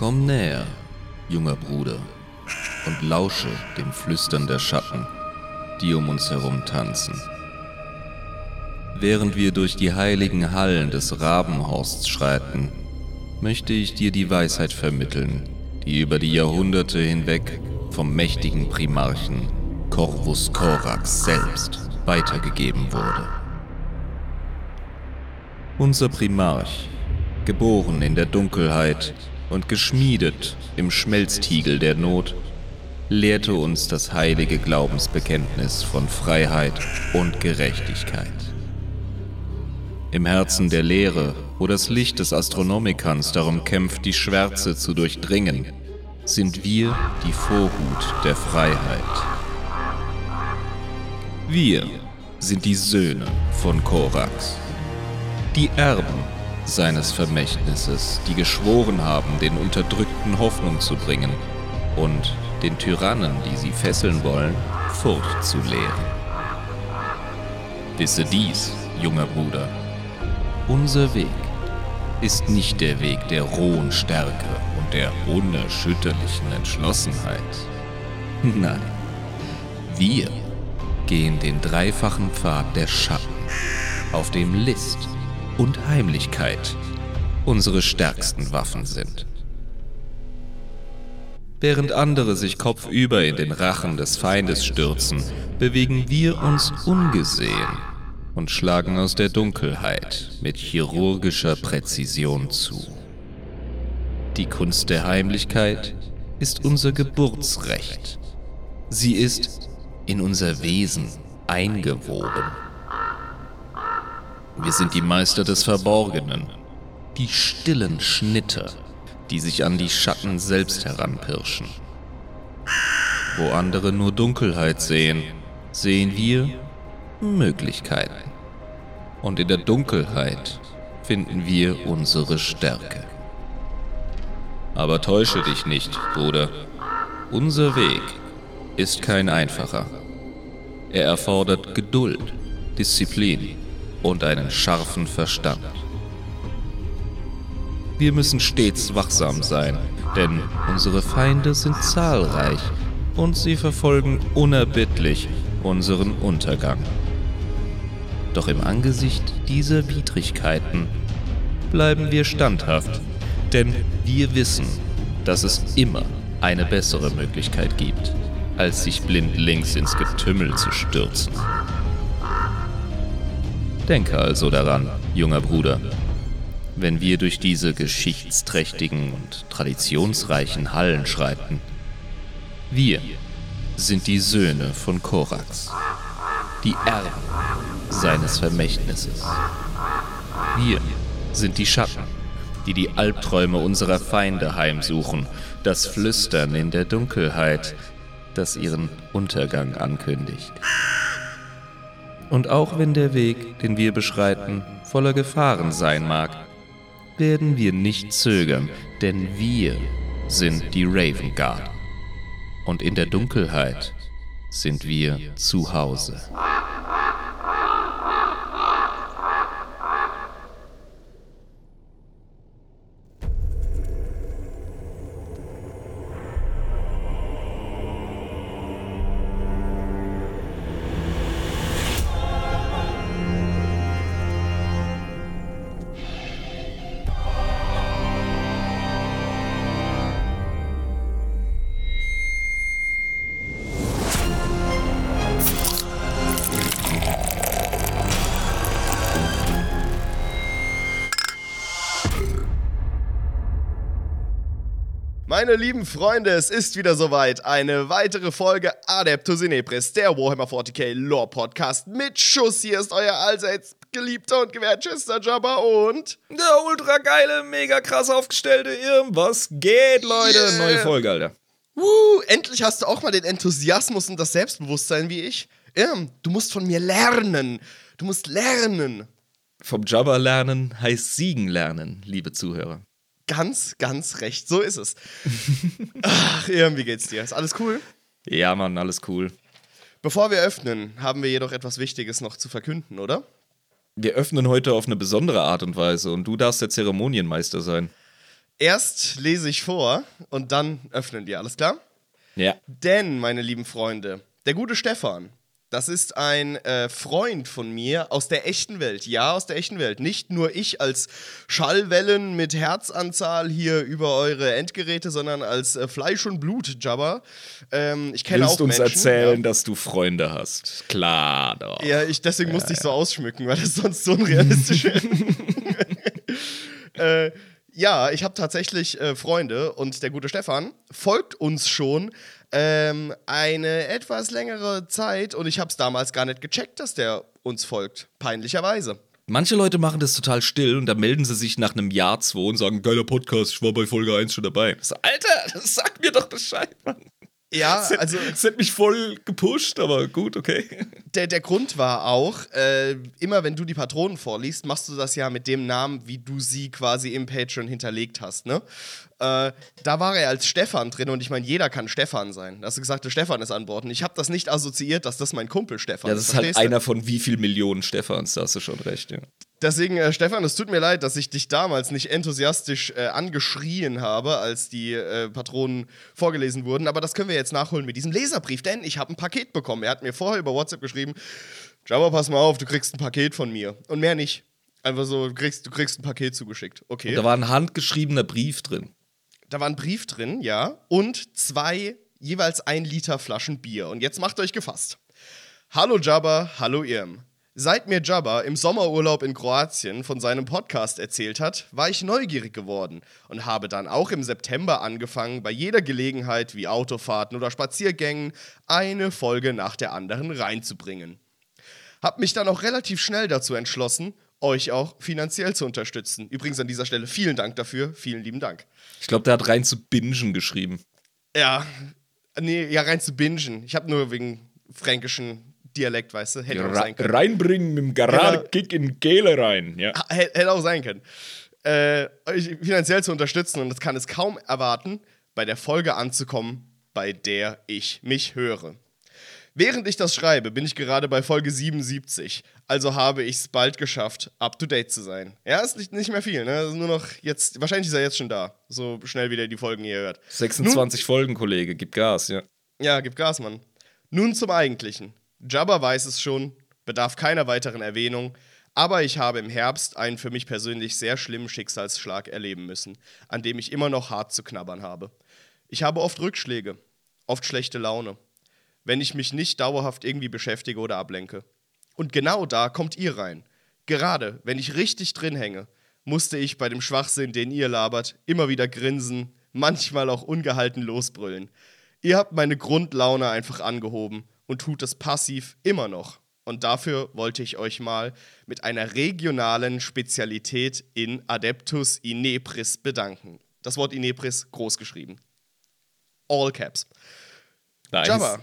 Komm näher, junger Bruder, und lausche dem Flüstern der Schatten, die um uns herum tanzen. Während wir durch die heiligen Hallen des Rabenhorsts schreiten, möchte ich dir die Weisheit vermitteln, die über die Jahrhunderte hinweg vom mächtigen Primarchen Corvus Corax selbst weitergegeben wurde. Unser Primarch, geboren in der Dunkelheit und geschmiedet im Schmelztiegel der Not, lehrte uns das heilige Glaubensbekenntnis von Freiheit und Gerechtigkeit. Im Herzen der Lehre, wo das Licht des Astronomikans darum kämpft, die Schwärze zu durchdringen, sind wir die Vorhut der Freiheit. Wir sind die Söhne von Korax, die Erben seines Vermächtnisses, die geschworen haben, den Unterdrückten Hoffnung zu bringen und den Tyrannen, die sie fesseln wollen, Furcht zu lehren. Wisse dies, junger Bruder, unser Weg ist nicht der Weg der rohen Stärke und der unerschütterlichen Entschlossenheit. Nein, wir gehen den dreifachen Pfad der Schatten, auf dem List und Heimlichkeit unsere stärksten Waffen sind. Während andere sich kopfüber in den Rachen des Feindes stürzen, bewegen wir uns ungesehen und schlagen aus der Dunkelheit mit chirurgischer Präzision zu. Die Kunst der Heimlichkeit ist unser Geburtsrecht. Sie ist in unser Wesen eingewoben. Wir sind die Meister des Verborgenen, die stillen Schnitter, die sich an die Schatten selbst heranpirschen. Wo andere nur Dunkelheit sehen, sehen wir Möglichkeiten. Und in der Dunkelheit finden wir unsere Stärke. Aber täusche dich nicht, Bruder. Unser Weg ist kein einfacher. Er erfordert Geduld, Disziplin und einen scharfen Verstand. Wir müssen stets wachsam sein, denn unsere Feinde sind zahlreich und sie verfolgen unerbittlich unseren Untergang. Doch im Angesicht dieser Widrigkeiten bleiben wir standhaft, denn wir wissen, dass es immer eine bessere Möglichkeit gibt, als sich blindlings ins Getümmel zu stürzen. Denke also daran, junger Bruder, wenn wir durch diese geschichtsträchtigen und traditionsreichen Hallen schreiten. Wir sind die Söhne von Korax, die Erben seines Vermächtnisses. Wir sind die Schatten, die die Albträume unserer Feinde heimsuchen, das Flüstern in der Dunkelheit, das ihren Untergang ankündigt. Und auch wenn der Weg, den wir beschreiten, voller Gefahren sein mag, werden wir nicht zögern, denn wir sind die Raven Guard. Und in der Dunkelheit sind wir zu Hause. Meine lieben Freunde, es ist wieder soweit. Eine weitere Folge Adeptus Inepris, der Warhammer 40k Lore Podcast mit Schuss. Hier ist euer allseits geliebter und gewertschätzter Jabba und der ultra geile, mega krass aufgestellte Irm. Was geht, Leute? Yeah. Neue Folge, Alter. Uh, endlich hast du auch mal den Enthusiasmus und das Selbstbewusstsein wie ich. Irm, du musst von mir lernen. Du musst lernen. Vom Jabba lernen heißt siegen lernen, liebe Zuhörer ganz, ganz recht. So ist es. Ach, Irm, wie geht's dir? Ist alles cool? Ja, Mann, alles cool. Bevor wir öffnen, haben wir jedoch etwas Wichtiges noch zu verkünden, oder? Wir öffnen heute auf eine besondere Art und Weise und du darfst der Zeremonienmeister sein. Erst lese ich vor und dann öffnen wir, alles klar? Ja. Denn, meine lieben Freunde, der gute Stefan, das ist ein äh, Freund von mir aus der echten Welt. Ja, aus der echten Welt. Nicht nur ich als Schallwellen mit Herzanzahl hier über eure Endgeräte, sondern als äh, Fleisch- und Blut-Jabber. Ähm, ich kenne auch Willst uns Menschen, erzählen, ja. dass du Freunde hast? Klar doch. Ja, ich, deswegen musste ich so ausschmücken, weil das sonst so unrealistisch wäre. äh, ja, ich habe tatsächlich äh, Freunde und der gute Stefan folgt uns schon ähm, eine etwas längere Zeit und ich habe es damals gar nicht gecheckt, dass der uns folgt. Peinlicherweise. Manche Leute machen das total still und da melden sie sich nach einem Jahr, zwei und sagen, geiler Podcast, ich war bei Folge 1 schon dabei. So, Alter, das sag mir doch Bescheid, Mann. Ja, hat, also das hat mich voll gepusht, aber gut, okay. der, der Grund war auch, äh, immer wenn du die Patronen vorliest, machst du das ja mit dem Namen, wie du sie quasi im Patreon hinterlegt hast, ne? Äh, da war er als Stefan drin und ich meine, jeder kann Stefan sein. Da hast du gesagt, der Stefan ist an Bord. Und ich habe das nicht assoziiert, dass das mein Kumpel Stefan Ja, das ist halt verstehst du? einer von wie viel Millionen Stefans, da hast du schon recht, ja. Deswegen, äh, Stefan, es tut mir leid, dass ich dich damals nicht enthusiastisch äh, angeschrien habe, als die äh, Patronen vorgelesen wurden. Aber das können wir jetzt nachholen mit diesem Leserbrief, denn ich habe ein Paket bekommen. Er hat mir vorher über WhatsApp geschrieben: Jabba, pass mal auf, du kriegst ein Paket von mir. Und mehr nicht. Einfach so, du kriegst, du kriegst ein Paket zugeschickt. Okay. Da war ein handgeschriebener Brief drin. Da war ein Brief drin, ja. Und zwei, jeweils ein Liter Flaschen Bier. Und jetzt macht euch gefasst. Hallo Jabba, hallo Irm. Seit mir Jabba im Sommerurlaub in Kroatien von seinem Podcast erzählt hat, war ich neugierig geworden und habe dann auch im September angefangen, bei jeder Gelegenheit wie Autofahrten oder Spaziergängen eine Folge nach der anderen reinzubringen. Hab mich dann auch relativ schnell dazu entschlossen, euch auch finanziell zu unterstützen. Übrigens an dieser Stelle vielen Dank dafür, vielen lieben Dank. Ich glaube, der hat rein zu bingen geschrieben. Ja, nee, ja, rein zu bingen. Ich habe nur wegen fränkischen Dialekt, weißt du, hätte auch sein können. reinbringen mit dem Gerade-Kick in Kehle rein. Ja. Hätte auch sein können. Äh, euch finanziell zu unterstützen und das kann es kaum erwarten, bei der Folge anzukommen, bei der ich mich höre. Während ich das schreibe, bin ich gerade bei Folge 77. Also habe ich es bald geschafft, up to date zu sein. Ja, ist nicht, nicht mehr viel, ne? Ist nur noch jetzt, wahrscheinlich ist er jetzt schon da. So schnell, wie der die Folgen hier hört. 26 Folgen, Kollege, gib Gas, ja. Ja, gib Gas, Mann. Nun zum Eigentlichen. Jabba weiß es schon, bedarf keiner weiteren Erwähnung, aber ich habe im Herbst einen für mich persönlich sehr schlimmen Schicksalsschlag erleben müssen, an dem ich immer noch hart zu knabbern habe. Ich habe oft Rückschläge, oft schlechte Laune, wenn ich mich nicht dauerhaft irgendwie beschäftige oder ablenke. Und genau da kommt ihr rein. Gerade wenn ich richtig drin hänge, musste ich bei dem Schwachsinn, den ihr labert, immer wieder grinsen, manchmal auch ungehalten losbrüllen. Ihr habt meine Grundlaune einfach angehoben und tut es passiv immer noch. Und dafür wollte ich euch mal mit einer regionalen Spezialität in Adeptus Inepris bedanken. Das Wort Inepris groß geschrieben. All caps. Nice. Jabba,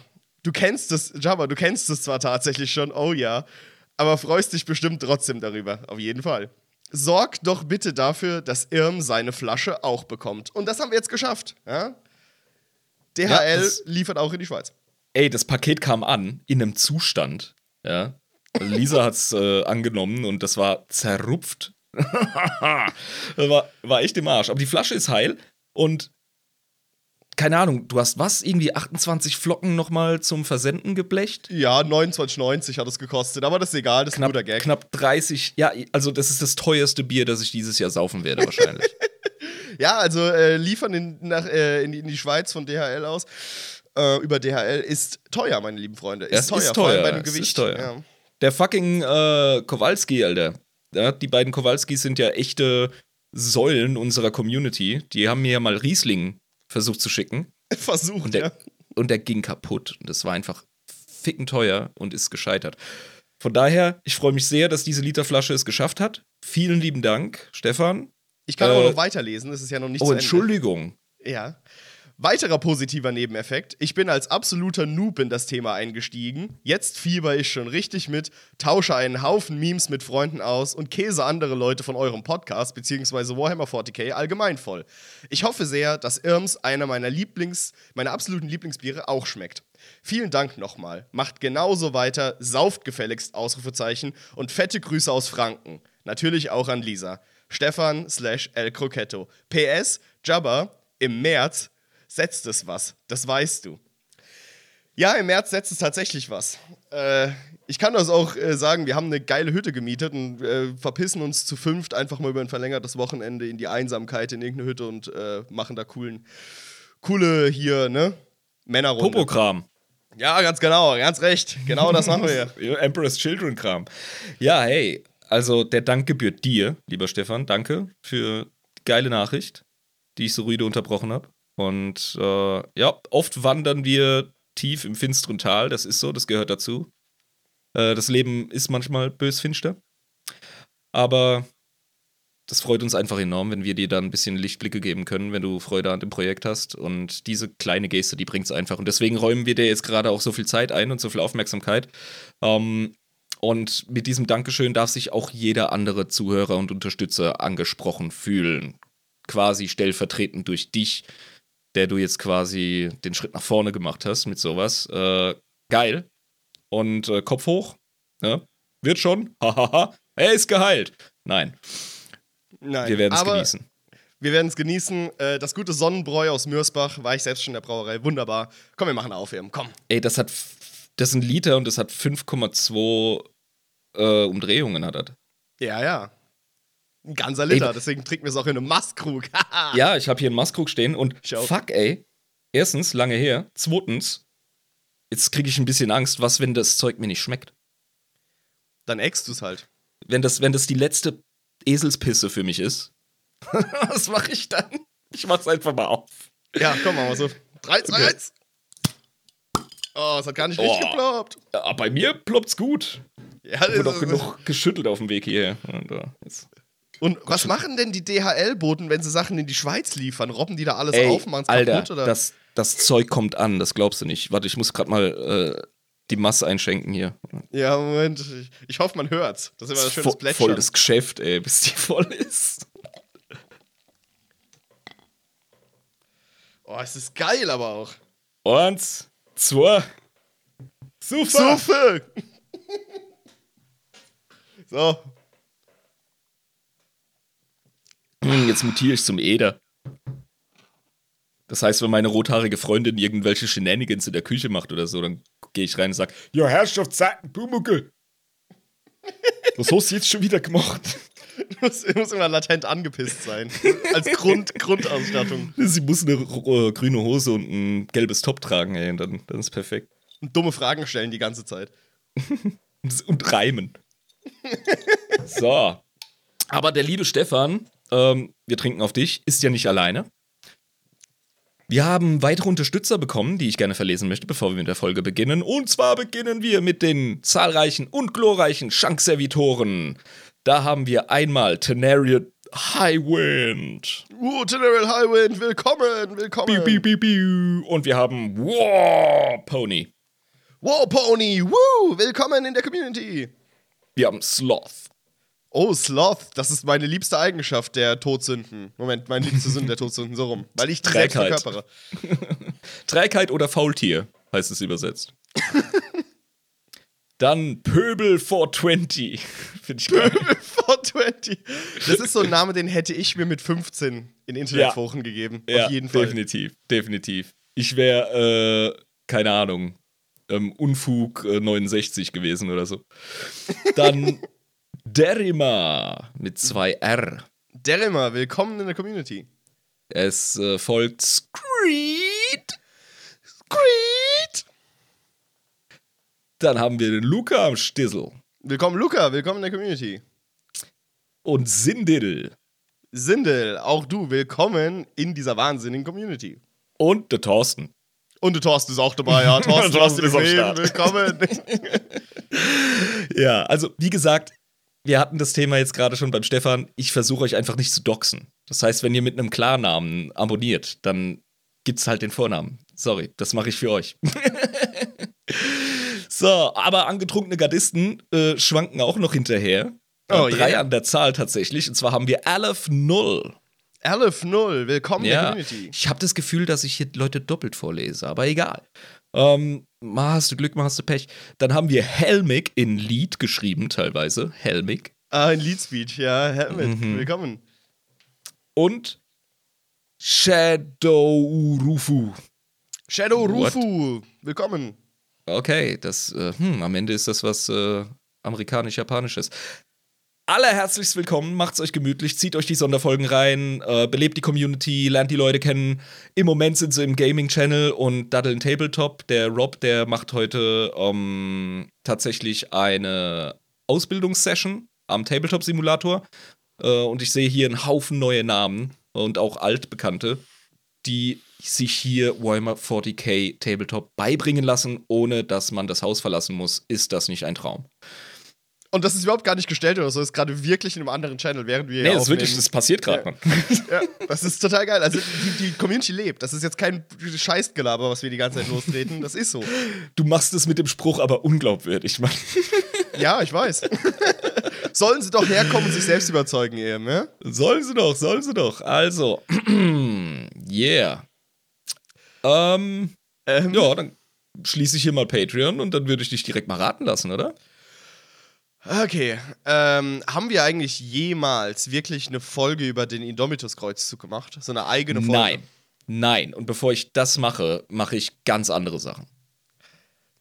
du kennst es, Jabba, du kennst es zwar tatsächlich schon, oh ja, aber freust dich bestimmt trotzdem darüber, auf jeden Fall. Sorg doch bitte dafür, dass Irm seine Flasche auch bekommt. Und das haben wir jetzt geschafft. Ja? DHL Ja, liefert auch in die Schweiz. Ey, das Paket kam an in einem Zustand, ja. Also Lisa hat's äh, angenommen und das war zerrupft. das war, war echt im Arsch. Aber die Flasche ist heil und keine Ahnung, du hast was? Irgendwie 28 Flocken nochmal zum Versenden geblecht? Ja, 29,90 hat es gekostet, aber das ist egal, das ist ein Knapp, guter Gag. knapp 30. Ja, also das ist das teuerste Bier, das ich dieses Jahr saufen werde, wahrscheinlich. Ja, also äh, liefern in, nach, äh, in, die, in die Schweiz von DHL aus äh, über DHL ist teuer, meine lieben Freunde. Ist Es teuer, ist vor allem teuer, bei dem es ist Gewicht. teuer. Ja. Der fucking äh, Kowalski, Alter. Ja, die beiden Kowalskis sind ja echte Säulen unserer Community. Die haben mir ja mal Riesling versucht zu schicken. Versucht, Und der, ja. und der ging kaputt. Und das war einfach ficken teuer und ist gescheitert. Von daher, ich freue mich sehr, dass diese Literflasche es geschafft hat. Vielen lieben Dank, Stefan. Ich kann Äh, aber noch weiterlesen, das ist ja noch nicht Oh. Entschuldigung. Ja. Weiterer positiver Nebeneffekt. Ich bin als absoluter Noob in das Thema eingestiegen. Jetzt fieber ich schon richtig mit, tausche einen Haufen Memes mit Freunden aus und käse andere Leute von eurem Podcast bzw. Warhammer 40k allgemein voll. Ich hoffe sehr, dass Irms einer meiner Lieblings, meiner absoluten Lieblingsbiere auch schmeckt. Vielen Dank nochmal. Macht genauso weiter, sauft gefälligst, Ausrufezeichen und fette Grüße aus Franken. Natürlich auch an Lisa. Stefan slash El Crocetto. PS, Jabba, im März setzt es was. Das weißt du. Ja, im März setzt es tatsächlich was. Äh, ich kann das auch äh, sagen, wir haben eine geile Hütte gemietet und äh, verpissen uns zu fünft einfach mal über ein verlängertes Wochenende in die Einsamkeit in irgendeine Hütte und äh, machen da coolen, coole hier, ne? Männerrunde. Popokram. Ja, ganz genau, ganz recht. Genau das machen wir. Emperor's Children Kram. Ja, hey, also der Dank gebührt dir, lieber Stefan. Danke für die geile Nachricht, die ich so rüde unterbrochen habe. Und äh, ja, oft wandern wir tief im finsteren Tal, das ist so, das gehört dazu. Äh, das Leben ist manchmal bösfinster. Aber das freut uns einfach enorm, wenn wir dir dann ein bisschen Lichtblicke geben können, wenn du Freude an dem Projekt hast. Und diese kleine Geste, die bringt es einfach. Und deswegen räumen wir dir jetzt gerade auch so viel Zeit ein und so viel Aufmerksamkeit. Ähm, und mit diesem Dankeschön darf sich auch jeder andere Zuhörer und Unterstützer angesprochen fühlen. Quasi stellvertretend durch dich, der du jetzt quasi den Schritt nach vorne gemacht hast mit sowas. Äh, geil. Und äh, Kopf hoch. Ja, wird schon. Hahaha. er ist geheilt. Nein. Nein, Wir werden es genießen. Wir werden es genießen. Äh, das gute Sonnenbräu aus Mürsbach war ich selbst schon in der Brauerei. Wunderbar. Komm, wir machen Aufwärmen. Komm. Ey, das hat. Das ist ein Liter und das hat 5,2 äh, Umdrehungen hat das. Ja, ja. Ein ganzer Liter. Ey, deswegen trinken wir es auch in einem Mastkrug. Ja, ich habe hier einen Maßkrug stehen und Ich fuck, ey. Erstens, lange her. Zweitens, jetzt kriege ich ein bisschen Angst, was, wenn das Zeug mir nicht schmeckt. Dann eckst du es halt. Wenn das, wenn das die letzte Eselspisse für mich ist, was mache ich dann? Ich mach's einfach mal auf. Ja, komm, wir so. 3, 2, Okay. 1. Oh, es hat gar nicht richtig Oh. geploppt. Ja, bei mir ploppt's gut. Ja, Wurde das auch ist- genug geschüttelt auf dem Weg hierher. Und, äh, jetzt. Und was machen denn die DHL-Boten, wenn sie Sachen in die Schweiz liefern? Robben die da alles Ey, auf, machen's Alter, kaputt? Oder? Das, das Zeug kommt an, das glaubst du nicht. Warte, ich muss gerade mal äh, die Masse einschenken hier. ja, Moment. Ich, ich hoffe, man hört's. Das ist immer ein schönes Vo- Plätschern. voll das Geschäft, ey, bis die voll ist. Oh, es ist geil aber auch. Eins, zwei, super. Suffe! so, Hm, Jetzt mutiere ich zum Eder. Das heißt, wenn meine rothaarige Freundin irgendwelche Shenanigans in der Küche macht oder so, dann gehe ich rein und sage, Ja, Herrschaft, Zeiten, Pumuckel. Was hast du jetzt schon wieder gemacht? muss, muss immer latent angepisst sein. Als Grund, Grundausstattung. Sie muss eine äh, grüne Hose und ein gelbes Top tragen, ey, und dann, dann ist perfekt. Und dumme Fragen stellen die ganze Zeit. und reimen. so. Aber der liebe Stefan, ähm, wir trinken auf dich, ist ja nicht alleine. Wir haben weitere Unterstützer bekommen, die ich gerne verlesen möchte, bevor wir mit der Folge beginnen. Und zwar beginnen wir mit den zahlreichen und glorreichen Schankservitoren. Da haben wir einmal Tenarian Highwind. Uh, General Highwind, willkommen, willkommen. Biu, biu, biu, biu. Und wir haben War Pony. Wow, Pony, woo, willkommen in der Community. Wir haben Sloth. Oh, Sloth, das ist meine liebste Eigenschaft der Todsünden. Moment, meine liebste Sünde der Todsünden, so rum. Weil ich Trägheit. verkörpere. Trägheit oder Faultier, heißt es übersetzt. Dann Pöbel 420. Finde ich geil. 420. Das ist so ein Name, den hätte ich mir mit 15 in Internetforen gegeben. Auf jeden Fall. definitiv, definitiv. Ich wäre, äh, keine Ahnung, ähm, Unfug äh, 69 gewesen oder so. Dann Derima mit zwei R. Derrimer, willkommen in der Community. Es äh, folgt Screed. Greet! Dann haben wir den Luca am Stissel. Willkommen, Luca, willkommen in der Community. Und Sindel. Sindel, auch du, willkommen in dieser wahnsinnigen Community. Und der Thorsten. Und der Thorsten ist auch dabei, ja. Thorsten, Thorsten ist am ist Start. willkommen. Ja, also wie gesagt, wir hatten das Thema jetzt gerade schon beim Stefan. Ich versuche euch einfach nicht zu doxen. Das heißt, wenn ihr mit einem Klarnamen abonniert, dann gibt's halt den Vornamen. Sorry, das mache ich für euch. so, aber angetrunkene Gardisten äh, schwanken auch noch hinterher. Oh, Äh, Drei yeah. an der Zahl tatsächlich. Und zwar haben wir Aleph 0. 11-0, willkommen in der Ja, Community. ich habe das Gefühl, dass ich hier Leute doppelt vorlese, aber egal. Ähm, mal hast du Glück, mal hast du Pech. Dann haben wir Helmig in Lied geschrieben, teilweise. Helmig. Ah, in Lead Speech, ja, Helmet, Mhm. willkommen. Und Shadow Rufu. Shadow What? Rufu, willkommen. Okay, das, äh, hm, am Ende ist das was äh, amerikanisch-japanisches. Alle herzlichst willkommen, macht's euch gemütlich, zieht euch die Sonderfolgen rein, äh, belebt die Community, lernt die Leute kennen. Im Moment sind sie im Gaming-Channel und daddeln Tabletop. Der Rob, der macht heute ähm, tatsächlich eine Ausbildungssession am Tabletop-Simulator. Äh, und ich sehe hier einen Haufen neue Namen und auch altbekannte, die sich hier Warhammer 40k Tabletop beibringen lassen, ohne dass man das Haus verlassen muss. Ist das nicht ein Traum? Und das ist überhaupt gar nicht gestellt oder so, ist gerade wirklich in einem anderen Channel, während wir Nee, hier das ist wirklich, das passiert gerade, Ja. Ja, das ist total geil. Also die, die Community lebt. Das ist jetzt kein Scheißgelaber, was wir die ganze Zeit lostreten. Das ist so. Du machst es mit dem Spruch aber unglaubwürdig, Mann. Ja, ich weiß. Sollen sie doch herkommen und sich selbst überzeugen, eben, ja? Sollen sie doch, sollen sie doch. Also, yeah. Ähm, Ähm, ja, dann schließe ich hier mal Patreon und dann würde ich dich direkt mal raten lassen, oder? Okay. Ähm, haben wir eigentlich jemals wirklich eine Folge über den Indomitus-Kreuzzug gemacht? So eine eigene Folge? Nein. Nein. Und bevor ich das mache, mache ich ganz andere Sachen.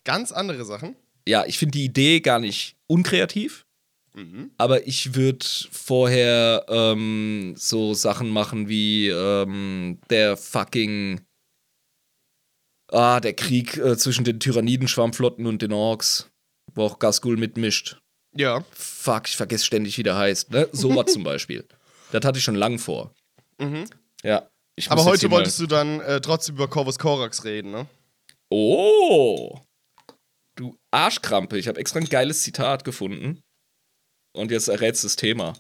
Ganz andere Sachen? Ja, ich finde die Idee gar nicht unkreativ. Mhm. Aber ich würde vorher ähm, so Sachen machen wie ähm, der fucking. Ah, der Krieg äh, zwischen den Tyranniden-Schwarmflotten und den Orks, wo auch Gasgul mitmischt. Ja. Fuck, ich vergesse ständig, wie der heißt. Ne? Sowas zum Beispiel. Das hatte ich schon lang vor. Ja. Mhm. Aber muss jetzt heute wolltest du dann äh, trotzdem über Corvus Corax reden, ne? Oh! Du Arschkrampe, ich habe extra ein geiles Zitat gefunden. Und jetzt errätst das Thema.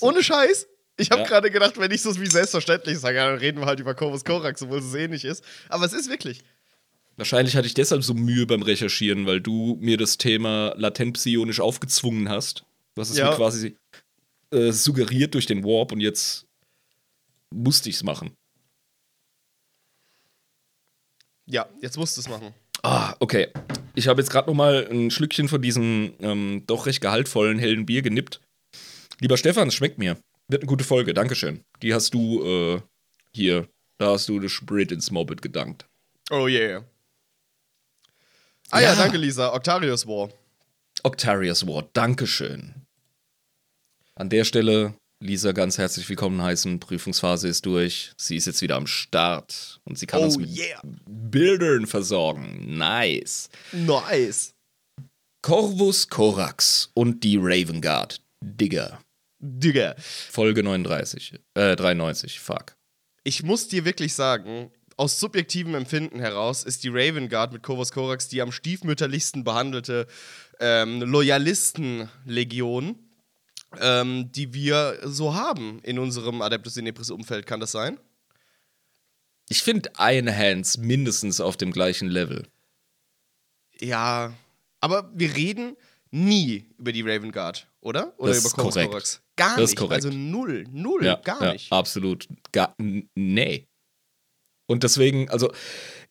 Ohne Scheiß. Ich habe Ja. gerade gedacht, wenn ich so wie selbstverständlich sage, ja, dann reden wir halt über Corvus Corax, obwohl es ähnlich ist. Aber es ist wirklich. Wahrscheinlich hatte ich deshalb so Mühe beim Recherchieren, weil du mir das Thema latent psionisch aufgezwungen hast. Hast es Ja. mir quasi äh, suggeriert durch den Warp und jetzt musste ich es machen. Ja, jetzt musst du es machen. Ah, okay. Ich habe jetzt gerade noch mal ein Schlückchen von diesem ähm, doch recht gehaltvollen hellen Bier genippt. Lieber Stefan, es schmeckt mir. Wird eine gute Folge, Dankeschön. Die hast du äh, hier, da hast du das Sprit ins Moped gedankt. Oh yeah. Ah ja, Ja. danke, Lisa. Octarius War. Octarius War, Dankeschön. An der Stelle, Lisa, ganz herzlich willkommen heißen. Prüfungsphase ist durch. Sie ist jetzt wieder am Start und sie kann Oh uns mit yeah. Bildern versorgen. Nice. Nice. Corvus Corax und die Raven Guard. Digger. Digga. Folge 39. Äh, 93. Fuck. Ich muss dir wirklich sagen, aus subjektivem Empfinden heraus ist die Raven Guard mit Corvus Corax die am stiefmütterlichsten behandelte ähm, Loyalistenlegion, ähm, die wir so haben in unserem Adeptus Inepris Umfeld. Kann das sein? Ich finde eine Hands mindestens auf dem gleichen Level. Ja, aber wir reden nie über die Raven Guard, oder? Oder Das über korrekt. Corax? Gar Das ist nicht. korrekt. Also null, null, Ja, gar ja, nicht. Absolut. Gar, nee. Und deswegen, also,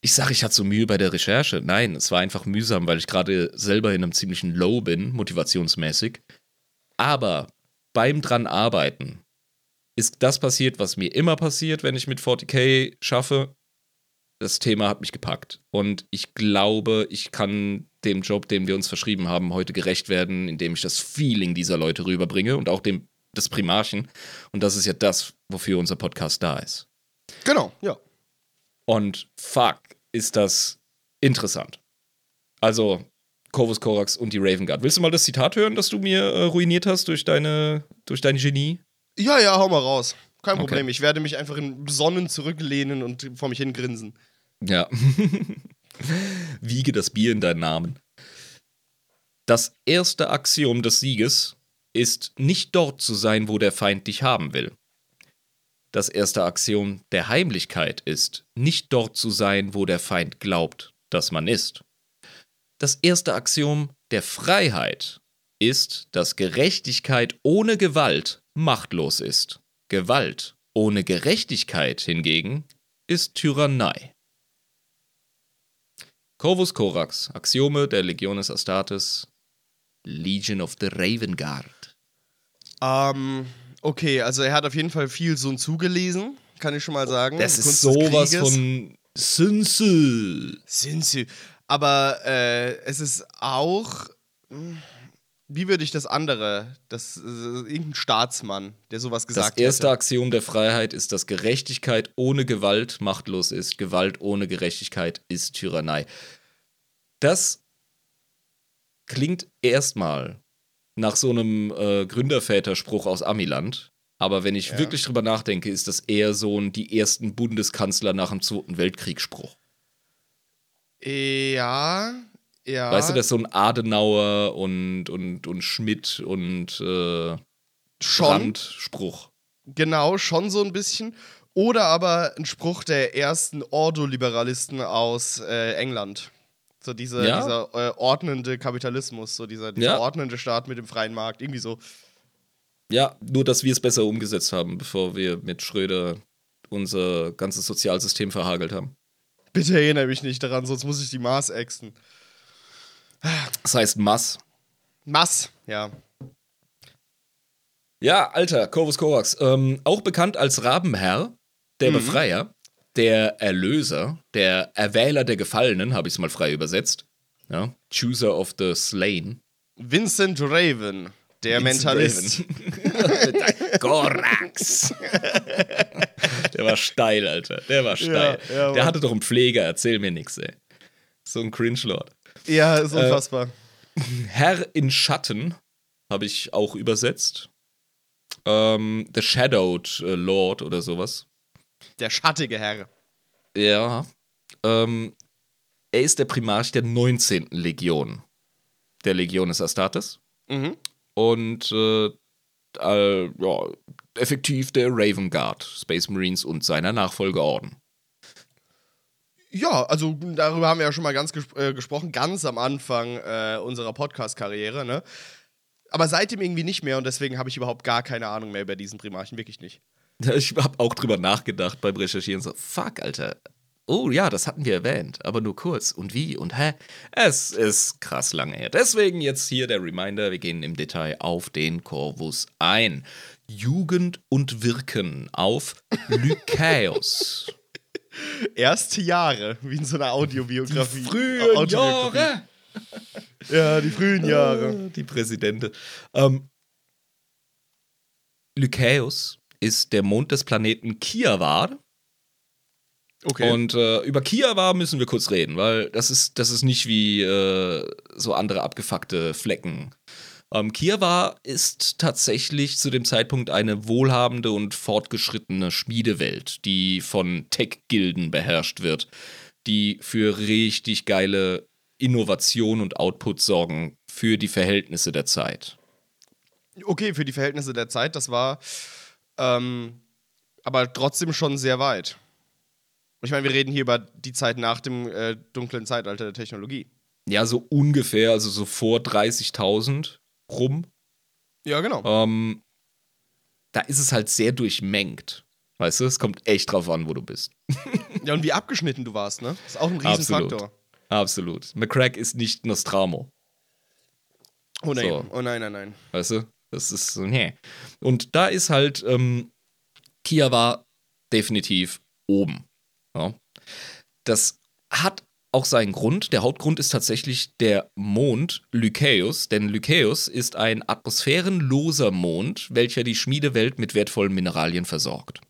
ich sage, ich hatte so Mühe bei der Recherche. Nein, es war einfach mühsam, weil ich gerade selber in einem ziemlichen Low bin, motivationsmäßig. Aber beim dran arbeiten ist das passiert, was mir immer passiert, wenn ich mit 40k schaffe. Das Thema hat mich gepackt. Und ich glaube, ich kann dem Job, den wir uns verschrieben haben, heute gerecht werden, indem ich das Feeling dieser Leute rüberbringe und auch dem des Primarchen. Und das ist ja das, wofür unser Podcast da ist. Genau, ja. Und fuck, ist das interessant. Also, Corvus Corax und die Raven Guard. Willst du mal das Zitat hören, das du mir äh, ruiniert hast durch, deine, durch dein Genie? Ja, ja, hau mal raus. Kein Okay. Problem. Ich werde mich einfach in Sonnen zurücklehnen und vor mich hin grinsen. Ja. Wiege das Bier in deinen Namen. Das erste Axiom des Sieges ist, nicht dort zu sein, wo der Feind dich haben will. Das erste Axiom der Heimlichkeit ist, nicht dort zu sein, wo der Feind glaubt, dass man ist. Das erste Axiom der Freiheit ist, dass Gerechtigkeit ohne Gewalt machtlos ist. Gewalt ohne Gerechtigkeit hingegen ist Tyrannei. Corvus Corax, Axiome der Legiones Astartes, Legion of the Raven Guard. Ähm, okay, also er hat auf jeden Fall viel Sun Tzu gelesen, kann ich schon mal sagen. Das ist Kunst sowas von Sun Tzu. Sun Tzu. Aber äh, es ist auch. Wie würde ich das andere? Das äh, irgendein Staatsmann, der sowas Das gesagt erste hätte. Axiom der Freiheit ist, dass Gerechtigkeit ohne Gewalt machtlos ist. Gewalt ohne Gerechtigkeit ist Tyrannei. Das klingt erstmal nach so einem äh, Gründerväterspruch aus Amiland. Aber wenn ich Ja. wirklich drüber nachdenke, ist das eher so ein die ersten Bundeskanzler nach dem Zweiten Weltkrieg-Spruch. Ja, ja. Weißt du, das ist so ein Adenauer und, und, und Schmidt und äh? Brandt-Spruch. Genau, schon so ein bisschen. Oder aber ein Spruch der ersten Ordoliberalisten aus äh, England. So diese, Ja? dieser äh, ordnende Kapitalismus, so dieser, dieser Ja. ordnende Staat mit dem freien Markt, irgendwie so. Ja, nur dass wir es besser umgesetzt haben, bevor wir mit Schröder unser ganzes Sozialsystem verhagelt haben. Bitte erinnere mich nicht daran, sonst muss ich die Maß ächzen. Das heißt Mass. Mass, ja. Ja, Alter, Corvus Corax. Ähm, auch bekannt als Rabenherr, der Befreier, der Erlöser, der Erwähler der Gefallenen, habe ich es mal frei übersetzt. Ja, Chooser of the Slain. Vincent Raven, der Mentalist. Corax. der war steil, Alter. Der war steil. Ja, ja, der hatte doch einen Pfleger, erzähl mir nix, ey. So ein Cringe-Lord. Ja, ist unfassbar. Herr in Schatten habe ich auch übersetzt. Ähm, The Shadowed äh, Lord oder sowas. Der schattige Herr. Ja. Ähm, er ist der Primarch der 19. Legion. Der Legionis Astartes. Mhm. Und äh, äh, ja, effektiv der Raven Guard, Space Marines und seiner Nachfolgeorden. Ja, also darüber haben wir ja schon mal ganz ges äh, gesprochen, ganz am Anfang äh, unserer Podcast-Karriere, ne? Aber seitdem irgendwie nicht mehr und deswegen habe ich überhaupt gar keine Ahnung mehr über diesen Primarchen, wirklich nicht. Ich habe auch drüber nachgedacht beim Recherchieren. So, fuck, Alter. Oh ja, das hatten wir erwähnt, aber nur kurz. Und wie und hä? Es ist krass lange her. Deswegen jetzt hier der Reminder: Wir gehen im Detail auf den Corvus ein. Jugend und Wirken auf Lycaeus. Erste Jahre, wie in so einer Audiobiografie. Frühen Autobiografie. Jahre. Ja, die frühen Jahre. Die Präsidente. Ähm, Lycaeus ist der Mond des Planeten Kiavar. Okay. Und äh, über Kiawa müssen wir kurz reden, weil das ist, das ist nicht wie äh, so andere abgefuckte Flecken. Ähm, Kiawa ist tatsächlich zu dem Zeitpunkt eine wohlhabende und fortgeschrittene Schmiedewelt, die von Tech-Gilden beherrscht wird, die für richtig geile Innovation und Output sorgen für die Verhältnisse der Zeit. okay, für die Verhältnisse der Zeit, das war ähm, aber trotzdem schon sehr weit. Ich meine, wir reden hier über die Zeit nach dem äh, dunklen Zeitalter der Technologie. Ja, so ungefähr, also so vor 30.000 rum. Ja, genau. Ähm, da ist es halt sehr durchmengt. Weißt du, es kommt echt drauf an, wo du bist. Ja, und wie abgeschnitten du warst, ne? Das ist auch ein Absolut. Riesenfaktor. Absolut. McCrack ist nicht Nostramo. Oh nein, So. oh nein, nein, nein. Weißt du? Das ist so, nee. Und da ist halt, ähm, Kia war definitiv oben. Ja. Das hat auch seinen Grund. Der Hauptgrund ist tatsächlich der Mond Lycaeus, denn Lycaeus ist ein atmosphärenloser Mond, welcher die Schmiedewelt mit wertvollen Mineralien versorgt.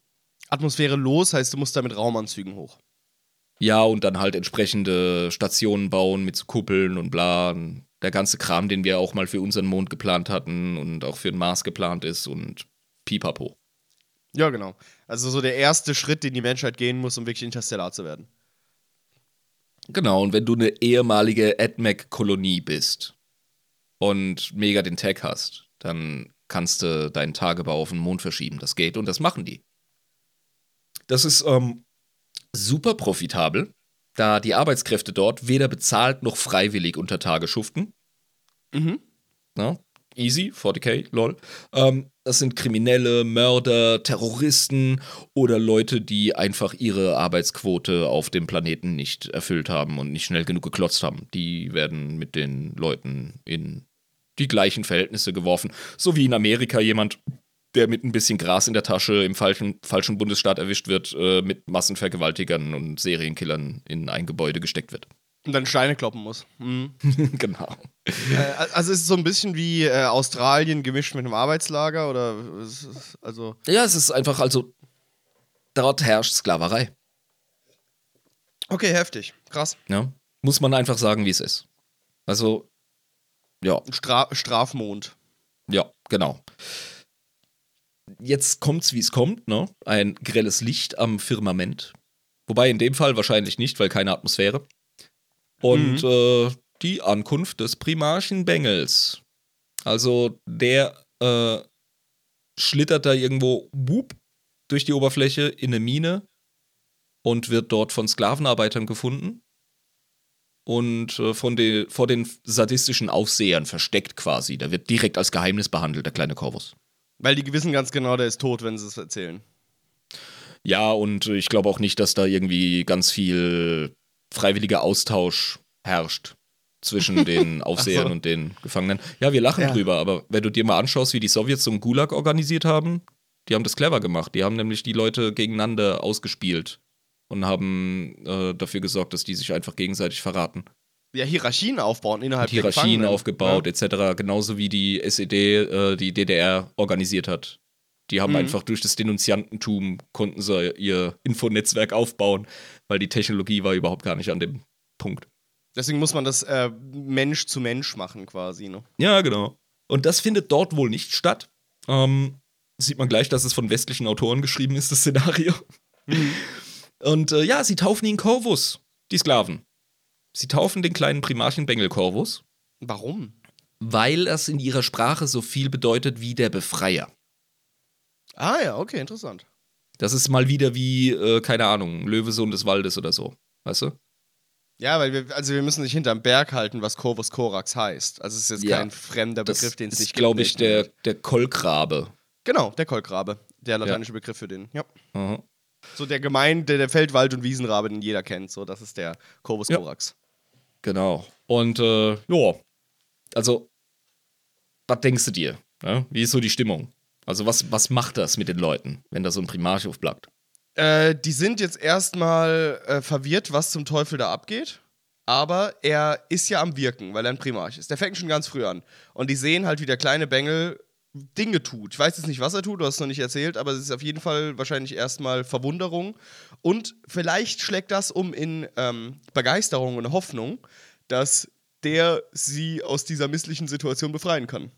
Atmosphäre los heißt, du musst da mit Raumanzügen hoch. Ja, und dann halt entsprechende Stationen bauen mit Kuppeln und bla. und Der ganze Kram, den wir auch mal für unseren Mond geplant hatten und auch für den Mars geplant ist und pipapo. Ja, genau. Also so der erste Schritt, den die Menschheit gehen muss, um wirklich interstellar zu werden. Genau, und wenn du eine ehemalige AdMac-Kolonie bist und mega den Tag hast, dann kannst du deinen Tagebau auf den Mond verschieben. Das geht und das machen die. Das ist ähm, super profitabel, da die Arbeitskräfte dort weder bezahlt noch freiwillig unter Tage schuften. Mhm. Ja, easy, 40k, lol. Ähm, das sind Kriminelle, Mörder, Terroristen oder Leute, die einfach ihre Arbeitsquote auf dem Planeten nicht erfüllt haben und nicht schnell genug geklotzt haben. Die werden mit den Leuten in die gleichen Verhältnisse geworfen. So wie in Amerika jemand, der mit ein bisschen Gras in der Tasche im falschen, falschen Bundesstaat erwischt wird, äh, mit Massenvergewaltigern und Serienkillern in ein Gebäude gesteckt wird. Und dann Steine kloppen muss. Mhm. genau. äh, also ist es so ein bisschen wie äh, Australien gemischt mit einem Arbeitslager oder ist es, also. Ja, es ist einfach, also dort herrscht Sklaverei. Okay, heftig. Krass. Ja. Muss man einfach sagen, wie es ist. Also, ja. Stra Strafmond. Ja, genau. Jetzt kommt's, wie es kommt, ne? Ein grelles Licht am Firmament. Wobei in dem Fall wahrscheinlich nicht, weil keine Atmosphäre. Und mhm. äh, die Ankunft des Primarchen Bengels. Also der äh, schlittert da irgendwo wup, durch die Oberfläche in eine Mine und wird dort von Sklavenarbeitern gefunden und äh, von de, vor den sadistischen Aufsehern versteckt quasi. Der wird direkt als Geheimnis behandelt, der kleine Corvus. Weil die wissen ganz genau, der ist tot, wenn sie es erzählen. Ja, und ich glaube auch nicht, dass da irgendwie ganz viel freiwilliger Austausch herrscht zwischen den Aufsehern so. und den Gefangenen. Ja, wir lachen ja. drüber, aber wenn du dir mal anschaust, wie die Sowjets so einen Gulag organisiert haben, die haben das clever gemacht. Die haben nämlich die Leute gegeneinander ausgespielt und haben äh, dafür gesorgt, dass die sich einfach gegenseitig verraten. Ja, Hierarchien aufbauen innerhalb und Hierarchien aufgebaut, ja. etc. Genauso wie die SED äh, die DDR organisiert hat. Die haben mhm. einfach durch das Denunziantentum konnten sie ihr Infonetzwerk aufbauen, weil die Technologie war überhaupt gar nicht an dem Punkt. Deswegen muss man das äh, Mensch zu Mensch machen, quasi. Ne? Ja, genau. Und das findet dort wohl nicht statt. Ähm, sieht man gleich, dass es von westlichen Autoren geschrieben ist, das Szenario. Mhm. Und äh, ja, sie taufen ihn Corvus, die Sklaven. Sie taufen den kleinen Primarchen Bengel Corvus. Warum? Weil das in ihrer Sprache so viel bedeutet wie der Befreier. Ah ja, okay, interessant. Das ist mal wieder wie, äh, keine Ahnung, Löwesohn des Waldes oder so. Weißt du? Ja, weil wir, also wir müssen nicht hinterm Berg halten, was Corvus Corax heißt. Also es ist jetzt ja, kein fremder Begriff, den es nicht gibt. glaube ich, der, der Kolkrabe. Genau, der Kolkrabe. Der lateinische ja. Begriff für den, ja. Mhm. So der Gemein, der, der Feldwald- und Wiesenrabe, den jeder kennt. So, das ist der Corvus ja. Corax. Genau. Und äh, ja, also, was denkst du dir? Ja? Wie ist so die Stimmung? Also, was, was macht das mit den Leuten, wenn da so ein Primarch aufbleibt? Äh, die sind jetzt erstmal äh, verwirrt, was zum Teufel da abgeht. Aber er ist ja am Wirken, weil er ein Primarch ist. Der fängt schon ganz früh an. Und die sehen halt, wie der kleine Bengel Dinge tut. Ich weiß jetzt nicht, was er tut, du hast es noch nicht erzählt, aber es ist auf jeden Fall wahrscheinlich erstmal Verwunderung. Und vielleicht schlägt das um in ähm, Begeisterung und Hoffnung, dass der sie aus dieser misslichen Situation befreien kann.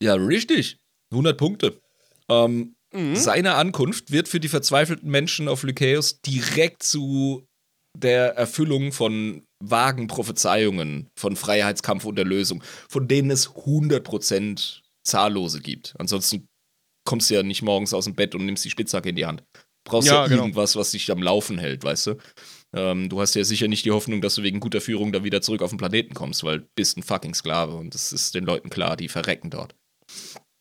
Ja, richtig. 100 Punkte. Ähm, mhm. Seine Ankunft wird für die verzweifelten Menschen auf Lycaeus direkt zu der Erfüllung von vagen Prophezeiungen von Freiheitskampf und Erlösung, von denen es 100% zahllose gibt. Ansonsten kommst du ja nicht morgens aus dem Bett und nimmst die Spitzhacke in die Hand. Brauchst ja, ja genau. irgendwas, was dich am Laufen hält, weißt du? Ähm, du hast ja sicher nicht die Hoffnung, dass du wegen guter Führung da wieder zurück auf den Planeten kommst, weil du bist ein fucking Sklave und das ist den Leuten klar, die verrecken dort.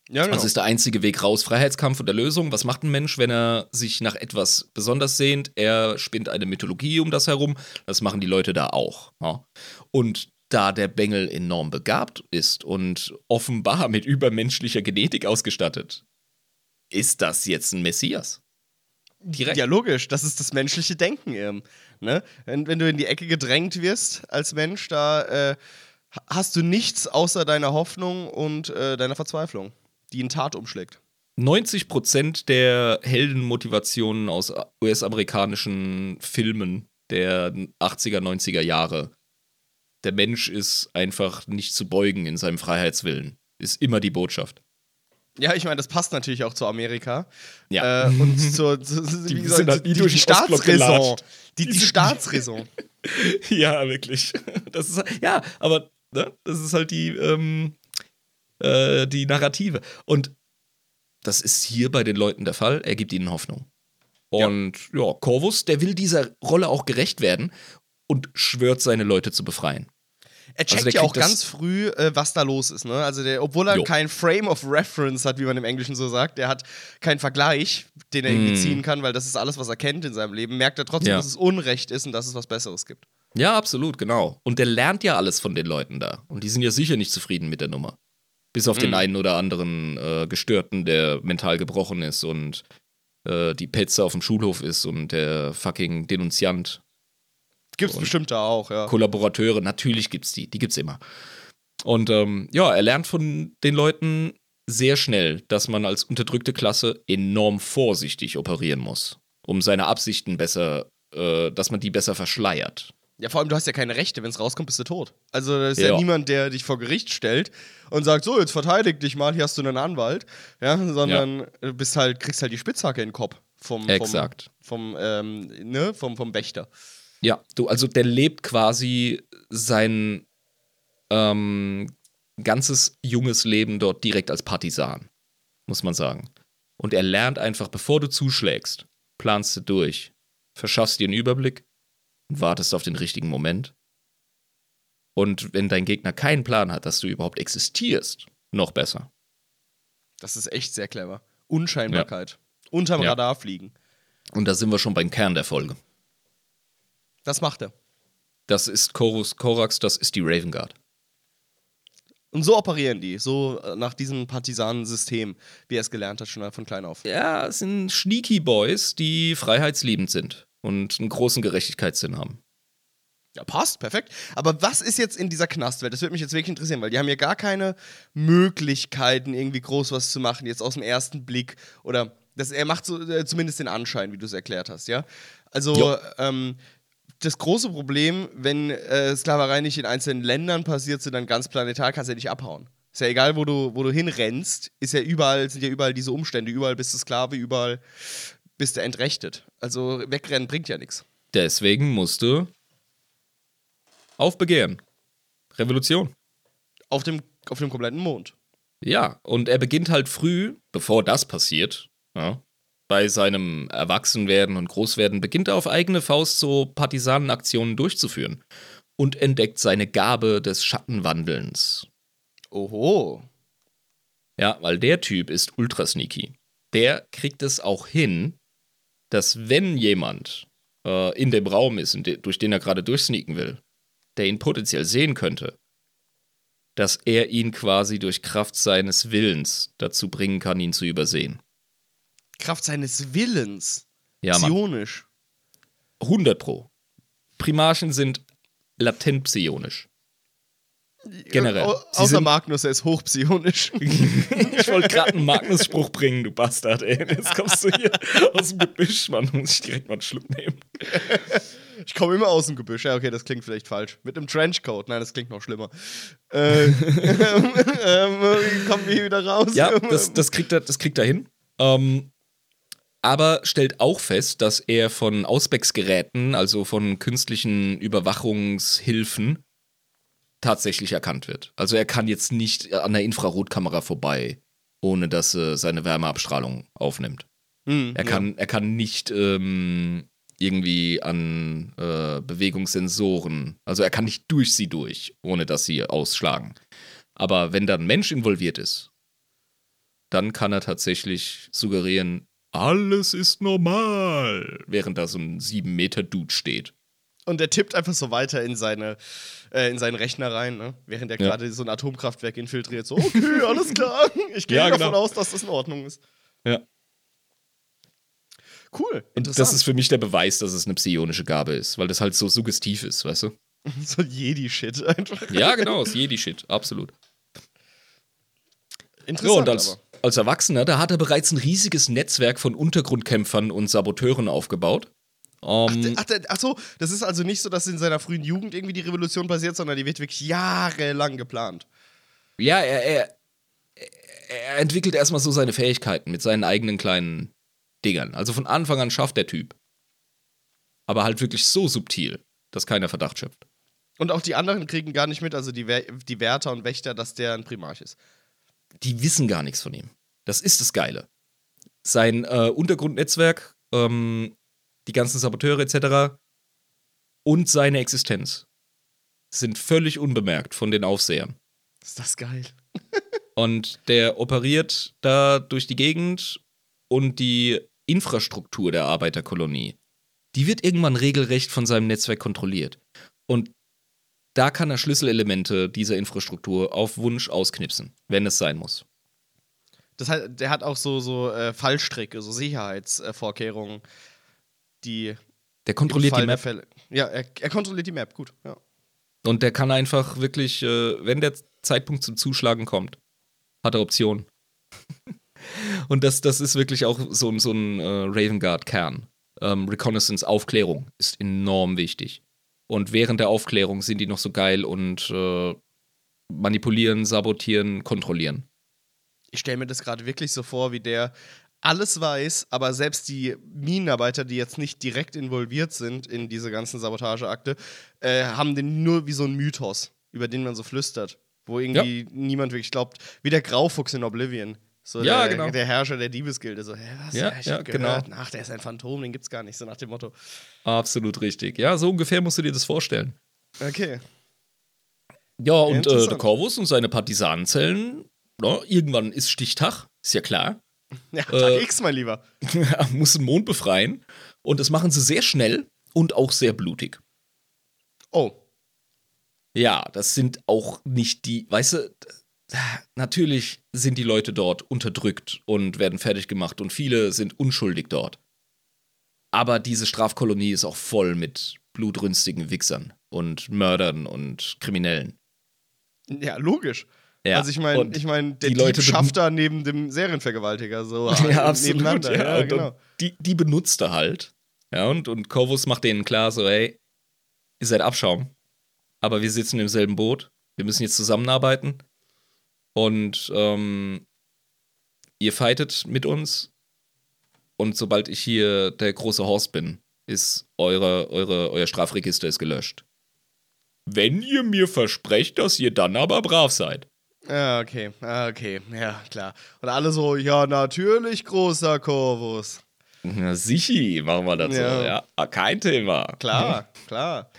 Ja, genau. Das ist der einzige Weg raus. Freiheitskampf und Erlösung. Was macht ein Mensch, wenn er sich nach etwas besonders sehnt? Er spinnt eine Mythologie um das herum. Das machen die Leute da auch. Ja? Und da der Bengel enorm begabt ist und offenbar mit übermenschlicher Genetik ausgestattet, ist das jetzt ein Messias? Direkt. Ja, logisch. Das ist das menschliche Denken. Eben, ne? wenn, wenn du in die Ecke gedrängt wirst als Mensch, da äh, hast du nichts außer deiner Hoffnung und äh, deiner Verzweiflung, die in Tat umschlägt. 90% der Heldenmotivationen aus US-amerikanischen Filmen der 80er, 90er Jahre der Mensch ist einfach nicht zu beugen in seinem Freiheitswillen. Ist immer die Botschaft. Ja, ich meine, das passt natürlich auch zu Amerika. Ja. Äh, und zur, zu, die, gesagt, sind halt die, die, die Staatsräson. Die, die Staatsräson. ja, wirklich. Das ist, ja, aber ne, das ist halt die, ähm, äh, die Narrative. Und das ist hier bei den Leuten der Fall. Er gibt ihnen Hoffnung. Und ja, ja Corvus, der will dieser Rolle auch gerecht werden und schwört, seine Leute zu befreien. Er also checkt also ja auch ganz früh, äh, was da los ist. Ne? Also der, obwohl er jo. kein Frame of Reference hat, wie man im Englischen so sagt, der hat keinen Vergleich, den er irgendwie mm. ziehen kann, weil das ist alles, was er kennt in seinem Leben, merkt er trotzdem, ja. dass es Unrecht ist und dass es was Besseres gibt. Ja, absolut, genau. Und der lernt ja alles von den Leuten da. Und die sind ja sicher nicht zufrieden mit der Nummer. Bis auf den Mhm. einen oder anderen äh, Gestörten, der mental gebrochen ist und äh, die Petze auf dem Schulhof ist und der fucking Denunziant. Gibt's bestimmt da auch, ja. Kollaborateure, natürlich gibt's die, die gibt's immer. Und ähm, ja, er lernt von den Leuten sehr schnell, dass man als unterdrückte Klasse enorm vorsichtig operieren muss, um seine Absichten besser, äh, dass man die besser verschleiert. Ja, vor allem, du hast ja keine Rechte. Wenn es rauskommt, bist du tot. Also, da ist ja. Ja. niemand, der dich vor Gericht stellt und sagt: So, jetzt verteidig dich mal, hier hast du einen Anwalt. Ja, sondern du bist halt, kriegst halt die Spitzhacke in den Kopf. Vom, Exakt. Vom, vom, ähm, ne, vom, vom Wächter. Ja, du, also der lebt quasi sein ähm, ganzes junges Leben dort direkt als Partisan, muss man sagen. Und er lernt einfach, bevor du zuschlägst, planst du durch, verschaffst dir einen Überblick und wartest auf den richtigen Moment. Und wenn dein Gegner keinen Plan hat, dass du überhaupt existierst, noch besser. Das ist echt sehr clever. Unscheinbarkeit. Unterm Ja. Radar fliegen. Und da sind wir schon beim Kern der Folge. Das macht er. Das ist Chorus Korax, das ist die Raven Guard. Und so operieren die. So äh, nach diesem Partisanensystem, wie er es gelernt hat, schon von klein auf. Ja, es sind Sneaky Boys, die freiheitsliebend sind und einen großen Gerechtigkeitssinn haben. Ja, passt, perfekt. Aber was ist jetzt in dieser Knastwelt? Das würde mich jetzt wirklich interessieren, weil die haben ja gar keine Möglichkeiten, irgendwie groß was zu machen, jetzt aus dem ersten Blick. Oder das, er macht so, äh, zumindest den Anschein, wie du es erklärt hast, ja? Also, ähm, das große Problem, wenn äh, Sklaverei nicht in einzelnen Ländern passiert, sondern ganz planetar, kannst du ja nicht abhauen. Ist ja egal, wo du, wo du hinrennst, ist ja überall, sind ja überall diese Umstände. Überall bist du Sklave, überall bist du entrechtet. Also wegrennen bringt ja nichts. Deswegen musste aufbegehren. Revolution. Auf dem, auf dem kompletten Mond. Ja, und er beginnt halt früh, bevor das passiert, ja, bei seinem Erwachsenwerden und Großwerden, beginnt er auf eigene Faust so Partisanenaktionen durchzuführen und entdeckt seine Gabe des Schattenwandelns. Oho. Ja, weil der Typ ist ultra sneaky. Der kriegt es auch hin, dass wenn jemand äh, in dem Raum ist, durch den er gerade durchsneaken will, der ihn potenziell sehen könnte, dass er ihn quasi durch Kraft seines Willens dazu bringen kann, ihn zu übersehen. Kraft seines Willens. Ja, Mann. Psionisch. 100 pro. Primarchen sind latent psionisch. Generell. Au- außer sind- Magnus, er ist hochpsionisch. ich wollte gerade einen Magnus-Spruch bringen, du Bastard, ey. Jetzt kommst du hier aus dem Gebüsch, Mann. Muss ich direkt mal einen Schluck nehmen. ich komme immer aus dem Gebüsch. Ja, okay, das klingt vielleicht falsch. Mit einem Trenchcoat. Nein, das klingt noch schlimmer. Äh, ähm, kommen wir hier wieder raus? Ja, das, das, kriegt, er, das kriegt er hin. Ähm, aber stellt auch fest, dass er von Ausbex-Geräten, also von künstlichen Überwachungshilfen, tatsächlich erkannt wird. Also er kann jetzt nicht an der Infrarotkamera vorbei, ohne dass er seine Wärmeabstrahlung aufnimmt. Hm, Er kann, er kann nicht ähm, irgendwie an äh, Bewegungssensoren, also er kann nicht durch sie durch, ohne dass sie ausschlagen. Aber wenn da ein Mensch involviert ist, dann kann er tatsächlich suggerieren, alles ist normal, während da so ein 7 Meter Dude steht. Und er tippt einfach so weiter in, seine, äh, in seinen Rechner rein, ne? während er Ja. gerade so ein Atomkraftwerk infiltriert. So, okay, alles klar. Ich gehe Ja, davon genau. aus, dass das in Ordnung ist. Ja. Cool. Und das ist für mich der Beweis, dass es eine psionische Gabe ist, weil das halt so suggestiv ist, weißt du? so Jedi-Shit einfach. Ja, genau, ist Jedi-Shit, absolut. Ja, Interessant. und als, aber. Als Erwachsener, da hat er bereits ein riesiges Netzwerk von Untergrundkämpfern und Saboteuren aufgebaut. Ähm, Ach, der- ach so, das ist also nicht so, dass in seiner frühen Jugend irgendwie die Revolution passiert, sondern die wird wirklich jahrelang geplant. ja, er, er, er entwickelt erstmal so seine Fähigkeiten mit seinen eigenen kleinen Dingern. Also von Anfang an schafft der Typ. Aber halt wirklich so subtil, dass keiner Verdacht schöpft. Und auch die anderen kriegen gar nicht mit, also die, die Wärter und Wächter, dass der ein Primarch ist. Die wissen gar nichts von ihm. Das ist das Geile. Sein äh, Untergrundnetzwerk, ähm, die ganzen Saboteure etc. und seine Existenz sind völlig unbemerkt von den Aufsehern. Ist das geil? Und der operiert da durch die Gegend und die Infrastruktur der Arbeiterkolonie, die wird irgendwann regelrecht von seinem Netzwerk kontrolliert. Und da kann er Schlüsselelemente dieser Infrastruktur auf Wunsch ausknipsen, wenn es sein muss. Das heißt, der hat auch so, so äh, Fallstricke, so Sicherheitsvorkehrungen, die. Der kontrolliert die Map. Fälle, ja, er, er, kontrolliert die Map, gut, ja. Und der kann einfach wirklich, äh, wenn der Zeitpunkt zum Zuschlagen kommt, hat er Optionen. Und das, das ist wirklich auch so, so ein äh, Raven Guard-Kern. Ähm, Reconnaissance, Aufklärung ist enorm wichtig. Und während der Aufklärung sind die noch so geil und äh, manipulieren, sabotieren, kontrollieren. Ich stelle mir das gerade wirklich so vor, wie der alles weiß, aber selbst die Minenarbeiter, die jetzt nicht direkt involviert sind in diese ganzen Sabotageakte, äh, haben den nur wie so ein Mythos, über den man so flüstert. Wo irgendwie ja. niemand wirklich glaubt, wie der Graufuchs in Oblivion. So ja, der, genau. der Herrscher der Diebesgilde. So, hä, was? Ja, ja ich ja, hab gehört. Genau. Ach, der ist ein Phantom, den gibt's gar nicht, so nach dem Motto. Absolut richtig. Ja, so ungefähr musst du dir das vorstellen. Okay. Ja, und äh, der Corvus und seine Partisanenzellen, no, irgendwann ist Stichtag, ist ja klar. Ja, Tag äh, X, mein Lieber. muss den Mond befreien. Und das machen sie sehr schnell und auch sehr blutig. Oh. Ja, das sind auch nicht die, weißt du, natürlich sind die Leute dort unterdrückt und werden fertig gemacht und viele sind unschuldig dort. Aber diese Strafkolonie ist auch voll mit blutrünstigen Wichsern und Mördern und Kriminellen. Ja, logisch. Ja, also ich meine, ich meine, der die Dieb schafft da neben dem Serienvergewaltiger so ja, absolut, nebeneinander. Ja, ja genau. Die, die benutzt er halt. Ja, und, und Corvus macht denen klar, so, hey, ihr seid Abschaum, aber wir sitzen im selben Boot, wir müssen jetzt zusammenarbeiten und ähm, ihr fightet mit uns und sobald ich hier der große Horst bin, ist eure, eure, euer Strafregister ist gelöscht. Wenn ihr mir versprecht, dass ihr dann aber brav seid. Ja, okay, okay, ja, klar. Und alle so, ja, natürlich, großer Corvus. Na, sichi, machen wir das ja. so, ja. Ah, kein Thema. Klar, klar.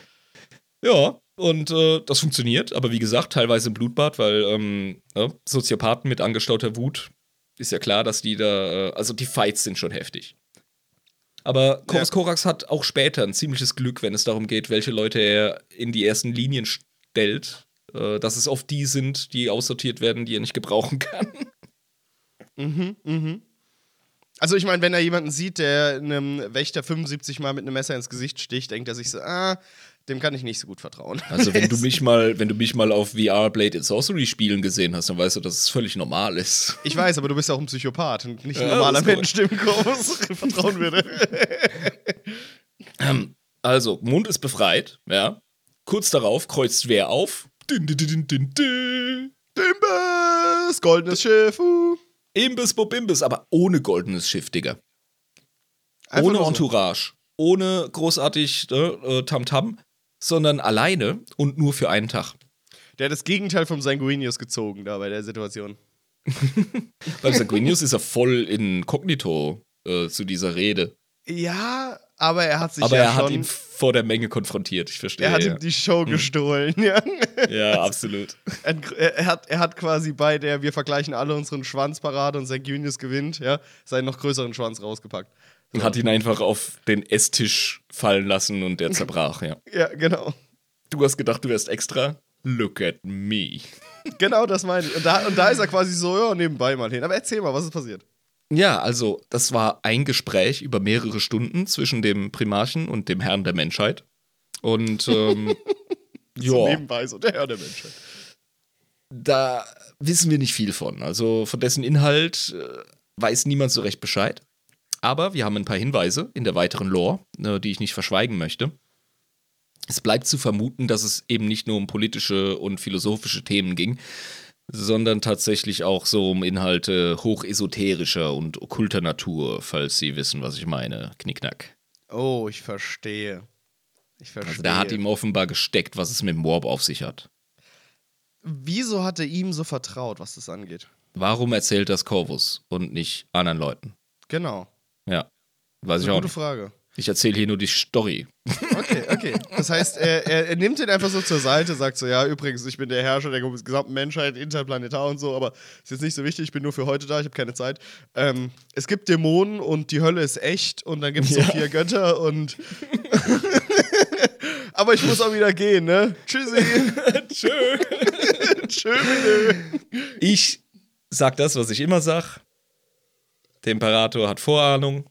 Ja, und äh, das funktioniert, aber wie gesagt, teilweise im Blutbad, weil ähm, ja, Soziopathen mit angestauter Wut ist ja klar, dass die da, äh, also die Fights sind schon heftig. Aber Corvus ja. Corax hat auch später ein ziemliches Glück, wenn es darum geht, welche Leute er in die ersten Linien stellt äh, dass es oft die sind, die aussortiert werden, die er nicht gebrauchen kann. Mhm, mhm. Also ich meine, wenn er jemanden sieht, der einem Wächter 75 Mal mit einem Messer ins Gesicht sticht, denkt er sich so, ah, dem kann ich nicht so gut vertrauen. Also wenn du mich mal, wenn du mich mal auf VR Blade and Sorcery spielen gesehen hast, dann weißt du, dass es völlig normal ist. Ich weiß, aber du bist ja auch ein Psychopath und nicht ein ja, normaler Mensch, dem Kurs vertrauen würde. Ähm, also, Mund ist befreit, ja. Kurz darauf kreuzt wer auf? Din, din, din, din, din. Dimbes, goldenes Schiff. Uh. Imbis, Bobimbis, aber ohne goldenes Schiff, Digga. Einfach ohne Entourage. So. Ohne großartig ne, äh, Tamtam, -Tam, sondern alleine und nur für einen Tag. Der hat das Gegenteil vom Sanguinius gezogen da bei der Situation. Beim Sanguinius ist er voll in Kognito äh, zu dieser Rede. Ja, aber er hat sich aber ja er hat ihn vor der Menge konfrontiert, ich verstehe. Er hat ja. ihm die Show hm. gestohlen, ja. Ja, absolut. Er, er, hat, er hat quasi bei der, wir vergleichen alle unseren Schwanzparade und Sanguinius gewinnt, ja, seinen noch größeren Schwanz rausgepackt. Und hat ihn einfach auf den Esstisch fallen lassen und der zerbrach, ja. Ja, genau. Du hast gedacht, du wärst extra? Look at me. Genau, das meine ich. Und da, und da ist er quasi so, ja, nebenbei mal hin. Aber erzähl mal, was ist passiert? Ja, also das war ein Gespräch über mehrere Stunden zwischen dem Primarchen und dem Herrn der Menschheit. Und ähm, so nebenbei so der Herr der Menschheit. Da wissen wir nicht viel von. Also von dessen Inhalt äh, weiß niemand so recht Bescheid. Aber wir haben ein paar Hinweise in der weiteren Lore, äh, die ich nicht verschweigen möchte. Es bleibt zu vermuten, dass es eben nicht nur um politische und philosophische Themen ging, sondern tatsächlich auch so um Inhalte hochesoterischer und okkulter Natur, falls Sie wissen, was ich meine. Knickknack. Oh, ich verstehe. Ich verstehe. Also der hat ihm offenbar gesteckt, was es mit dem Warp auf sich hat. Wieso hat er ihm so vertraut, was das angeht? Warum erzählt das Corvus und nicht anderen Leuten? Genau. Ja, weiß ich auch gute nicht. Frage. Ich erzähle hier nur die Story. Okay, okay. Das heißt, er, er, er, nimmt ihn einfach so zur Seite, sagt so, ja, übrigens, ich bin der Herrscher der gesamten Menschheit, interplanetar und so, aber ist jetzt nicht so wichtig, ich bin nur für heute da, ich habe keine Zeit. Ähm, es gibt Dämonen und die Hölle ist echt und dann gibt es ja. so vier Götter und Aber ich muss auch wieder gehen, ne? Tschüssi. Tschö. Tschö, bitte. Ich sag das, was ich immer sag. Der Imperator hat Vorahnung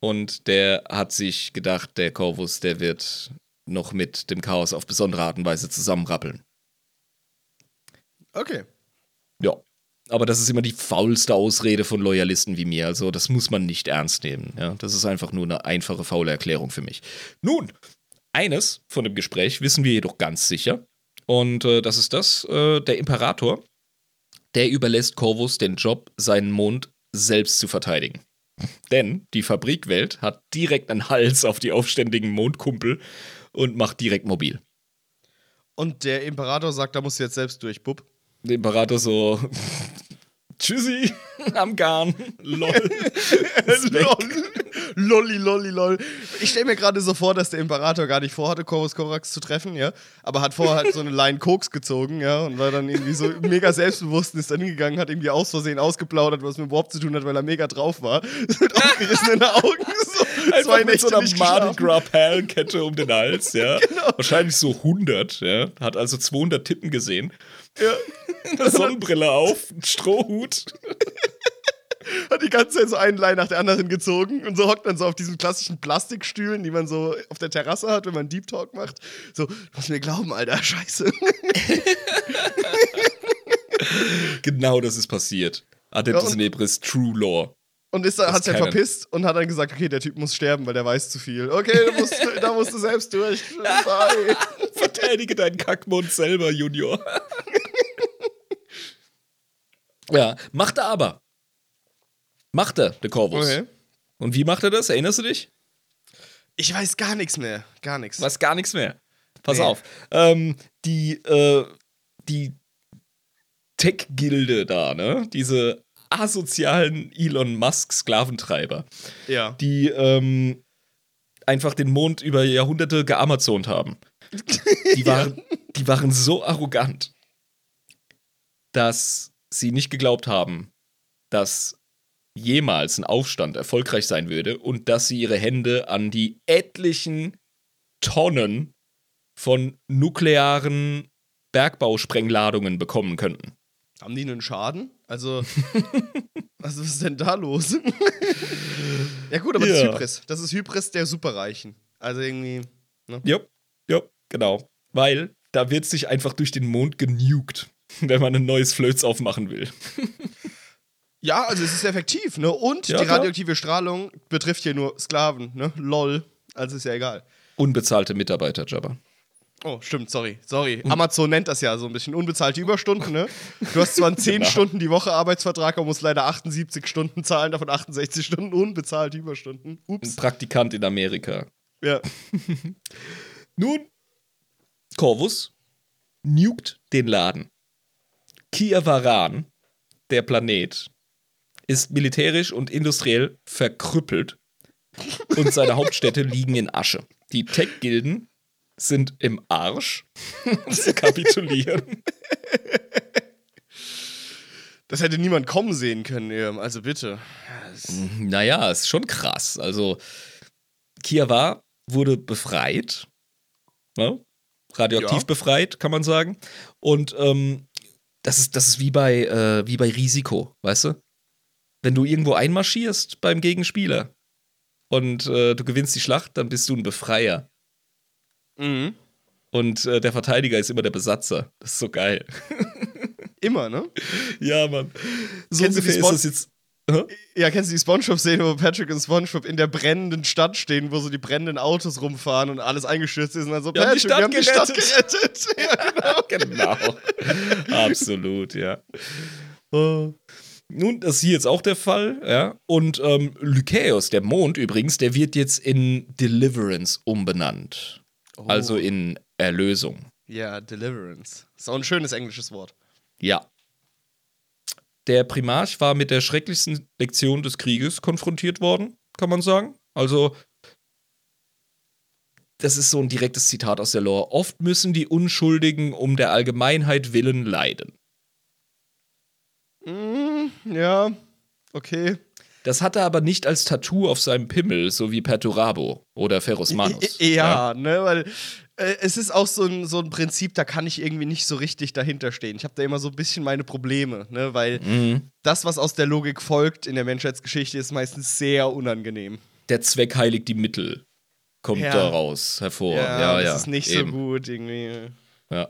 und der hat sich gedacht, der Corvus, der wird noch mit dem Chaos auf besondere Art und Weise zusammenrappeln. Okay. Ja. Aber das ist immer die faulste Ausrede von Loyalisten wie mir. Also, das muss man nicht ernst nehmen. Ja, das ist einfach nur eine einfache, faule Erklärung für mich. Nun, eines von dem Gespräch wissen wir jedoch ganz sicher. Und äh, das ist das: äh, der Imperator, der überlässt Corvus den Job, seinen Mond selbst zu verteidigen. Denn die Fabrikwelt hat direkt einen Hals auf die aufständigen Mondkumpel und macht direkt mobil. Und der Imperator sagt, da musst du jetzt selbst durch, Bub. Der Imperator so: Tschüssi, am Garn. Lol. Lol. Lolli, lolli, lol. Ich stelle mir gerade so vor, dass der Imperator gar nicht vorhatte, Corvus Corax zu treffen, ja. Aber hat vorher halt so eine Line Koks gezogen, ja. Und war dann irgendwie so mega selbstbewusst und ist dann hingegangen, hat irgendwie aus Versehen ausgeplaudert, was mit Warp zu tun hat, weil er mega drauf war. mit aufgerissenen Augen. So, Einfach zwei mit Nächte so einer Mardi. Gras Perlenkette um den Hals, ja. Genau. Wahrscheinlich so 100, ja. Hat also 200 Tippen gesehen. Ja. Sonnenbrille auf, Strohhut. Hat die ganze Zeit so einen Line nach der anderen gezogen und so hockt dann so auf diesen klassischen Plastikstühlen, die man so auf der Terrasse hat, wenn man Deep Talk macht. So, du musst mir glauben, Alter, scheiße. Genau das ist passiert. Adeptus Ja, Nebris True Lore. Und ist hat sich verpisst und hat dann gesagt, okay, der Typ muss sterben, weil der weiß zu viel. Okay, da musst, du- da musst du selbst durch. Verteidige deinen Kackmund selber, Junior. Ja, macht er aber. Macht er, der Corvus. Okay. Und wie macht er das? Erinnerst du dich? Ich weiß gar nichts mehr. Gar nichts. Was gar nichts mehr. Pass Nee. auf. Ähm, die, äh, die Tech-Gilde da, ne? Diese asozialen Elon Musk-Sklaventreiber, Ja. die ähm, einfach den Mond über Jahrhunderte geamazont haben. Die waren, die waren so arrogant, dass sie nicht geglaubt haben, dass jemals ein Aufstand erfolgreich sein würde und dass sie ihre Hände an die etlichen Tonnen von nuklearen Bergbausprengladungen bekommen könnten. Haben die einen Schaden? Also, was ist denn da los? ja, gut, aber das ist Ja. Hybris. Das ist Hybris der Superreichen. Also irgendwie. Ne? Ja, ja, genau. Weil da wird sich einfach durch den Mond genukt, wenn man ein neues Flöz aufmachen will. Ja, also es ist effektiv, ne? Und Ja, die radioaktive Strahlung betrifft hier nur Sklaven, ne? Lol. Also ist ja egal. Unbezahlte Mitarbeiter, Jabba. Oh, stimmt, sorry, sorry. Amazon nennt das ja so ein bisschen unbezahlte Überstunden, ne? Du hast zwar einen 10 Genau. Stunden die Woche Arbeitsvertrag, aber musst leider 78 Stunden zahlen, davon 68 Stunden unbezahlte Überstunden. Ein Ups. Praktikant in Amerika. Ja. Nun, Corvus nukt den Laden. Kiavaran, der Planet, ist militärisch und industriell verkrüppelt und seine Hauptstädte liegen in Asche. Die Tech-Gilden sind im Arsch. Sie kapitulieren. Das hätte niemand kommen sehen können, also bitte. Naja, ist schon krass. Also, Kiawa wurde befreit. Ne? Radioaktiv Ja. befreit, kann man sagen. Und ähm, das, ist, das ist wie bei, äh, wie bei Risiko, weißt du? Wenn du irgendwo einmarschierst beim Gegenspieler und äh, du gewinnst die Schlacht, dann bist du ein Befreier. Mhm. Und äh, der Verteidiger ist immer der Besatzer. Das ist so geil. Immer, ne? ja, Mann. So Kennst ungefähr ist das jetzt. Hä? Ja, kennst du die Spongebob-Szene, wo Patrick und Spongebob in der brennenden Stadt stehen, wo so die brennenden Autos rumfahren und alles eingestürzt ist und dann so, Wir haben die Patrick, wir haben Stadt die Stadt gerettet. ja, genau. genau. Absolut, ja. Äh, Nun, das ist hier jetzt auch der Fall, ja. Und ähm, Lycaeus, der Mond übrigens, der wird jetzt in Deliverance umbenannt. Also in Erlösung. Ja, Deliverance. Ist auch ein schönes englisches Wort. Ja. Der Primarch war mit der schrecklichsten Lektion des Krieges konfrontiert worden, kann man sagen. Also, das ist so ein direktes Zitat aus der Lore. Oft müssen die Unschuldigen um der Allgemeinheit willen leiden. Mm, ja, okay. Das hat er aber nicht als Tattoo auf seinem Pimmel, so wie Perturabo oder Ferrosmanus. Ja, ne, weil es ist auch so ein, so ein Prinzip, da kann ich irgendwie nicht so richtig dahinter stehen. Ich habe da immer so ein bisschen meine Probleme, ne? weil Mhm. das, was aus der Logik folgt in der Menschheitsgeschichte, ist meistens sehr unangenehm. Der Zweck heiligt die Mittel. Kommt Ja. daraus hervor. Ja, ja. das ist nicht eben. so gut irgendwie. Ja.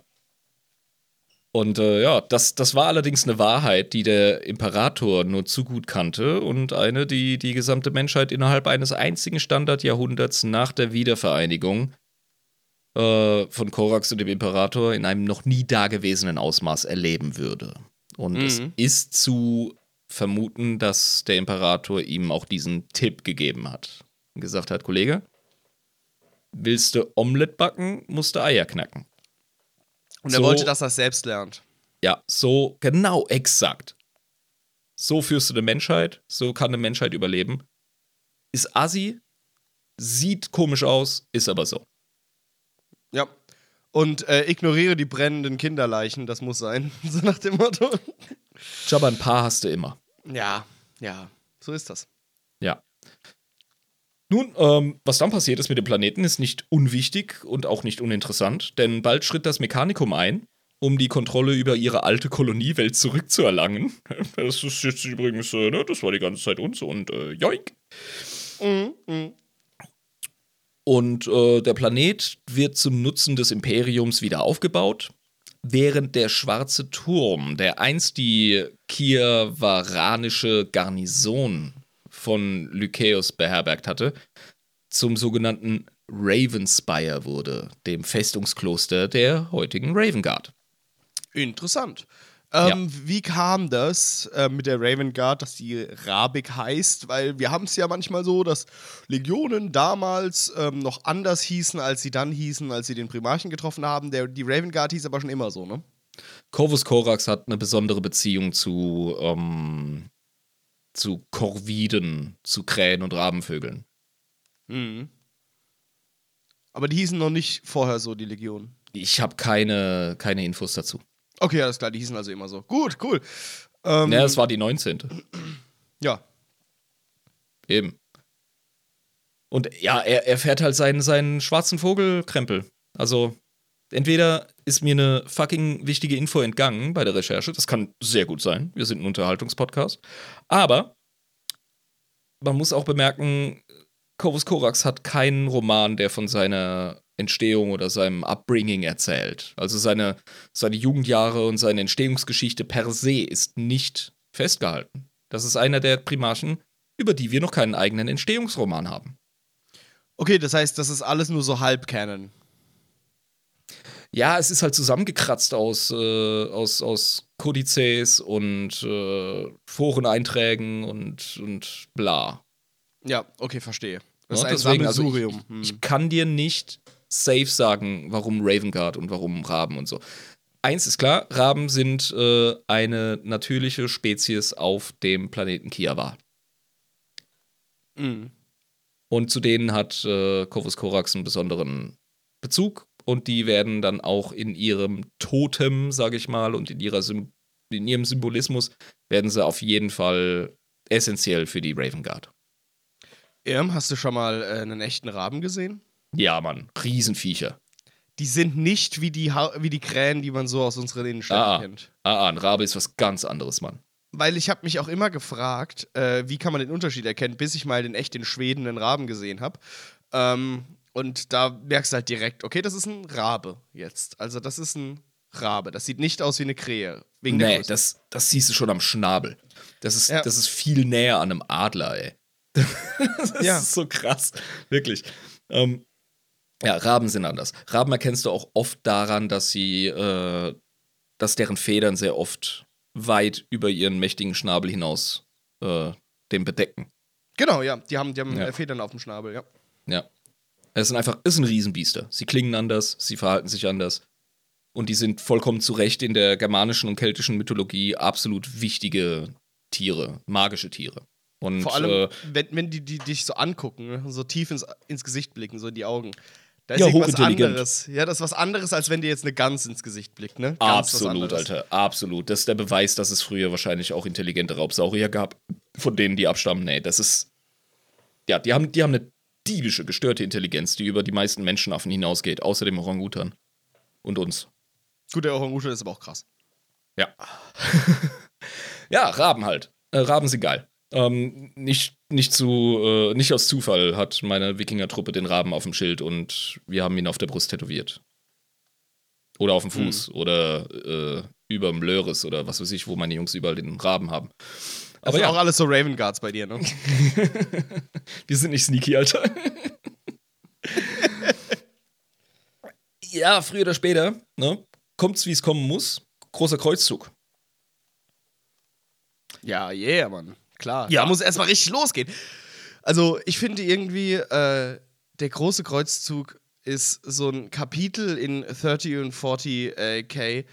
Und äh, ja, das, das war allerdings eine Wahrheit, die der Imperator nur zu gut kannte und eine, die die gesamte Menschheit innerhalb eines einzigen Standardjahrhunderts nach der Wiedervereinigung äh, von Korax und dem Imperator in einem noch nie dagewesenen Ausmaß erleben würde. Und es Mhm. ist zu vermuten, dass der Imperator ihm auch diesen Tipp gegeben hat. Und gesagt hat, Kollege, willst du Omelette backen, musst du Eier knacken. Und er So- wollte, dass er es selbst lernt. Ja, so genau, exakt. So führst du eine Menschheit, so kann eine Menschheit überleben. Ist assi, sieht komisch aus, ist aber so. Ja. Und äh, ignoriere die brennenden Kinderleichen, das muss sein. So nach dem Motto. Jabba, ein paar hast du immer. Ja, ja, so ist das. Ja. Nun, ähm, was dann passiert ist mit dem Planeten, ist nicht unwichtig und auch nicht uninteressant, denn bald schritt das Mechanikum ein, um die Kontrolle über ihre alte Koloniewelt zurückzuerlangen. Das ist jetzt übrigens, äh, ne, das war die ganze Zeit uns und äh, joink. Mhm, mhm. Und äh, der Planet wird zum Nutzen des Imperiums wieder aufgebaut, während der schwarze Turm, der einst die kiavaranische Garnison von Lycaeus beherbergt hatte, zum sogenannten Ravenspire wurde, dem Festungskloster der heutigen Ravengard. Interessant. Ähm, Wie kam das äh, mit der Raven Guard, dass die Rabik heißt? Weil wir haben es ja manchmal so, dass Legionen damals ähm, noch anders hießen, als sie dann hießen, als sie den Primarchen getroffen haben. Der, die Raven Guard hieß aber schon immer so, ne? Corvus Corax hat eine besondere Beziehung zu, ähm, zu Korviden, zu Krähen und Rabenvögeln. Mhm. Aber die hießen noch nicht vorher so, die Legionen. Ich habe keine, keine Infos dazu. Okay, alles klar, die hießen also immer so. Gut, cool. Ähm, Ja, es war die 19. ja. Eben. Und ja, er, er fährt halt seinen, seinen schwarzen Vogelkrempel. Also, entweder ist mir eine fucking wichtige Info entgangen bei der Recherche. Das kann sehr gut sein. Wir sind ein Unterhaltungspodcast. Aber man muss auch bemerken, Corvus Corax hat keinen Roman, der von seiner Entstehung oder seinem Upbringing erzählt. Also seine, seine Jugendjahre und seine Entstehungsgeschichte per se ist nicht festgehalten. Das ist einer der Primarchen, über die wir noch keinen eigenen Entstehungsroman haben. Okay, das heißt, das ist alles nur so Halbcanon. Ja, es ist halt zusammengekratzt aus, äh, aus, aus Kodizes und äh, Foreneinträgen und, und bla. Ja, okay, verstehe. Das Ja, ist ein deswegen, also. Hm. Ich kann dir nicht safe sagen, warum Ravengard und warum Raben und so. Eins ist klar, Raben sind äh, eine natürliche Spezies auf dem Planeten Kiawa. Mhm. Und zu denen hat äh, Corvus Corax einen besonderen Bezug. Und die werden dann auch in ihrem Totem, sage ich mal, und in, ihrer Sym in ihrem Symbolismus, werden sie auf jeden Fall essentiell für die Ravengard. Irm, hast du schon mal äh, einen echten Raben gesehen? Ja, Mann, Riesenviecher. Die sind nicht wie die, ha wie die Krähen, die man so aus unseren Innenstädten Ah. kennt. Ah, ah, ein Rabe ist was ganz anderes, Mann. Weil ich habe mich auch immer gefragt, äh, wie kann man den Unterschied erkennen, bis ich mal den echt in Schweden einen Raben gesehen habe. Ähm, und da merkst du halt direkt, okay, das ist ein Rabe jetzt. Also das ist ein Rabe. Das sieht nicht aus wie eine Krähe. Wegen der Nee, Größe. das, das siehst du schon am Schnabel. Das ist, Ja. das ist viel näher an einem Adler, ey. das Ja. ist so krass. Wirklich. Ähm, ja, Raben sind anders. Raben erkennst du auch oft daran, dass sie, äh, dass deren Federn sehr oft weit über ihren mächtigen Schnabel hinaus äh, den bedecken. Genau, ja. Die haben, die haben Ja. äh, Federn auf dem Schnabel, ja. Ja. Es sind einfach, es sind Riesenbiester. Sie klingen anders, sie verhalten sich anders. Und die sind vollkommen zu Recht in der germanischen und keltischen Mythologie absolut wichtige Tiere, magische Tiere. Und Vor allem, äh, wenn, wenn die, die dich so angucken, ne, so tief ins, ins Gesicht blicken, so in die Augen. Da ist Ja, hochintelligent. anderes. Ja, das ist was anderes, als wenn dir jetzt eine Gans ins Gesicht blickt, ne? Ganz was absolut. Alter, absolut. Das ist der Beweis, dass es früher wahrscheinlich auch intelligente Raubsaurier gab, von denen die abstammen. Nee, das ist. Ja, die haben, die haben eine diebische, gestörte Intelligenz, die über die meisten Menschenaffen hinausgeht, außer dem Orangutan. Und uns. Gut, der Orangutan ist aber auch krass. Ja. ja, Raben halt. Äh, Raben sind geil. Ähm, nicht, nicht, zu, äh, nicht aus Zufall hat meine Wikinger-Truppe den Raben auf dem Schild und wir haben ihn auf der Brust tätowiert. Oder auf dem Fuß. Mhm. Oder äh, über dem Löris oder was weiß ich, wo meine Jungs überall den Raben haben. Aber also ja. auch alles so Raven Guards bei dir, ne? wir sind nicht sneaky, Alter. ja, früher oder später, ne? Kommt's, wie es kommen muss. Großer Kreuzzug. Ja, yeah, Mann. Klar. Ja. Da muss erstmal richtig losgehen. Also, ich finde irgendwie, äh, der große Kreuzzug ist so ein Kapitel in 30 und 40k, äh,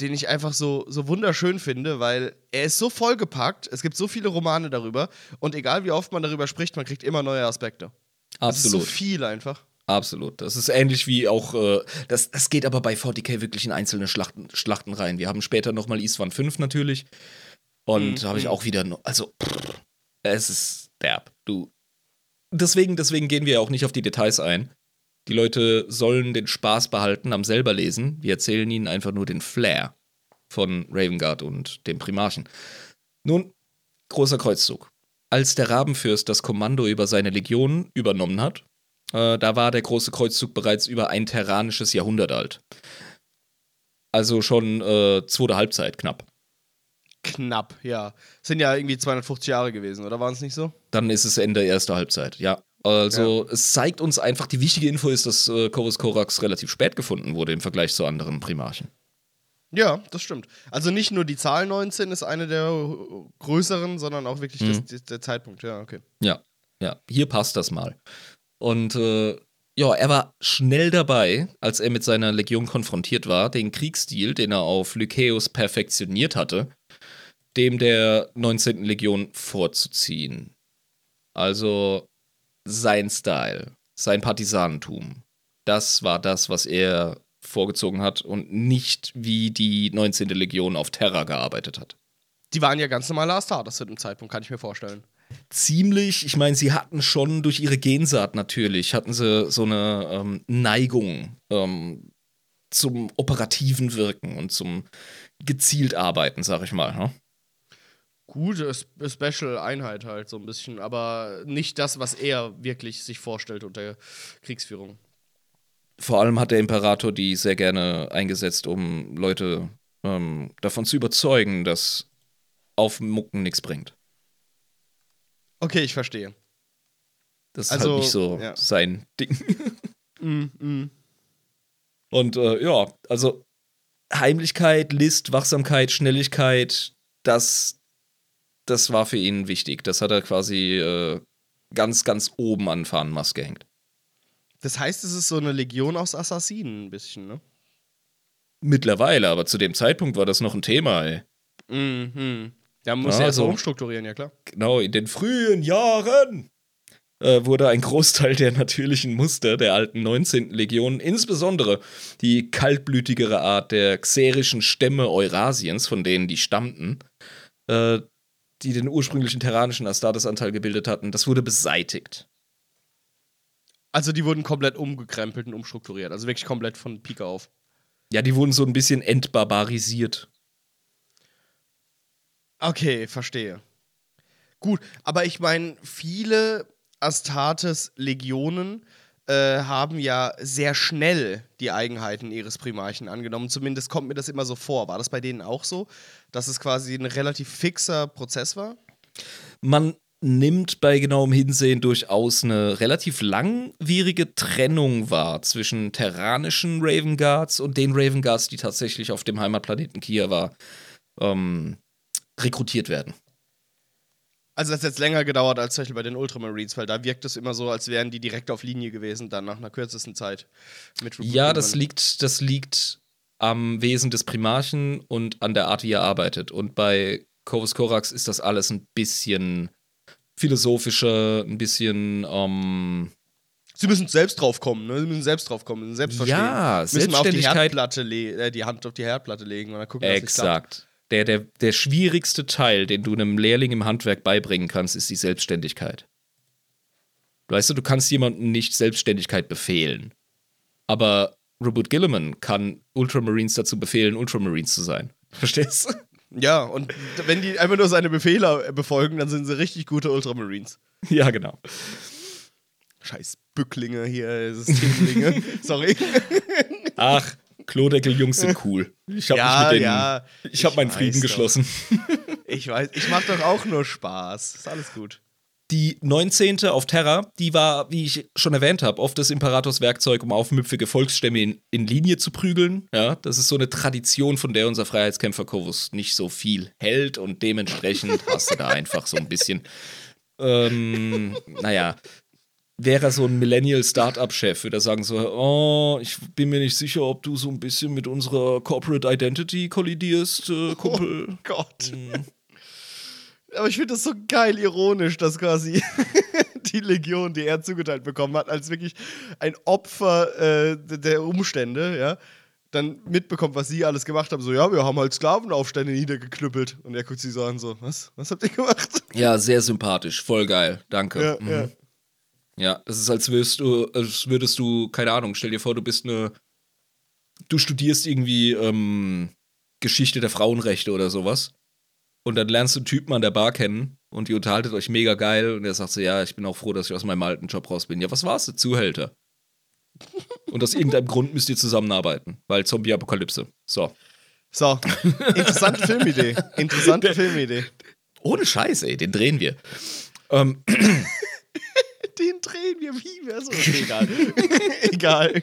den ich einfach so, so wunderschön finde, weil er ist so vollgepackt, es gibt so viele Romane darüber und egal wie oft man darüber spricht, man kriegt immer neue Aspekte. Absolut. Das ist so viel einfach. Absolut. Das ist ähnlich wie auch, äh, das, das geht aber bei 40k wirklich in einzelne Schlachten, Schlachten rein. Wir haben später nochmal Eastwan 5 natürlich. Und mhm. habe ich auch wieder, also, pff, es ist derb. Du. Deswegen, deswegen gehen wir auch nicht auf die Details ein. Die Leute sollen den Spaß behalten am selber lesen. Wir erzählen ihnen einfach nur den Flair von Ravengard und dem Primarchen. Nun, großer Kreuzzug. Als der Rabenfürst das Kommando über seine Legionen übernommen hat, äh, da war der große Kreuzzug bereits über ein terranisches Jahrhundert alt. Also schon äh, zweite Halbzeit knapp. Knapp, ja. Sind ja irgendwie 250 Jahre gewesen, oder waren es nicht so? Dann ist es Ende erster Halbzeit, ja. Also ja. es zeigt uns einfach, die wichtige Info ist, dass äh, Corvus Corax relativ spät gefunden wurde im Vergleich zu anderen Primarchen. Ja, das stimmt. Also nicht nur die Zahl 19 ist eine der größeren, sondern auch wirklich mhm. das, der Zeitpunkt. Ja, okay. Ja, ja. Hier passt das mal. Und äh, ja, er war schnell dabei, als er mit seiner Legion konfrontiert war, den Kriegsstil, den er auf Lycaeus perfektioniert hatte, dem der 19. Legion vorzuziehen. Also sein Style, sein Partisanentum. Das war das, was er vorgezogen hat und nicht wie die 19. Legion auf Terra gearbeitet hat. Die waren ja ganz normale Astartes zu dem Zeitpunkt, kann ich mir vorstellen. Ziemlich, ich meine, sie hatten schon durch ihre Gensaat natürlich, hatten sie so eine ähm, Neigung ähm, zum operativen Wirken und zum gezielt Arbeiten, sag ich mal. Ne? Gute Special-Einheit halt so ein bisschen, aber nicht das, was er wirklich sich vorstellt unter Kriegsführung. Vor allem hat der Imperator die sehr gerne eingesetzt, um Leute ähm, davon zu überzeugen, dass Aufmucken nichts bringt. Okay, ich verstehe. Das ist halt also, halt nicht so ja. sein Ding. mm, mm. Und äh, ja, also Heimlichkeit, List, Wachsamkeit, Schnelligkeit, das das war für ihn wichtig. Das hat er quasi äh, ganz, ganz oben an Fahnenmast gehängt. Das heißt, es ist so eine Legion aus Assassinen ein bisschen, ne? Mittlerweile, aber zu dem Zeitpunkt war das noch ein Thema, ey. Mhm. Da muss ja, er so umstrukturieren, ja klar. Genau, in den frühen Jahren äh, wurde ein Großteil der natürlichen Muster der alten 19. Legion, insbesondere die kaltblütigere Art der xerischen Stämme Eurasiens, von denen die stammten, äh, die den ursprünglichen terranischen Astartes-Anteil gebildet hatten, das wurde beseitigt. Also die wurden komplett umgekrempelt und umstrukturiert, also wirklich komplett von Pike auf. Ja, die wurden so ein bisschen entbarbarisiert. Okay, verstehe. Gut, aber ich meine, viele Astartes-Legionen äh, haben ja sehr schnell die Eigenheiten ihres Primarchen angenommen. Zumindest kommt mir das immer so vor. War das bei denen auch so, dass es quasi ein relativ fixer Prozess war? Man nimmt bei genauem Hinsehen durchaus eine relativ langwierige Trennung wahr zwischen terranischen Raven Guards und den Raven Guards, die tatsächlich auf dem Heimatplaneten Kiewa ähm, rekrutiert werden. Also das hat jetzt länger gedauert als zum Beispiel bei den Ultramarines, weil da wirkt es immer so, als wären die direkt auf Linie gewesen, dann nach einer kürzesten Zeit. Mit ja, das liegt, das liegt am Wesen des Primarchen und an der Art, wie er arbeitet. Und bei Corvus Corax ist das alles ein bisschen philosophischer, ein bisschen. Ähm Sie müssen selbst drauf kommen, ne? Sie müssen selbst drauf kommen, selbst verstehen. Ja, müssen Selbstständigkeit. Auf die, Herdplatte äh, die Hand auf die Herdplatte legen und dann gucken, was Exakt der, der, der schwierigste Teil, den du einem Lehrling im Handwerk beibringen kannst, ist die Selbstständigkeit. Weißt du, du kannst jemandem nicht Selbstständigkeit befehlen. Aber Robert Gilliman kann Ultramarines dazu befehlen, Ultramarines zu sein. Verstehst du? Ja, und wenn die einfach nur seine Befehle befolgen, dann sind sie richtig gute Ultramarines. Ja, genau. Scheiß Bücklinge hier, Systemlinge. Sorry. Ach, Klodeckel-Jungs sind cool. Ich habe Ja, mit denen, ja, ich habe meinen Frieden doch. geschlossen. Ich weiß, ich mach doch auch nur Spaß. Ist alles gut. Die 19. auf Terra, die war, wie ich schon erwähnt habe, oft des Imperators Werkzeug, um aufmüpfige Volksstämme in, in Linie zu prügeln. Ja, das ist so eine Tradition, von der unser Freiheitskämpfer Kovus nicht so viel hält und dementsprechend hast du da einfach so ein bisschen, ähm, naja, wäre er so ein Millennial-Startup-Chef, würde er sagen so, oh, ich bin mir nicht sicher, ob du so ein bisschen mit unserer Corporate Identity kollidierst, äh, Kumpel. Gott. Aber ich finde das so geil ironisch, dass quasi die Legion, die er zugeteilt bekommen hat, als wirklich ein Opfer äh, der Umstände, ja, dann mitbekommt, was sie alles gemacht haben. So, ja, wir haben halt Sklavenaufstände niedergeknüppelt. Und er guckt sie so an, so, was? Was habt ihr gemacht? Ja, sehr sympathisch, voll geil, danke. Ja, Mhm. ja. Ja, das ist, als würdest du, als würdest du, keine Ahnung, stell dir vor, du bist eine, du studierst irgendwie ähm, Geschichte der Frauenrechte oder sowas. Und dann lernst du einen Typen an der Bar kennen und ihr unterhaltet euch mega geil und er sagt so, ja, ich bin auch froh, dass ich aus meinem alten Job raus bin. Ja, was war's? Der Zuhälter. Und aus irgendeinem Grund müsst ihr zusammenarbeiten, weil Zombie-Apokalypse. So. So, interessante Filmidee. Interessante Filmidee. Ohne Scheiß, ey, den drehen wir. Ähm, Den drehen wir wie? Wär's okay, egal. egal.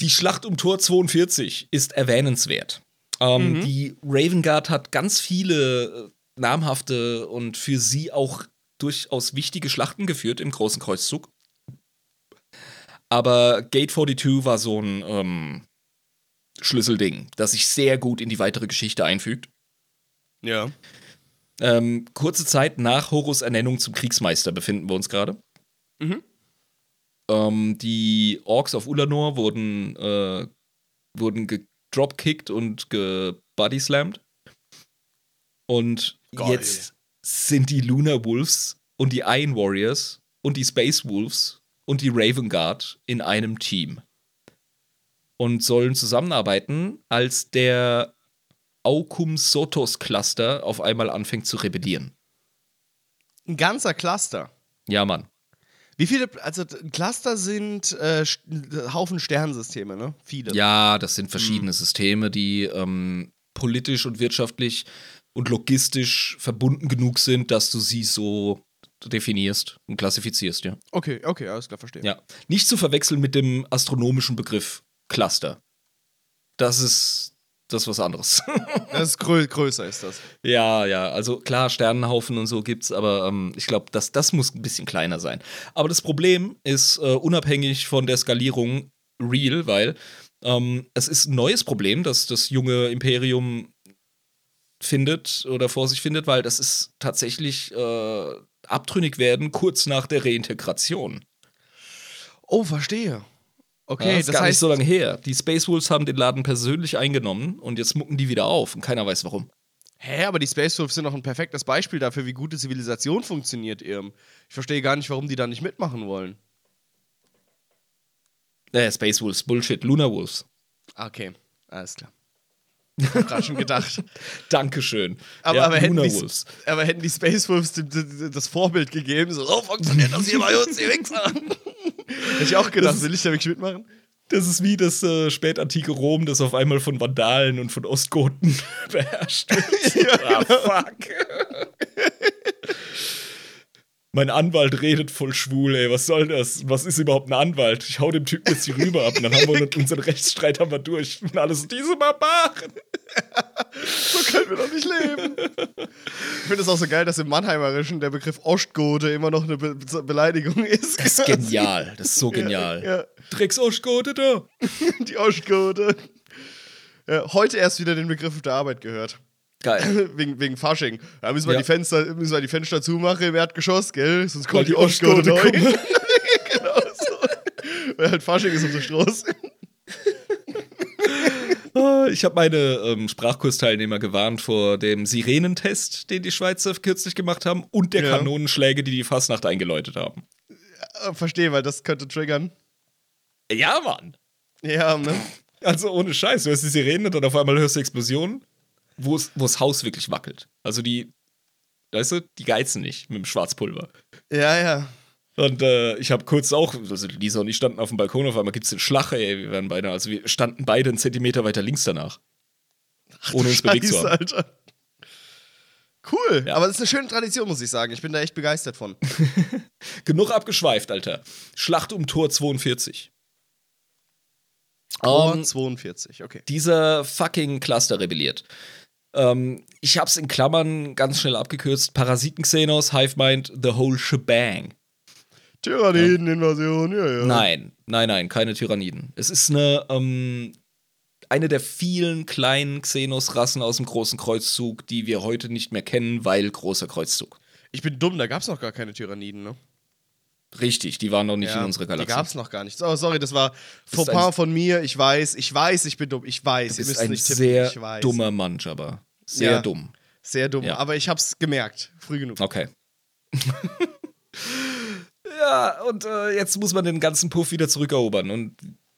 Die Schlacht um Tor 42 ist erwähnenswert. Ähm, Die Raven Guard hat ganz viele äh, namhafte und für sie auch durchaus wichtige Schlachten geführt im Großen Kreuzzug. Aber Gate 42 war so ein ähm, Schlüsselding, das sich sehr gut in die weitere Geschichte einfügt. Ja. Ähm, kurze Zeit nach Horus Ernennung zum Kriegsmeister befinden wir uns gerade. Mhm. Ähm, die Orks auf Ulanor wurden, äh, wurden gedropkickt und gebodyslammed. Und Geil. jetzt sind die Lunar Wolves und die Iron Warriors und die Space Wolves und die Raven Guard in einem Team. Und sollen zusammenarbeiten, als der Aukum Sotos Cluster auf einmal anfängt zu rebellieren. Ein ganzer Cluster. Ja, Mann. Wie viele, also ein Cluster sind äh, Haufen Sternensysteme, ne? Viele. Ja, das sind verschiedene Systeme, die ähm, politisch und wirtschaftlich und logistisch verbunden genug sind, dass du sie so definierst und klassifizierst, ja. Okay, okay, alles klar, verstehe. Ja. Nicht zu verwechseln mit dem astronomischen Begriff Cluster. Das ist das ist was anderes. Das ist grö größer, ist das. ja, ja, also klar, Sternenhaufen und so gibt's, aber ähm, ich glaube, das, das muss ein bisschen kleiner sein. Aber das Problem ist äh, unabhängig von der Skalierung real, weil ähm, es ist ein neues Problem, das das junge Imperium findet oder vor sich findet, weil das ist tatsächlich äh, abtrünnig werden kurz nach der Reintegration. Oh, verstehe. Okay, Ja, ist das gar nicht heißt, so lange her. Die Space Wolves haben den Laden persönlich eingenommen und jetzt mucken die wieder auf und keiner weiß warum. hä, aber die Space Wolves sind doch ein perfektes Beispiel dafür, wie gute Zivilisation funktioniert, Irm. Ich verstehe gar nicht, warum die da nicht mitmachen wollen. Äh, Space Wolves, Bullshit, Lunar Wolves. Okay, alles klar. Ich hab grad schon gedacht. Dankeschön. Aber, ja, aber, hätten die, aber hätten die Space Wolves das Vorbild gegeben, so, so funktioniert das hier bei uns, die Wichser. Hätte ich auch gedacht, ist- will ich da wirklich mitmachen? Das ist wie das äh, spätantike Rom, das auf einmal von Vandalen und von Ostgoten beherrscht wird. ah, fuck. mein Anwalt redet voll schwul, ey. Was soll das? Was ist überhaupt ein Anwalt? Ich hau dem Typen jetzt die rüber ab und dann haben wir unseren Rechtsstreit haben wir durch. Und alles diese Barbaren. So können wir doch nicht leben. Ich finde es auch so geil, dass im Mannheimerischen der Begriff Ostgode immer noch eine Be Be Beleidigung ist. Das ist genial. Das ist so genial. Ja, Drecks Ostgote da. die Ostgode. Ja, heute erst wieder den Begriff auf der Arbeit gehört. Geil. wegen, wegen Fasching. Da müssen wir, Ja. die Fenster, müssen wir die Fenster zumachen im Erdgeschoss, gell? Sonst Weil kommt die die Ostgode neu. genau so. Weil halt Fasching ist so Stroß. Ah, Ich habe meine ähm, Sprachkursteilnehmer gewarnt vor dem Sirenentest, den die Schweizer kürzlich gemacht haben, und der Ja. Kanonenschläge, die die Fastnacht eingeläutet haben. Äh, Verstehe, weil das könnte triggern. Ja, Mann. Ja, ne? Also ohne Scheiß, du hörst die Sirenen und dann auf einmal hörst du Explosionen, wo es- wo das Haus wirklich wackelt. Also die, weißt du, die geizen nicht mit dem Schwarzpulver. Ja, ja. Und äh, ich habe kurz auch, also Lisa und ich standen auf dem Balkon, auf einmal gibt es den Schlag, ey, wir waren beide, also wir standen beide einen Zentimeter weiter links danach. ohne uns bewegt zu haben. Alter. Cool, Ja. aber das ist eine schöne Tradition, muss ich sagen. Ich bin da echt begeistert von. Genug abgeschweift, Alter. Schlacht um Tor 42. Tor Ähm, 42, okay. dieser fucking Cluster rebelliert. Ähm, ich hab's in Klammern ganz schnell abgekürzt. Parasiten Xenos, Hivemind, the whole shebang. Tyranniden-Invasion, ja, ja. Nein, nein, nein, keine Tyranniden. Es ist eine, ähm, eine der vielen kleinen Xenos-Rassen aus dem großen Kreuzzug, die wir heute nicht mehr kennen, weil großer Kreuzzug. Ich bin dumm, da gab's noch gar keine Tyranniden, ne? Richtig, die waren noch nicht Ja, in unserer Die Galaxie. gab's noch gar nicht. Oh, sorry, das war Fauxpas von mir. Ich weiß, ich weiß, ich bin dumm. Ich weiß, Du ihr bist müsst ein nicht tippen. sehr ich weiß. dummer Mann, Jabba. Sehr Ja. dumm. Sehr dumm, Ja. aber ich hab's gemerkt. Früh genug. Okay. ja, und äh, jetzt muss man den ganzen Puff wieder zurückerobern. Und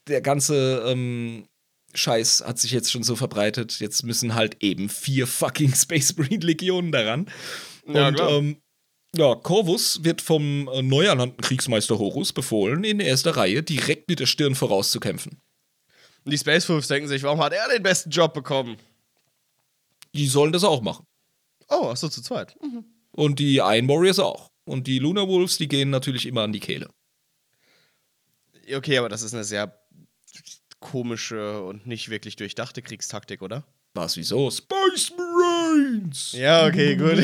der ganze ähm, Scheiß hat sich jetzt schon so verbreitet. Jetzt müssen halt eben vier fucking Space Marine Legionen daran. Ja, und ähm, ja, Corvus wird vom äh, neu ernannten Kriegsmeister Horus befohlen, in erster Reihe direkt mit der Stirn vorauszukämpfen. Und die Space Wolves denken sich, warum hat er den besten Job bekommen? Die sollen das auch machen. Oh, ach so, zu zweit. Und die Iron Warriors auch. Und die Lunar Wolves, die gehen natürlich immer an die Kehle. Okay, aber das ist eine sehr komische und nicht wirklich durchdachte Kriegstaktik, oder? Was, wieso? Space Marines! Ja, okay, gut.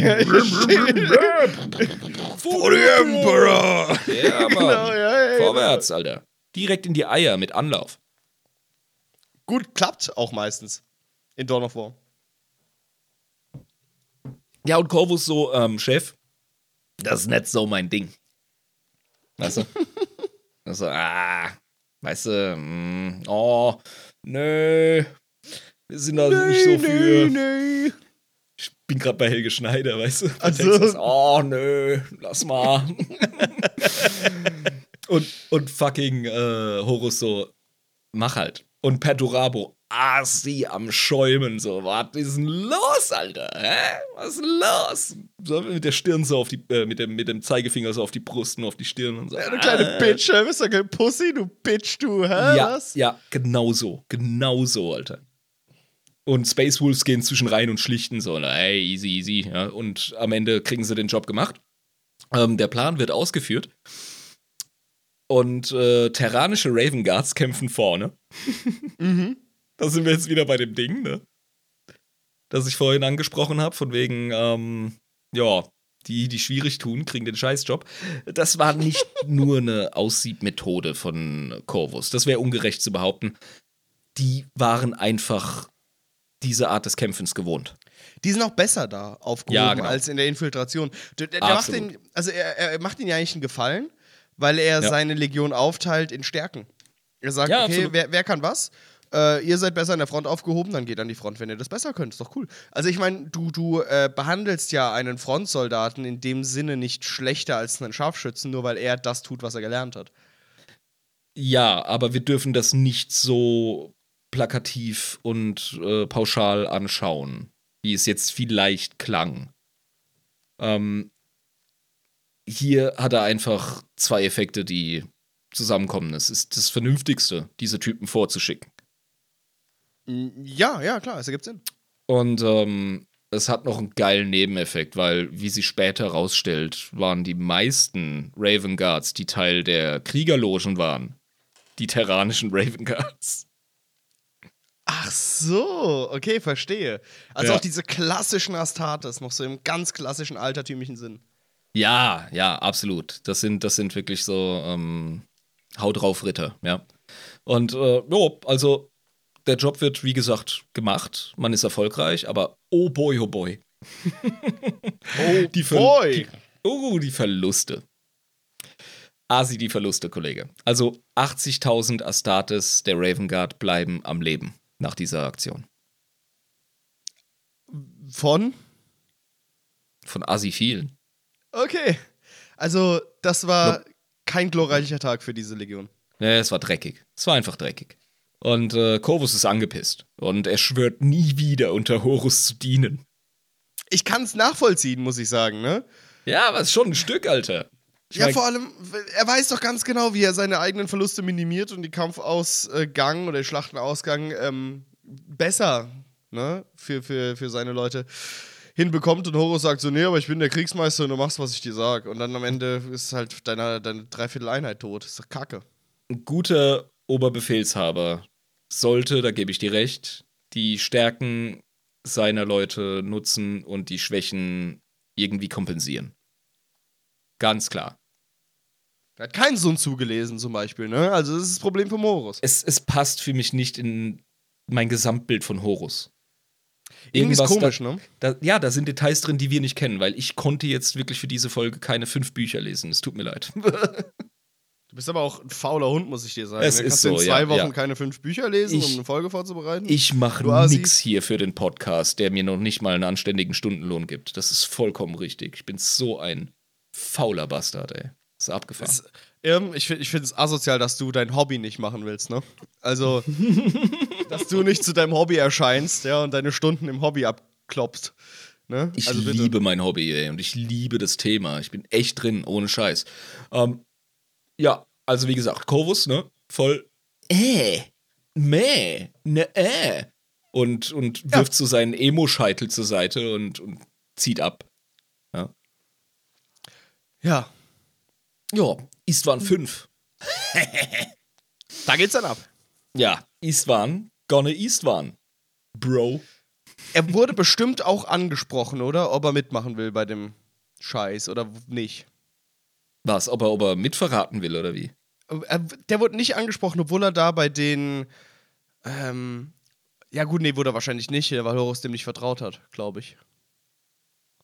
For the Emperor! Ja, Mann. Genau, ja, ja, Vorwärts, Alter. Direkt in die Eier mit Anlauf. Gut, klappt auch meistens. In Dawn of War. Ja, und Corvus so, ähm, Chef, das ist nicht so mein Ding. Weißt du? also, ah, weißt du, mm, oh, nö, wir sind da nicht so für. nee. Ich bin gerade bei Helge Schneider, weißt du? Ach Der so. Text ist, oh, nö, lass mal. und, und fucking äh, Horus so, mach halt. Und Perturabo, ah, sie am Schäumen, so, was ist denn los, Alter? Hä? Was ist denn los? So, mit der Stirn so auf die, äh, mit, dem, mit dem Zeigefinger so auf die Brust und auf die Stirn und so. Ja, du kleine ah. Bitch, hä? bist du kein Pussy, du Bitch, du, hä? Ja, Was? ja, genau so. Genau so, Alter. Und Space Wolves gehen zwischen rein und schlichten so, na, ey, easy, easy. Ja, und am Ende kriegen sie den Job gemacht. Ähm, der Plan wird ausgeführt. Und äh, terranische Raven Guards kämpfen vorne. Mhm. Da sind wir jetzt wieder bei dem Ding, ne? Das ich vorhin angesprochen habe, von wegen, ähm, ja, die, die schwierig tun, kriegen den Scheißjob. Das war nicht nur eine Aussiebmethode von Corvus. Das wäre ungerecht zu behaupten. Die waren einfach diese Art des Kämpfens gewohnt. Die sind auch besser da aufgehoben Ja, genau. als in der Infiltration. Der, der, macht den, also er, er macht ihnen ja eigentlich einen Gefallen, weil er Ja. seine Legion aufteilt in Stärken. Er sagt, Ja, okay, wer, wer kann was? Äh, ihr seid besser an der Front aufgehoben, dann geht an die Front, wenn ihr das besser könnt. Ist doch cool. Also ich meine, du, du äh, behandelst ja einen Frontsoldaten in dem Sinne nicht schlechter als einen Scharfschützen, nur weil er das tut, was er gelernt hat. Ja, aber wir dürfen das nicht so plakativ und äh, pauschal anschauen, wie es jetzt vielleicht klang. Ähm, hier hat er einfach zwei Effekte, die zusammenkommen. Es ist das Vernünftigste, diese Typen vorzuschicken. Mm, Ja, ja, klar, es ergibt Sinn. Und ähm, es hat noch einen geilen Nebeneffekt, weil, wie sich später herausstellt, waren die meisten Raven Guards, die Teil der Kriegerlogen waren, die terranischen Raven Guards. Ach so, okay, verstehe. Also Ja. auch diese klassischen Astartes, noch so im ganz klassischen altertümlichen Sinn. Ja, ja, absolut. Das sind, das sind wirklich so ähm, Haut drauf Ritter, ja. Und äh, jo, also der Job wird, wie gesagt, gemacht. Man ist erfolgreich, aber oh boy, oh boy. Oh, Die Ver- boy! Die, oh, die Verluste. Asi, die Verluste, Kollege. Also 80.000 Astartes der Raven Guard bleiben am Leben nach dieser Aktion. Von? Von Asi vielen. Okay. Also, das war kein glorreicher Tag für diese Legion. Ja, es war dreckig. Es war einfach dreckig. Und äh, Corvus ist angepisst. Und er schwört nie wieder unter Horus zu dienen. Ich kann es nachvollziehen, muss ich sagen, ne? Ja, aber es ist schon ein Stück, Alter. Ich ja, mein- vor allem, er weiß doch ganz genau, wie er seine eigenen Verluste minimiert und die Kampfausgang oder den Schlachtenausgang ähm, besser ne, für, für, für seine Leute hinbekommt. Und Horus sagt so, nee, aber ich bin der Kriegsmeister und du machst, was ich dir sag. Und dann am Ende ist halt deine, deine Dreiviertel Einheit tot. ist doch kacke. ein guter Oberbefehlshaber sollte, da gebe ich dir recht, die Stärken seiner Leute nutzen und die Schwächen irgendwie kompensieren. Ganz klar. Er hat keinen Sun zugelesen zum Beispiel, ne? Also das ist das Problem von Horus. Es, es passt für mich nicht in mein Gesamtbild von Horus. Irgendwie ist Irgendwas komisch, da, ne? Da, ja, da sind Details drin, die wir nicht kennen, weil ich konnte jetzt wirklich für diese Folge keine fünf Bücher lesen. Es tut mir leid. Du bist aber auch ein fauler Hund, muss ich dir sagen. Es ne? ist Kannst du in so, zwei ja, Wochen ja. keine fünf Bücher lesen, Ich- um eine Folge vorzubereiten? Ich mache nix hier für den Podcast, der mir noch nicht mal einen anständigen Stundenlohn gibt. Das ist vollkommen richtig. Ich bin so ein fauler Bastard, ey. Ist abgefahren. Es- Irm, ich finde es asozial, dass du dein Hobby nicht machen willst, ne? Also, dass du nicht zu deinem Hobby erscheinst, ja, und deine Stunden im Hobby abklopfst. Ne? Ich also liebe mein Hobby, ey, und ich liebe das Thema. Ich bin echt drin, ohne Scheiß. Ähm, ja, also wie gesagt, Corvus, ne? Voll äh, meh, ne äh. Und, und Ja. wirft so seinen Emo-Scheitel zur Seite und, und zieht ab. Ja, Ja, Istvan 5. da geht's dann ab. Ja, Istvan, gonna Istvan. Bro. Er wurde bestimmt auch angesprochen, oder? Ob er mitmachen will bei dem Scheiß oder nicht. Was, ob er, ob er mitverraten will oder wie? Er, der wurde nicht angesprochen, obwohl er da bei den. Ähm, ja, gut, nee, wurde er wahrscheinlich nicht, weil Horus dem nicht vertraut hat, glaube ich.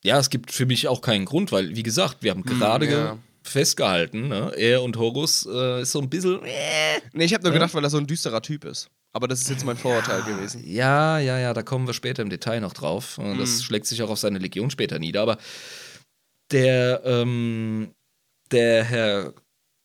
Ja, es gibt für mich auch keinen Grund, weil, wie gesagt, wir haben gerade Hm, ja. ge- festgehalten, ne? er und Horus äh, ist so ein bisschen. Äh. Nee, ich habe nur Ja. gedacht, weil er so ein düsterer Typ ist. Aber das ist jetzt mein Vorurteil gewesen. Ja, ja, ja, da kommen wir später im Detail noch drauf. Und Das Mhm. schlägt sich auch auf seine Legion später nieder. Aber der, ähm, der Herr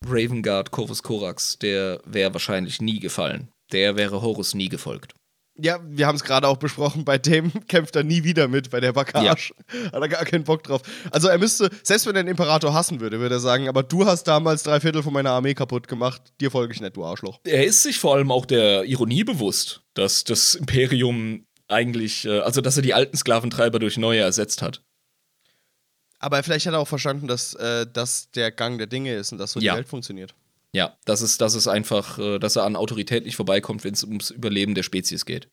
Ravengard Corvus Corax, der wäre wahrscheinlich nie gefallen. Der wäre Horus nie gefolgt. Ja, wir haben es gerade auch besprochen, bei dem kämpft er nie wieder mit, bei der Bakage. Hat er gar keinen Bock drauf. Also er müsste, selbst wenn er den Imperator hassen würde, würde er sagen, aber du hast damals drei Viertel von meiner Armee kaputt gemacht, dir folge ich nicht, du Arschloch. Er ist sich vor allem auch der Ironie bewusst, dass das Imperium eigentlich, äh, also dass er die alten Sklaventreiber durch neue ersetzt hat. Aber vielleicht hat er auch verstanden, dass äh, das der Gang der Dinge ist und dass so Ja. die Welt funktioniert. Ja, das ist, das ist einfach, äh, dass er an Autorität nicht vorbeikommt, wenn es ums Überleben der Spezies geht.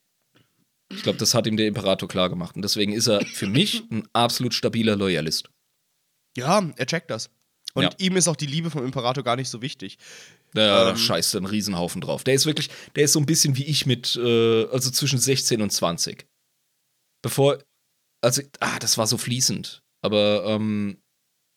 Ich glaube, das hat ihm der Imperator klar gemacht. Und deswegen ist er für mich ein absolut stabiler Loyalist. Ja, er checkt das. Und Ja. ihm ist auch die Liebe vom Imperator gar nicht so wichtig. Da, da Ähm. scheißt einen Riesenhaufen drauf. Der ist wirklich, der ist so ein bisschen wie ich mit, äh, also zwischen 16 und 20. Bevor, also, ah, das war so fließend. Aber ähm,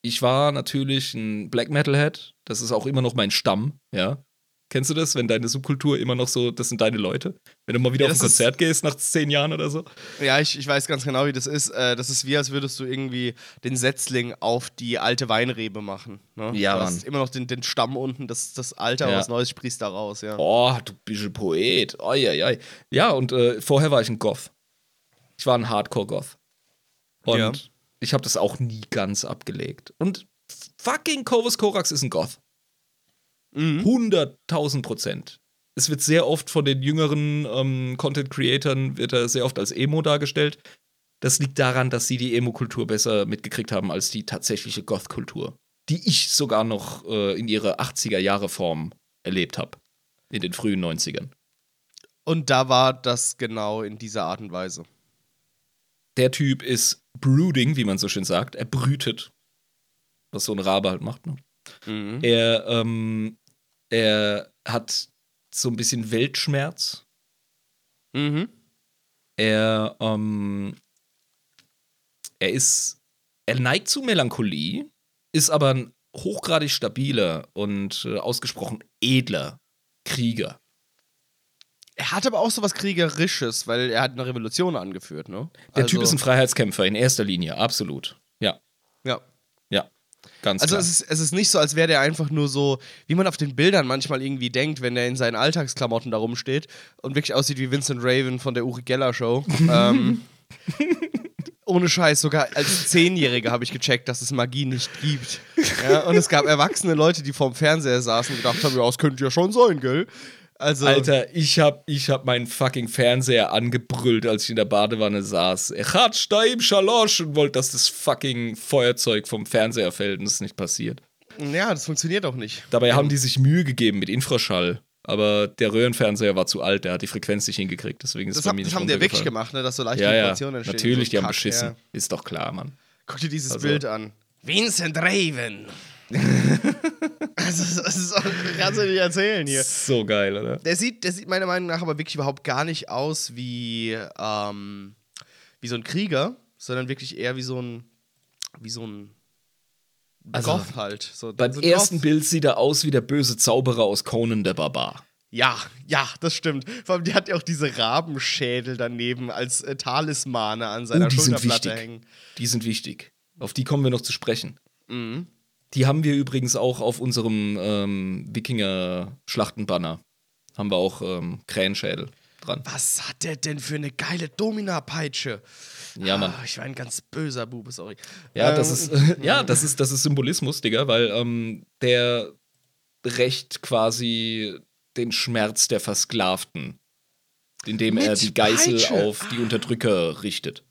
ich war natürlich ein Black Metal-Head. Das ist auch immer noch mein Stamm, ja. Kennst du das, wenn deine Subkultur immer noch so, das sind deine Leute? Wenn du mal wieder Ja, auf ein das ist- Konzert gehst nach zehn Jahren oder so? Ja, ich, ich weiß ganz genau, wie das ist. Äh, das ist wie, als würdest du irgendwie den Setzling auf die alte Weinrebe machen. Ne? Ja, du hast immer noch den, den Stamm unten, das, das Alte, aber Ja. was Neues sprießt da raus, ja. Oh, du bist ein Poet. Oi, oi, oi. Ja, und äh, vorher war ich ein Goth. Ich war ein Hardcore-Goth. Und Ja. Ich habe das auch nie ganz abgelegt. Und fucking Corvus Corax ist ein Goth. Mhm. 100.000 Prozent. Es wird sehr oft von den jüngeren ähm, Content-Creatern, wird er sehr oft als Emo dargestellt. Das liegt daran, dass sie die Emo-Kultur besser mitgekriegt haben als die tatsächliche Goth-Kultur. Die ich sogar noch äh, in ihrer 80er-Jahre-Form erlebt habe. In den frühen 90ern. Und da war das genau in dieser Art und Weise. Der Typ ist brooding, wie man so schön sagt. Er brütet. Was so ein Rabe halt macht. Ne? Mhm. Er, ähm, er hat so ein bisschen Weltschmerz. Mhm. Er, ähm, er ist, er neigt zu Melancholie, ist aber ein hochgradig stabiler und äh, ausgesprochen edler Krieger. Er hat aber auch so was Kriegerisches, weil er hat eine Revolution angeführt, ne? Der also, Typ ist ein Freiheitskämpfer in erster Linie, absolut. Ja, Ja. ja. Ganz Also klar. es ist, es ist nicht so, als wäre der einfach nur so, wie man auf den Bildern manchmal irgendwie denkt, wenn er in seinen Alltagsklamotten da rumsteht und wirklich aussieht wie Vincent Raven von der Uri Geller Show. ähm, ohne Scheiß, sogar als Zehnjähriger habe ich gecheckt, dass es Magie nicht gibt. Ja, und es gab erwachsene Leute, die vorm Fernseher saßen und gedacht haben, ja, das könnte ja schon sein, gell? Also, Alter, ich hab, ich hab meinen fucking Fernseher angebrüllt, als ich in der Badewanne saß. Er hat Steim Schalosch und wollte, dass das fucking Feuerzeug vom Fernseher fällt und das ist nicht passiert. ja, das funktioniert auch nicht. Dabei haben die sich Mühe gegeben mit Infraschall. Aber der Röhrenfernseher war zu alt, der hat die Frequenz nicht hingekriegt, deswegen ist Das, es bei mir das haben die ja wirklich gemacht, ne, dass so leichte Ja, ja, Vibrationen entstehen. natürlich, so die haben Kack, beschissen. Ja. Ist doch klar, Mann. Guck dir dieses Also- Bild an. Vincent Raven. also, das ist auch, kannst du nicht erzählen hier. So geil, oder? Der sieht, der sieht meiner Meinung nach aber wirklich überhaupt gar nicht aus wie, ähm, wie so ein Krieger, sondern wirklich eher wie so ein, wie so ein Also, Goth halt. So, Beim so ersten Goth. Bild sieht er aus wie der böse Zauberer aus Conan der Barbar. Ja, ja, das stimmt. Vor allem, die hat ja auch diese Rabenschädel daneben als äh, Talismane an seiner Oh, die sind Schulterplatte wichtig. hängen. Die sind wichtig. Auf die kommen wir noch zu sprechen. Mhm. Die haben wir übrigens auch auf unserem ähm, Wikinger-Schlachtenbanner. Haben wir auch ähm, Krähenschädel dran. Was hat der denn für eine geile Domina-Peitsche? Ja, Mann. Ah, ich war ein ganz böser Bube, sorry. Ja, Ähm, das ist, ja, das ist, das ist Symbolismus, Digga, weil ähm, der rächt quasi den Schmerz der Versklavten, indem er die Geißel Peitsche. auf die Unterdrücker richtet.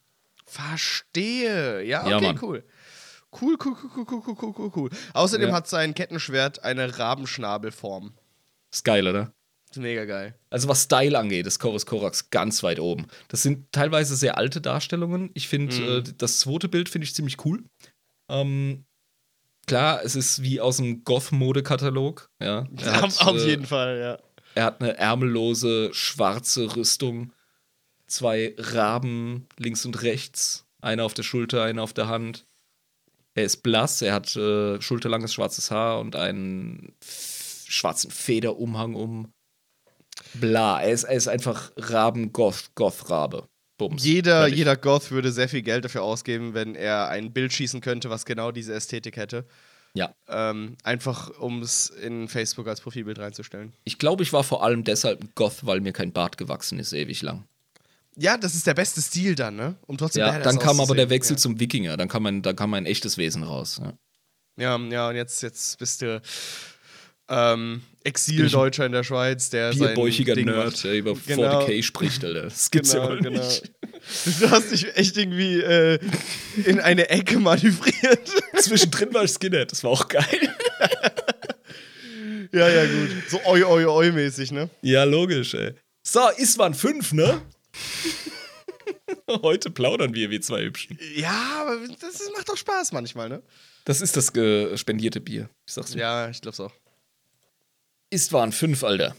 Verstehe. Ja, okay, Ja, cool. Cool, cool, cool, cool, cool, cool, cool, cool. Außerdem Ja. hat sein Kettenschwert eine Rabenschnabelform. Ist geil, oder? Ist mega geil. Also was Style angeht, ist Chorus Korax ganz weit oben. Das sind teilweise sehr alte Darstellungen. Ich finde, Mhm. äh, das zweite Bild finde ich ziemlich cool. Ähm, klar, es ist wie aus dem Goth-Mode-Katalog. Ja, hat, auf, auf äh, jeden Fall, ja. Er hat eine ärmellose, schwarze Rüstung, zwei Raben links und rechts, einer auf der Schulter, einer auf der Hand. Er ist blass, er hat äh, schulterlanges schwarzes Haar und einen schwarzen Federumhang um. Bla, er ist, er ist einfach Raben-Goth, Goth-Rabe. Bums. Jeder, Fertig. jeder Goth würde sehr viel Geld dafür ausgeben, wenn er ein Bild schießen könnte, was genau diese Ästhetik hätte. Ja. Ähm, einfach, um es in Facebook als Profilbild reinzustellen. Ich glaube, ich war vor allem deshalb ein Goth, weil mir kein Bart gewachsen ist, ewig lang. Ja, das ist der beste Stil dann, ne? Um trotzdem Ja, dann kam aber der. Wechsel ja. zum Wikinger, dann kam mein, dann kam mein echtes Wesen raus. Ja. Ja, ja, und jetzt, jetzt bist du ähm, Exildeutscher in der Schweiz, der sein Bierbäuchiger Ding Nerd, macht. der über Genau. 40k spricht, Alter. Das gibt's Genau, ja genau. nicht. Du hast dich echt irgendwie äh, in eine Ecke manövriert. Zwischendrin war ich Skinhead, das war auch geil. ja, ja, gut. So oi, oi, oi mäßig, ne? Ja, logisch, ey. So, Iswan 5, ne? Heute plaudern wir wie zwei Hübschen. Ja, aber das, macht doch Spaß manchmal, ne? Das ist das äh, spendierte Bier. Ich sag's dir. Ja, ich glaub's auch. Istwan 5, Alter.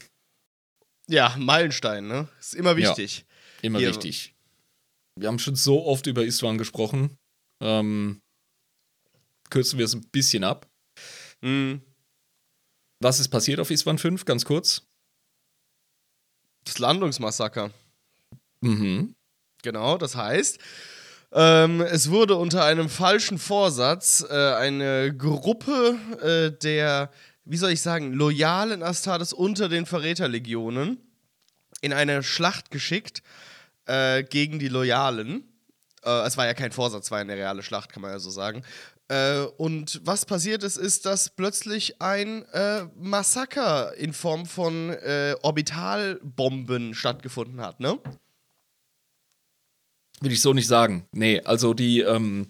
Ja, Meilenstein, ne? Ist immer wichtig. Immer Hier- wichtig. Wir haben schon so oft über Istvan gesprochen. Ähm, kürzen wir es ein bisschen ab. Mhm. Was ist passiert auf Istvan 5? Ganz kurz. Das Landungsmassaker. Mhm. Genau, das heißt, ähm, es wurde unter einem falschen Vorsatz äh, eine Gruppe äh, der, wie soll ich sagen, loyalen Astartes unter den Verräterlegionen in eine Schlacht geschickt äh, gegen die Loyalen. Äh, es war ja kein Vorsatz, es war eine reale Schlacht, kann man ja so sagen. Äh, und was passiert ist, ist, dass plötzlich ein äh, Massaker in Form von Orbitalbomben stattgefunden hat, ne? Will ich so nicht sagen. Nee, also die ähm,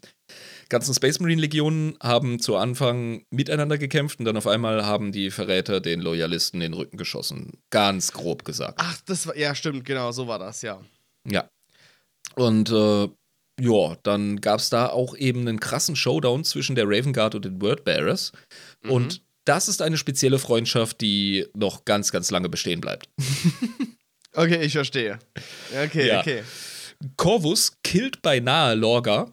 ganzen Space Marine Legionen haben zu Anfang miteinander gekämpft und dann auf einmal haben die Verräter den Loyalisten den Rücken geschossen. Ganz grob gesagt. Ach, das war, ja, stimmt, genau, so war das, ja. Ja. Und äh, ja, dann gab es da auch eben einen krassen Showdown zwischen der Raven Guard und den Wordbearers. Und das ist eine spezielle Freundschaft, die noch ganz, ganz lange bestehen bleibt. Okay, ich verstehe. Okay, Ja. okay. Corvus killt beinahe Lorga,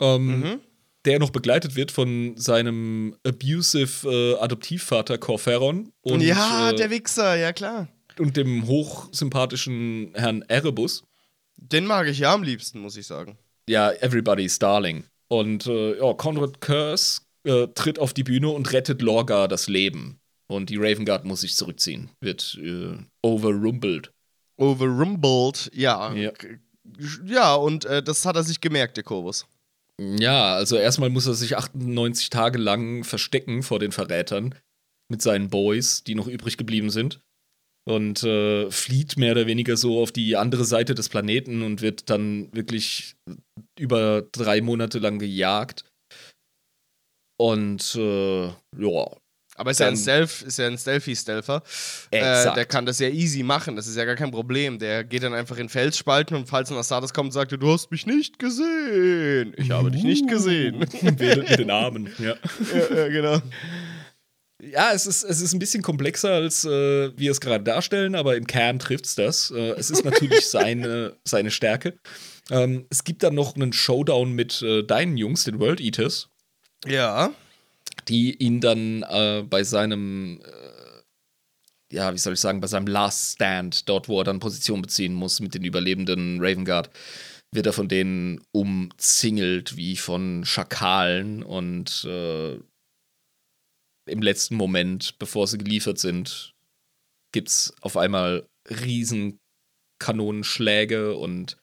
ähm, Mhm. der noch begleitet wird von seinem abusive äh, Adoptivvater Corferon. Und, ja, äh, der Wichser, ja klar. und dem hochsympathischen Herrn Erebus. Den mag ich ja am liebsten, muss ich sagen. Ja, Everybody's Darling. Und äh, ja, Conrad Curse äh, tritt auf die Bühne und rettet Lorgar das Leben. Und die Raven Guard muss sich zurückziehen, wird äh, overrumbled. Overrumbled, ja. Ja. Ja, und äh, das hat er sich gemerkt, der Kobus. Ja, also erstmal muss er sich 98 Tage lang verstecken vor den Verrätern mit seinen Boys, die noch übrig geblieben sind. Und äh, flieht mehr oder weniger so auf die andere Seite des Planeten und wird dann wirklich über drei Monate lang gejagt. Und äh, ja, Aber ist ja ein Stealth, ist ja ein Stealthy-Stealther. Äh, der kann das ja easy machen, das ist ja gar kein Problem. Der geht dann einfach in Felsspalten und falls ein Astartes kommt, sagt er, du hast mich nicht gesehen. Ich habe dich nicht gesehen. Wedelt mit den Armen, ja. ja, ja, genau. Ja, es ist, es ist ein bisschen komplexer, als äh, wir es gerade darstellen, aber im Kern trifft's das. Äh, es ist natürlich seine, seine Stärke. Ähm, es gibt dann noch einen Showdown mit äh, deinen Jungs, den World Eaters, Ja. Die ihn dann äh, bei seinem, äh, ja, wie soll ich sagen, bei seinem Last Stand, dort, wo er dann Position beziehen muss mit den überlebenden Raven Guard, wird er von denen umzingelt wie von Schakalen und äh, im letzten Moment, bevor sie geliefert sind, gibt's auf einmal riesen Kanonenschläge und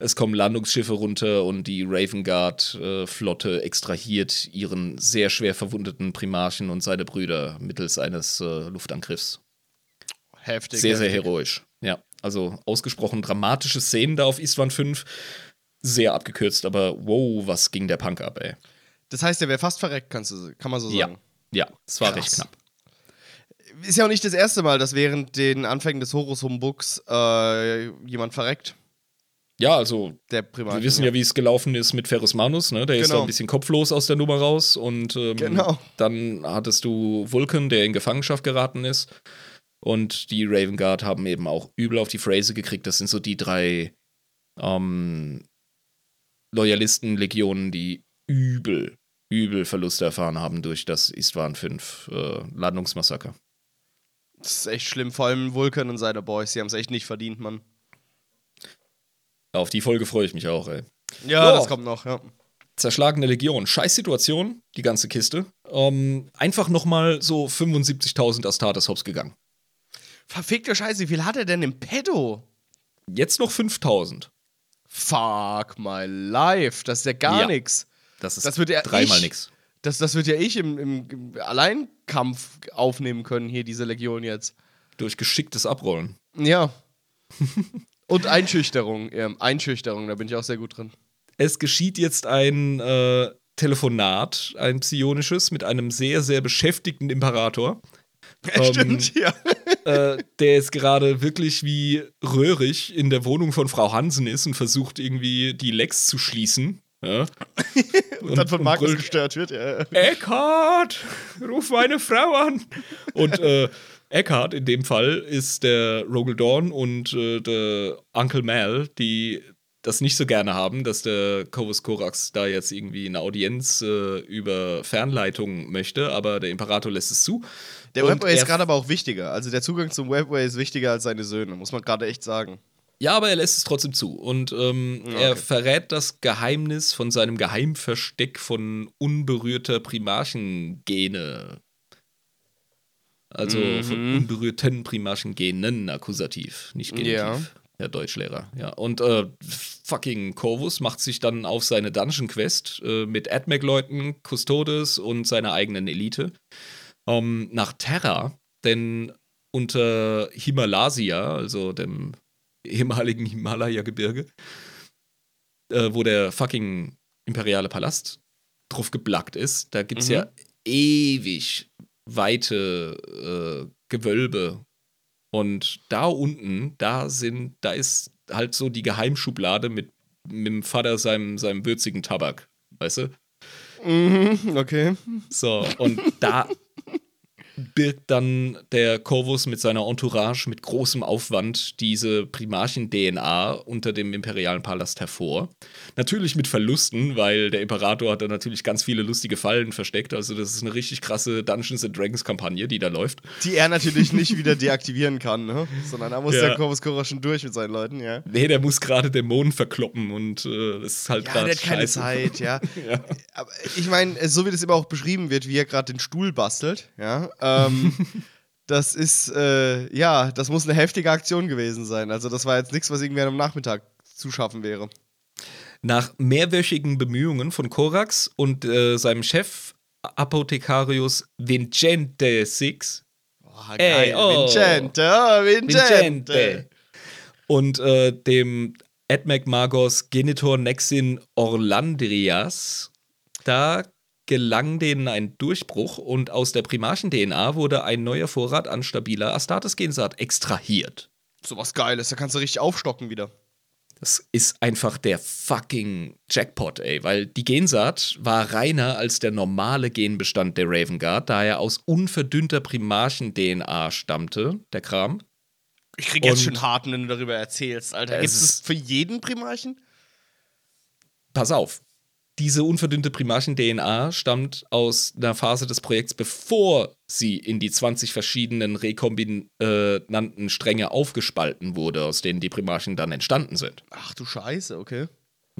es kommen Landungsschiffe runter und die Raven Guard äh, Flotte extrahiert ihren sehr schwer verwundeten Primarchen und seine Brüder mittels eines äh, Luftangriffs. Heftig. Sehr, sehr heftig. heroisch. Ja, also ausgesprochen dramatische Szenen da auf Istvan 5. Sehr abgekürzt, aber wow, was ging der Punk ab, ey. Das heißt, der wäre fast verreckt, kannst du, kann man so Ja, sagen. ja, es war Krass. recht knapp. Ist ja auch nicht das erste Mal, dass während den Anfängen des Horus-Humbugs äh, jemand verreckt. Ja, also Der Primat. Wir wissen ja, wie es gelaufen ist mit Ferus Manus, ne? Der ist Genau. da ein bisschen kopflos aus der Nummer raus und ähm, Genau. dann hattest du Vulcan, der in Gefangenschaft geraten ist. Und die Raven Guard haben eben auch übel auf die Phrase gekriegt. Das sind so die drei ähm, Loyalisten-Legionen, die übel, übel Verluste erfahren haben durch das Istvan 5 äh, Landungsmassaker. Das ist echt schlimm, vor allem Vulkan und seine Boys, die haben es echt nicht verdient, Mann. Auf die Folge freue ich mich auch, ey. Ja, Ja. das kommt noch, ja. Zerschlagene Legion. Scheiß Situation, die ganze Kiste. Ähm, einfach nochmal so 75.000 Astartes hops gegangen. Verfickte Scheiße, wie viel hat er denn im Pedo? Jetzt noch 5.000. Fuck my life, das ist ja gar Ja. nix. Das ist Das wird ja dreimal ich- nix. Das, das wird ja ich im, im Alleinkampf aufnehmen können, hier, diese Legion jetzt. Durch geschicktes Abrollen. Ja. Und Einschüchterung, ja, Einschüchterung, da bin ich auch sehr gut drin. Es geschieht jetzt ein äh, Telefonat, ein psionisches, mit einem sehr, sehr beschäftigten Imperator. Ja, Ähm, stimmt, ja. äh, der jetzt gerade wirklich wie röhrig in der Wohnung von Frau Hansen ist und versucht irgendwie die Lecks zu schließen. Ja? Und, dann von und Markus gestört wird, ja. Eckhard, ruf meine Frau an. Und äh, Eckhard in dem Fall ist der Rogel Dorn und äh, der Uncle Mal, die das nicht so gerne haben, dass der Kovus Korax da jetzt irgendwie eine Audienz äh, über Fernleitung möchte, aber der Imperator lässt es zu. Der Und Webway ist er- gerade aber auch wichtiger. Also der Zugang zum Webway ist wichtiger als seine Söhne, muss man gerade echt sagen. Ja, aber er lässt es trotzdem zu. Und ähm, Ja, er okay. verrät das Geheimnis von seinem Geheimversteck von unberührter Primarchengene. Also von Mhm. unberührten Primarchengenen, Akkusativ, nicht Genitiv. Ja. Herr Deutschlehrer, ja. Und äh, fucking Corvus macht sich dann auf seine Dungeon-Quest äh, mit Admec-Leuten, Custodes und seiner eigenen Elite ähm, nach Terra, denn unter Himalasia, also dem ehemaligen Himalaya-Gebirge, äh, wo der fucking imperiale Palast drauf geblackt ist, da gibt es Mhm. ja ewig weite äh, Gewölbe. Und da unten, da sind, da ist halt so die Geheimschublade mit, mit dem Vater seinem, seinem würzigen Tabak, weißt du? Mhm, okay. So, und da, birgt dann der Corvus mit seiner Entourage mit großem Aufwand diese Primarchen-DNA unter dem imperialen Palast hervor. Natürlich mit Verlusten, weil der Imperator hat da natürlich ganz viele lustige Fallen versteckt. Also das ist eine richtig krasse Dungeons and Dragons Kampagne, die da läuft. Die er natürlich nicht wieder deaktivieren kann, ne? Sondern da muss ja. der Corvus Cora schon durch mit seinen Leuten, ja. Nee, der muss gerade Dämonen verkloppen und äh, das ist halt ja, gerade der hat keine Zeit, ja. ja. Aber ich meine, so wie das immer auch beschrieben wird, wie er gerade den Stuhl bastelt, ja. Ähm, das ist, äh, ja, das muss eine heftige Aktion gewesen sein. Also das war jetzt nichts, was irgendwie am Nachmittag zu schaffen wäre. Nach mehrwöchigen Bemühungen von Korax und äh, seinem Chef Apothekarius Vincente Six. Oh. Ey, oh. Vincente, oh, Vincente. Vincente. Und äh, dem Edmec Magos Genitor Nexin Orlandrias, da gelang denen ein Durchbruch und aus der Primarchen-DNA wurde ein neuer Vorrat an stabiler Astartes-Gensaat extrahiert. Sowas Geiles, da kannst du richtig aufstocken wieder. Das ist einfach der fucking Jackpot, ey, weil die Gensaat war reiner als der normale Genbestand der Raven Guard, da er aus unverdünnter Primarchen-DNA stammte, der Kram. Ich krieg jetzt schon Harten, wenn du darüber erzählst, Alter. Gibt es für jeden Primarchen? Pass auf, diese unverdünnte Primarchen-DNA stammt aus einer Phase des Projekts, bevor sie in die 20 verschiedenen rekombinanten Stränge aufgespalten wurde, aus denen die Primarchen dann entstanden sind. Ach du Scheiße, okay.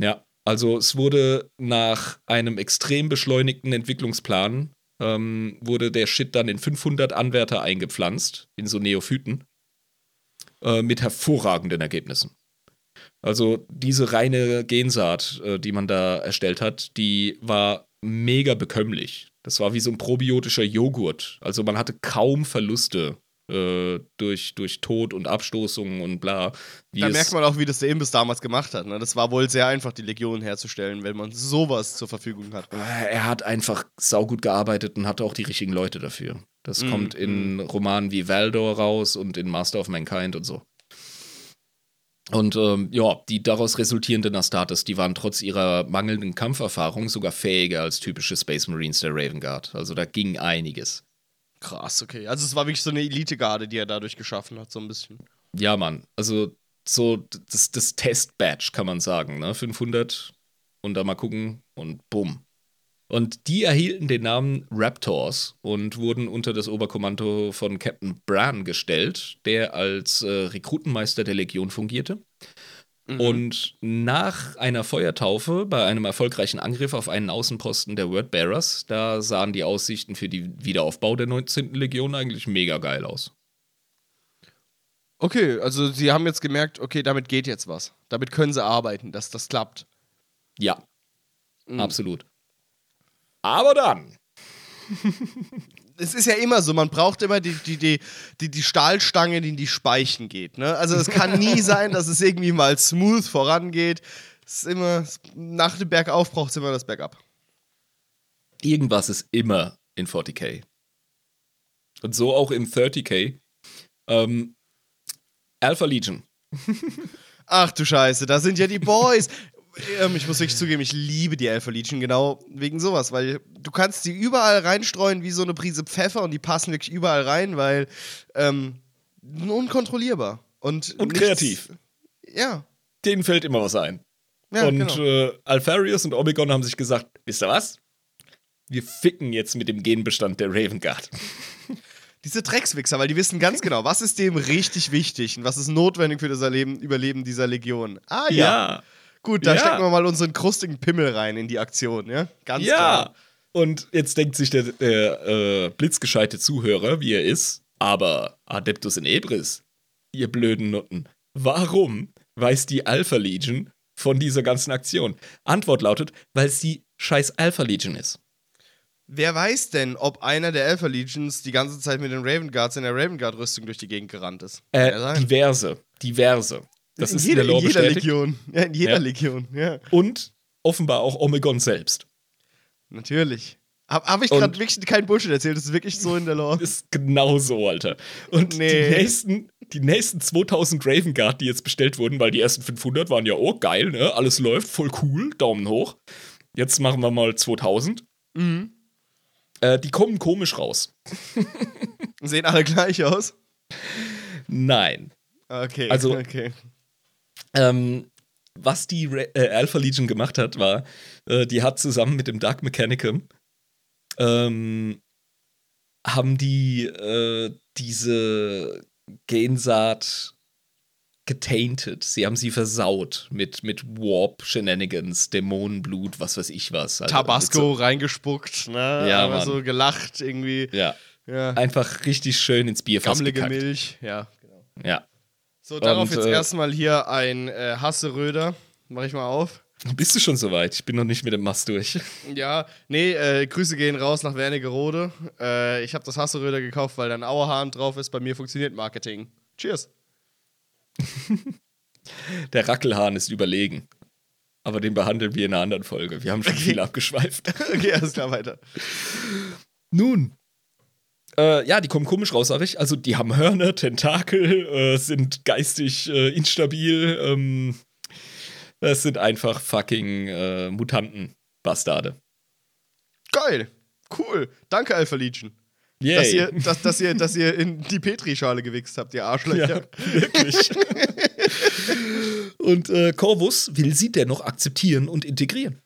Ja, also es wurde nach einem extrem beschleunigten Entwicklungsplan, ähm, wurde der Shit dann in 500 Anwärter eingepflanzt, in so Neophyten, äh, mit hervorragenden Ergebnissen. Also diese reine Gensaat, äh, die man da erstellt hat, die war mega bekömmlich. Das war wie so ein probiotischer Joghurt. Also man hatte kaum Verluste äh, durch, durch Tod und Abstoßungen und bla. da merkt man auch, wie das der Imbiss damals gemacht hat. Ne? Das war wohl sehr einfach, die Legionen herzustellen, wenn man sowas zur Verfügung hat. Äh, er hat einfach saugut gearbeitet und hatte auch die richtigen Leute dafür. Das mm, kommt in mm. Romanen wie Valdor raus und in Master of Mankind und so. Und ähm, ja, die daraus resultierenden Astartes, die waren trotz ihrer mangelnden Kampferfahrung sogar fähiger als typische Space Marines der Raven Guard. Also da ging einiges. Krass, okay. Also es war wirklich so eine Elite-Garde, die er dadurch geschaffen hat, so ein bisschen. Ja, Mann. Also so das, das Test-Badge, kann man sagen. Ne? 500 und da mal gucken und bumm. Und die erhielten den Namen Raptors und wurden unter das Oberkommando von Captain Bran gestellt, der als äh, Rekrutenmeister der Legion fungierte. Mhm. Und nach einer Feuertaufe bei einem erfolgreichen Angriff auf einen Außenposten der Wordbearers, da sahen die Aussichten für den Wiederaufbau der 19. Legion eigentlich mega geil aus. Okay, also sie haben jetzt gemerkt, okay, damit geht jetzt was. Damit können sie arbeiten, dass das klappt. Ja, mhm. absolut. Aber dann. es ist ja immer so, man braucht immer die, die, die, die, die Stahlstange, die in die Speichen geht. Ne? Also es kann nie sein, dass es irgendwie mal smooth vorangeht. Es ist immer, nach dem Bergauf braucht es immer das Bergab. Irgendwas ist immer in 40k. Und so auch im 30k. Ähm, Alpha Legion. Ach du Scheiße, da sind ja die Boys. Ähm, ich muss wirklich zugeben, ich liebe die Alpha Legion genau wegen sowas, weil du kannst die überall reinstreuen wie so eine Prise Pfeffer und die passen wirklich überall rein, weil ähm, unkontrollierbar und, und nichts, kreativ. Ja. Denen fällt immer was ein. Ja, und genau. äh, Alpharius und Omegon haben sich gesagt, wisst ihr was? Wir ficken jetzt mit dem Genbestand der Raven Guard. Diese Dreckswichser, weil die wissen ganz genau, was ist dem richtig wichtig und was ist notwendig für das Erleben, Überleben dieser Legion. Ah ja. ja. Gut, da ja. stecken wir mal unseren krustigen Pimmel rein in die Aktion, ja? Ganz ja. klar. Und jetzt denkt sich der, der äh, blitzgescheite Zuhörer, wie er ist, aber Adeptus in Ebris, ihr blöden Nutten, warum weiß die Alpha Legion von dieser ganzen Aktion? Antwort lautet, weil sie scheiß Alpha Legion ist. Wer weiß denn, ob einer der Alpha Legions die ganze Zeit mit den Raven Guards in der Raven Guard Rüstung durch die Gegend gerannt ist? Äh, diverse, diverse. Das in ist jeder, in der Lore in jeder bestätigt. Legion. Ja, in jeder Ja. Legion, ja. Und offenbar auch Omegon selbst. Natürlich. Habe hab ich gerade wirklich keinen Bullshit erzählt, das ist wirklich so in der Lore. Ist genau so, Alter. Und Nee. die, nächsten, die nächsten 2000 Raven Guard, die jetzt bestellt wurden, weil die ersten 500 waren ja, oh, geil, ne? Alles läuft, voll cool, Daumen hoch. Jetzt machen wir mal 2000. Mhm. Äh, die kommen komisch raus. Sehen alle gleich aus? Nein. Okay, Also- okay. Ähm, was die Re äh, Alpha Legion gemacht hat, war, äh, die hat zusammen mit dem Dark Mechanicum ähm, haben die äh, diese Gensaat getainted. Sie haben sie versaut mit, mit Warp-Shenanigans, Dämonenblut, was weiß ich was. Also Tabasco reingespuckt, ne? Ja, Aber so gelacht irgendwie. So, ja, Ja. einfach richtig schön ins Bierfass Gammelige gekackt. Milch, ja. Genau. Ja. So, darauf Und, jetzt äh, erstmal hier ein äh, Hasseröder. Mach ich mal auf. Bist du schon soweit? Ich bin noch nicht mit dem Mast durch. Ja, nee, äh, Grüße gehen raus nach Wernigerode. Äh, ich habe das Hasseröder gekauft, weil da ein Auerhahn drauf ist. Bei mir funktioniert Marketing. Cheers. Der Rackelhahn ist überlegen. Aber den behandeln wir in einer anderen Folge. Wir haben schon Okay. viel abgeschweift. Okay, alles klar, weiter. Nun. Äh, ja, die kommen komisch raus, sag ich. Also, die haben Hörner, Tentakel, äh, sind geistig äh, instabil. Ähm, das sind einfach fucking äh, Mutanten-Bastarde. Geil. Cool. Danke, Alpha Legion. Yay. Dass ihr, dass, dass, ihr, dass ihr in die Petrischale gewichst habt, ihr Arschlöcher. ja, wirklich. und äh, Corvus will sie dennoch akzeptieren und integrieren.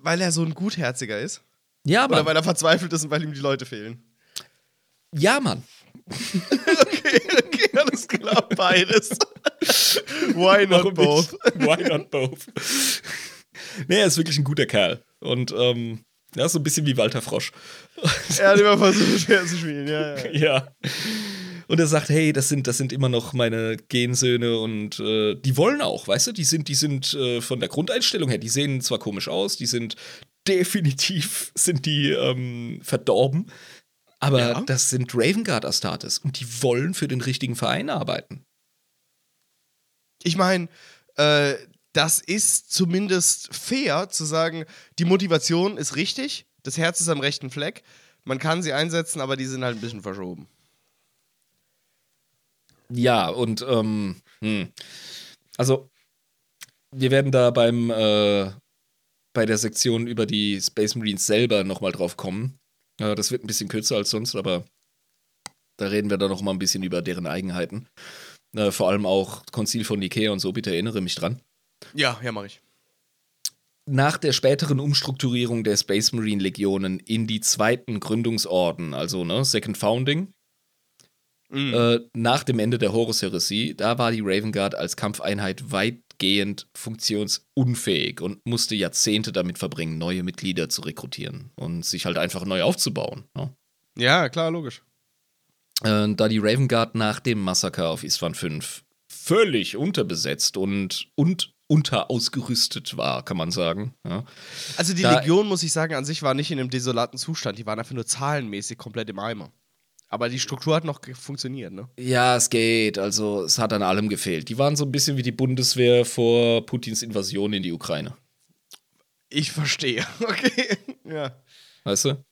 Weil er so ein Gutherziger ist. Ja, Oder Mann. weil er verzweifelt ist und weil ihm die Leute fehlen. Ja, Mann. Okay, okay, alles klar, beides. Why not Warum both? nicht? Why not both? nee, er ist wirklich ein guter Kerl. Und ähm, ja, so ein bisschen wie Walter Frosch. Er hat immer versucht, fair zu spielen, ja, ja. ja. Und er sagt, hey, das sind, das sind immer noch meine Gensöhne und äh, die wollen auch, weißt du, die sind, die sind äh, von der Grundeinstellung her, die sehen zwar komisch aus, die sind definitiv, sind die ähm, verdorben, aber Ja. das sind Ravengard Astartes und die wollen für den richtigen Verein arbeiten. Ich meine, äh, das ist zumindest fair zu sagen, die Motivation ist richtig, das Herz ist am rechten Fleck, man kann sie einsetzen, aber die sind halt ein bisschen verschoben. Ja, und ähm, hm. also wir werden da beim äh, bei der Sektion über die Space Marines selber nochmal drauf kommen. Äh, das wird ein bisschen kürzer als sonst, aber da reden wir dann noch mal ein bisschen über deren Eigenheiten. Äh, vor allem auch Konzil von Nikea und so, bitte erinnere mich dran. Ja, ja, mach ich. Nach der späteren Umstrukturierung der Space Marine Legionen in die zweiten Gründungsorden, also ne, Second Founding, Mhm. Äh, nach dem Ende der Horus-Heresie, da war die Raven Guard als Kampfeinheit weitgehend funktionsunfähig und musste Jahrzehnte damit verbringen, neue Mitglieder zu rekrutieren und sich halt einfach neu aufzubauen. Ne? Ja, klar, logisch. Äh, da die Raven Guard nach dem Massaker auf Iswan 5 völlig unterbesetzt und, und unterausgerüstet war, kann man sagen. Ja. Also die Da- Legion, muss ich sagen, an sich war nicht in einem desolaten Zustand. Die waren einfach nur zahlenmäßig komplett im Eimer. Aber die Struktur hat noch funktioniert, ne? Ja, es geht. Also, es hat an allem gefehlt. Die waren so ein bisschen wie die Bundeswehr vor Putins Invasion in die Ukraine. Ich verstehe. Okay. Ja. Weißt du?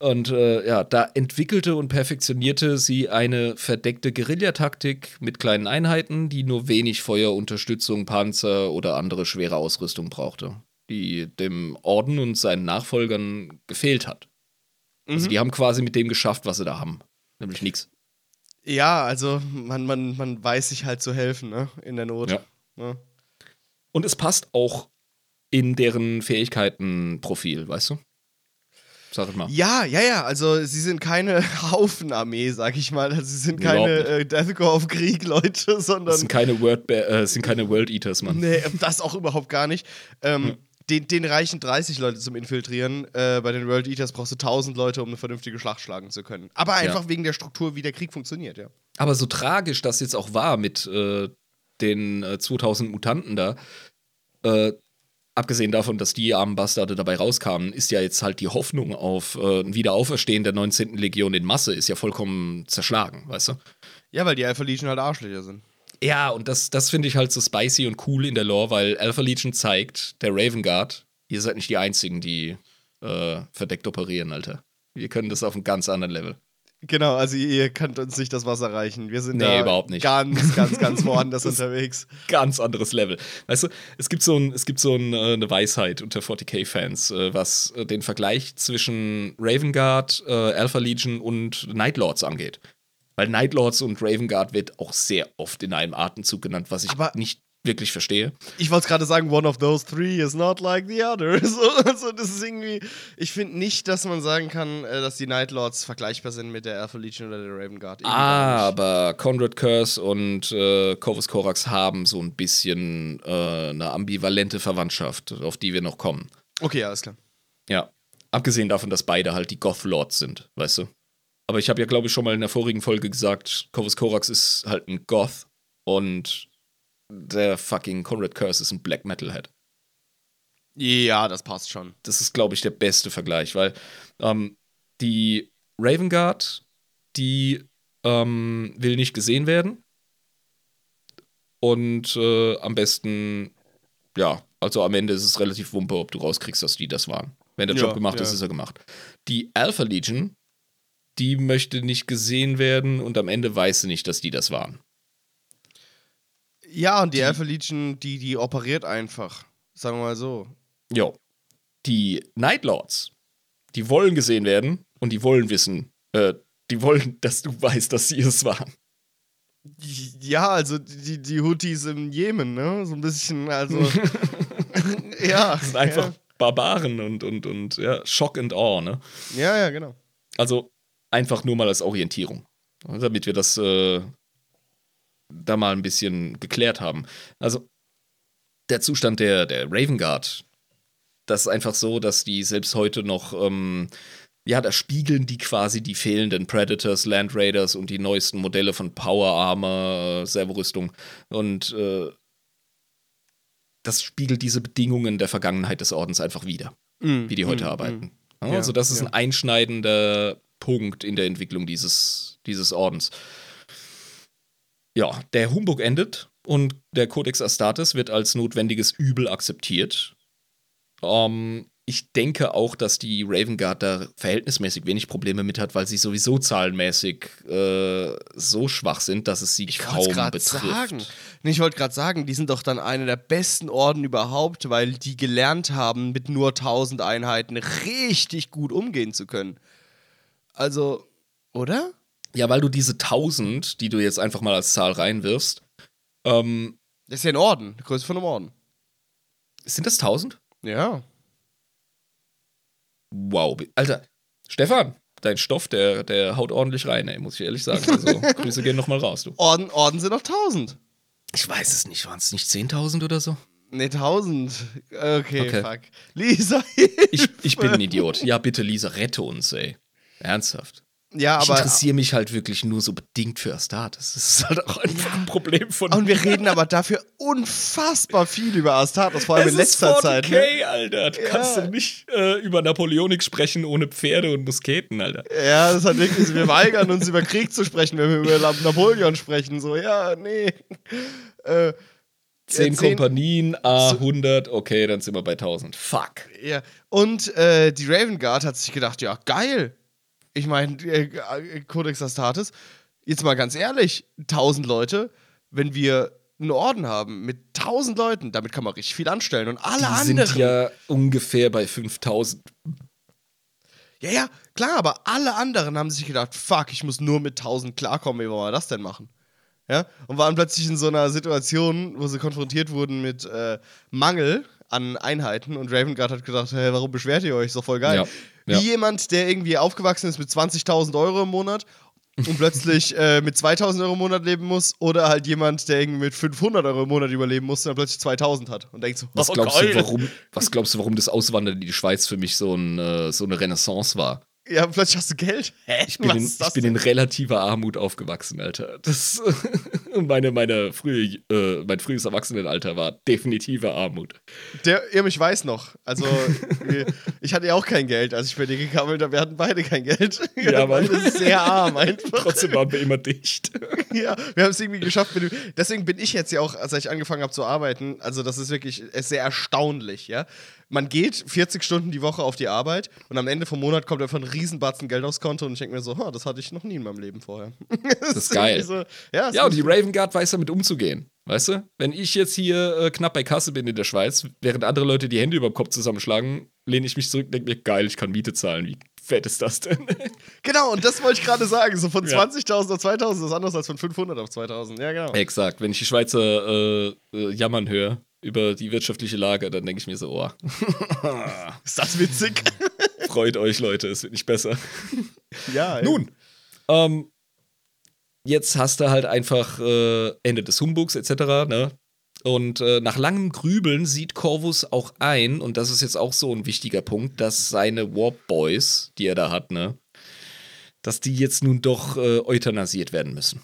Und äh, ja, da entwickelte und perfektionierte sie eine verdeckte Guerillataktik mit kleinen Einheiten, die nur wenig Feuerunterstützung, Panzer oder andere schwere Ausrüstung brauchte, die dem Orden und seinen Nachfolgern gefehlt hat. Also Mhm. die haben quasi mit dem geschafft, was sie da haben. Nämlich nichts. Ja, also man, man, man weiß sich halt zu helfen, ne? In der Not. Ja. Ne? Und es passt auch in deren Fähigkeitenprofil, weißt du? Sag ich mal. Ja, ja, ja. Also sie sind keine Haufenarmee, sag ich mal. Also sie sind keine äh, Deathcore auf Krieg, Leute, Das sondern. sind keine, Word äh, sind keine World Eaters, Mann. Nee, das auch überhaupt gar nicht. Ähm, den, den reichen 30 Leute zum Infiltrieren. Äh, bei den World Eaters brauchst du 1000 Leute, um eine vernünftige Schlacht schlagen zu können. Aber einfach wegen der Struktur, wie der Krieg funktioniert, ja. Aber so tragisch das jetzt auch war mit äh, den äh, 2000 Mutanten da, äh, abgesehen davon, dass die armen Bastarde dabei rauskamen, ist ja jetzt halt die Hoffnung auf äh, ein Wiederauferstehen der 19. Legion in Masse ist ja vollkommen zerschlagen, weißt du? Ja, weil die Alpha Legion halt Arschlöcher sind. Ja, und das, das finde ich halt so spicy und cool in der Lore, weil Alpha Legion zeigt, der Raven Guard, ihr seid nicht die Einzigen, die äh, verdeckt operieren, Alter. Wir können das auf einem ganz anderen Level. Genau, also ihr könnt uns nicht das Wasser reichen. Wir sind Nee, da überhaupt nicht. ganz, ganz, ganz woanders unterwegs. Ganz anderes Level. Weißt du, es gibt so, ein, es gibt so ein, äh, eine Weisheit unter 40k-Fans, äh, was äh, den Vergleich zwischen Raven Guard, Alpha Legion und Night Lords angeht. Weil Night Lords und Raven Guard wird auch sehr oft in einem Atemzug genannt, was ich Aber- nicht wirklich verstehe. Ich wollte gerade sagen, one of those three is not like the other. So, also das ist irgendwie. Ich finde nicht, dass man sagen kann, äh, dass die Night Lords vergleichbar sind mit der Alpha Legion oder der Raven Guard. Ah, aber Conrad Curse und äh, Corvus Corax haben so ein bisschen äh, eine ambivalente Verwandtschaft, auf die wir noch kommen. Okay, alles klar. Ja. Abgesehen davon, dass beide halt die Goth Lords sind, weißt du? Aber ich habe ja, glaube ich, schon mal in der vorigen Folge gesagt, Corvus Corax ist halt ein Goth und der fucking Conrad Curse ist ein Black Metalhead. Ja, das passt schon. Das ist, glaube ich, der beste Vergleich, weil ähm, die Raven Guard, die ähm, will nicht gesehen werden. Und äh, am besten, ja, also am Ende ist es relativ wumpe, ob du rauskriegst, dass die das waren. Wenn der Ja, Job gemacht ist, ja. ist er gemacht. Die Alpha Legion, die möchte nicht gesehen werden und am Ende weiß sie nicht, dass die das waren. Ja, und die, Alpha Legion, die, die operiert einfach. Sagen wir mal so. Jo. Die Night Lords, die wollen gesehen werden und die wollen wissen, äh, die wollen, dass du weißt, dass sie es waren. Ja, also die, die Houthis im Jemen, ne? So ein bisschen, also. ja. Das sind einfach Barbaren und, und, und ja, Shock and Awe, ne? Ja, ja, genau. Also einfach nur mal als Orientierung. Damit wir das äh, da mal ein bisschen geklärt haben. Also der Zustand der, der Raven Guard, das ist einfach so, dass die selbst heute noch, ähm, ja, da spiegeln die quasi die fehlenden Predators, Land Raiders und die neuesten Modelle von Power Armor, Servorüstung und äh, das spiegelt diese Bedingungen der Vergangenheit des Ordens einfach wieder, wie die heute arbeiten. Ja, Ja, also das ist ja. ein einschneidender Punkt in der Entwicklung dieses, dieses Ordens. Ja, der Humbug endet und der Codex Astartes wird als notwendiges Übel akzeptiert. Ähm, ich denke auch, dass die Raven Guard da verhältnismäßig wenig Probleme mit hat, weil sie sowieso zahlenmäßig äh, so schwach sind, dass es sie Ich kaum betrifft. sagen. Ich wollte gerade sagen, die sind doch dann eine der besten Orden überhaupt, weil die gelernt haben, mit nur 1000 Einheiten richtig gut umgehen zu können. Also, oder? Ja, weil du diese 1000, die du jetzt einfach mal als Zahl reinwirfst, ähm, Das ist ja ein Orden, die Größe von einem Orden. sind das 1000? Ja. Wow, Alter, Stefan, dein Stoff, der, der haut ordentlich rein, ey, muss ich ehrlich sagen. Also, Grüße gehen nochmal raus, du. Orden, Orden sind noch 1000. Ich weiß es nicht, waren es nicht 10.000 oder so? Nee, 1000. Okay, Okay. fuck. Lisa, Ich, ich bin ein Idiot. Ja, bitte, Lisa, rette uns, ey. Ernsthaft. Ja, ich aber. interessiere mich halt wirklich nur so bedingt für Astartes. Das ist halt auch einfach ein Problem von Und wir reden aber dafür unfassbar viel über Astartes, vor allem es in letzter ist 40K, Zeit. Ne? Alter. Du Ja. kannst doch nicht äh, über Napoleonik sprechen ohne Pferde und Musketen, Alter. Ja, das hat wirklich, so, wir weigern uns über Krieg zu sprechen, wenn wir über Napoleon sprechen. So, ja, nee. Äh, Zehn zehn- Kompanien, A100, okay, dann sind wir bei 1000. Fuck. ja. Und äh, die Raven Guard hat sich gedacht, ja, geil. Ich meine, äh, Codex Astartes, jetzt mal ganz ehrlich, 1000 Leute, wenn wir einen Orden haben mit 1000 Leuten, damit kann man richtig viel anstellen. Und alle Die anderen. sind ja ungefähr bei 5000. Ja, ja, klar, aber alle anderen haben sich gedacht, fuck, ich muss nur mit 1000 klarkommen, wie wollen wir das denn machen? Ja, und waren plötzlich in so einer Situation, wo sie konfrontiert wurden mit äh, Mangel an Einheiten und Raven Guard hat gedacht, hey, warum beschwert ihr euch? Ist doch voll geil. Ja, Wie ja. jemand, der irgendwie aufgewachsen ist mit 20.000 Euro im Monat und plötzlich äh, mit 2000 Euro im Monat leben muss oder halt jemand, der irgendwie mit 500 Euro im Monat überleben muss und dann plötzlich 2000 hat und denkt so, Was oh, glaubst, du, warum, was glaubst du, warum das Auswandern in die Schweiz für mich so, ein, äh, so eine Renaissance war? Ja, plötzlich hast du Geld. Hä? Ich bin, Was in, ist ich bin in relativer Armut aufgewachsen, Alter. Das, meine, meine frühe, äh, mein frühes Erwachsenenalter war definitive Armut. Der Irmich weiß noch. Also, ich hatte ja auch kein Geld, als ich bei dir gekammelt habe. Wir hatten beide kein Geld. Ja, Mann. sehr arm einfach. Trotzdem waren wir immer dicht. ja, wir haben es irgendwie geschafft. Deswegen bin ich jetzt ja auch, als ich angefangen habe zu arbeiten, also das ist wirklich sehr erstaunlich, ja. Man geht 40 Stunden die Woche auf die Arbeit und am Ende vom Monat kommt einfach ein Riesenbatzen Geld aufs Konto und ich denke mir so, oh, das hatte ich noch nie in meinem Leben vorher. das ist geil. So, ja, ja, und die Raven Guard weiß damit umzugehen. Weißt du? Wenn ich jetzt hier äh, knapp bei Kasse bin in der Schweiz, während andere Leute die Hände über dem Kopf zusammenschlagen, lehne ich mich zurück und denke mir, geil, ich kann Miete zahlen. Wie fett ist das denn? genau, und das wollte ich gerade sagen. So von ja. 20.000 auf 2.000 ist anders als von 500 auf 2.000. Ja, genau. Exakt. Wenn ich die Schweizer äh, äh, jammern höre über die wirtschaftliche Lage, dann denke ich mir so, oh. ist das witzig? Freut euch, Leute, es wird nicht besser. Ja. Ey. Nun, ähm, jetzt hast du halt einfach äh, Ende des Humbugs etc., ne? Und äh, nach langem Grübeln sieht Corvus auch ein, und das ist jetzt auch so ein wichtiger Punkt, dass seine Warp Boys, die er da hat, ne, dass die jetzt nun doch äh, euthanasiert werden müssen.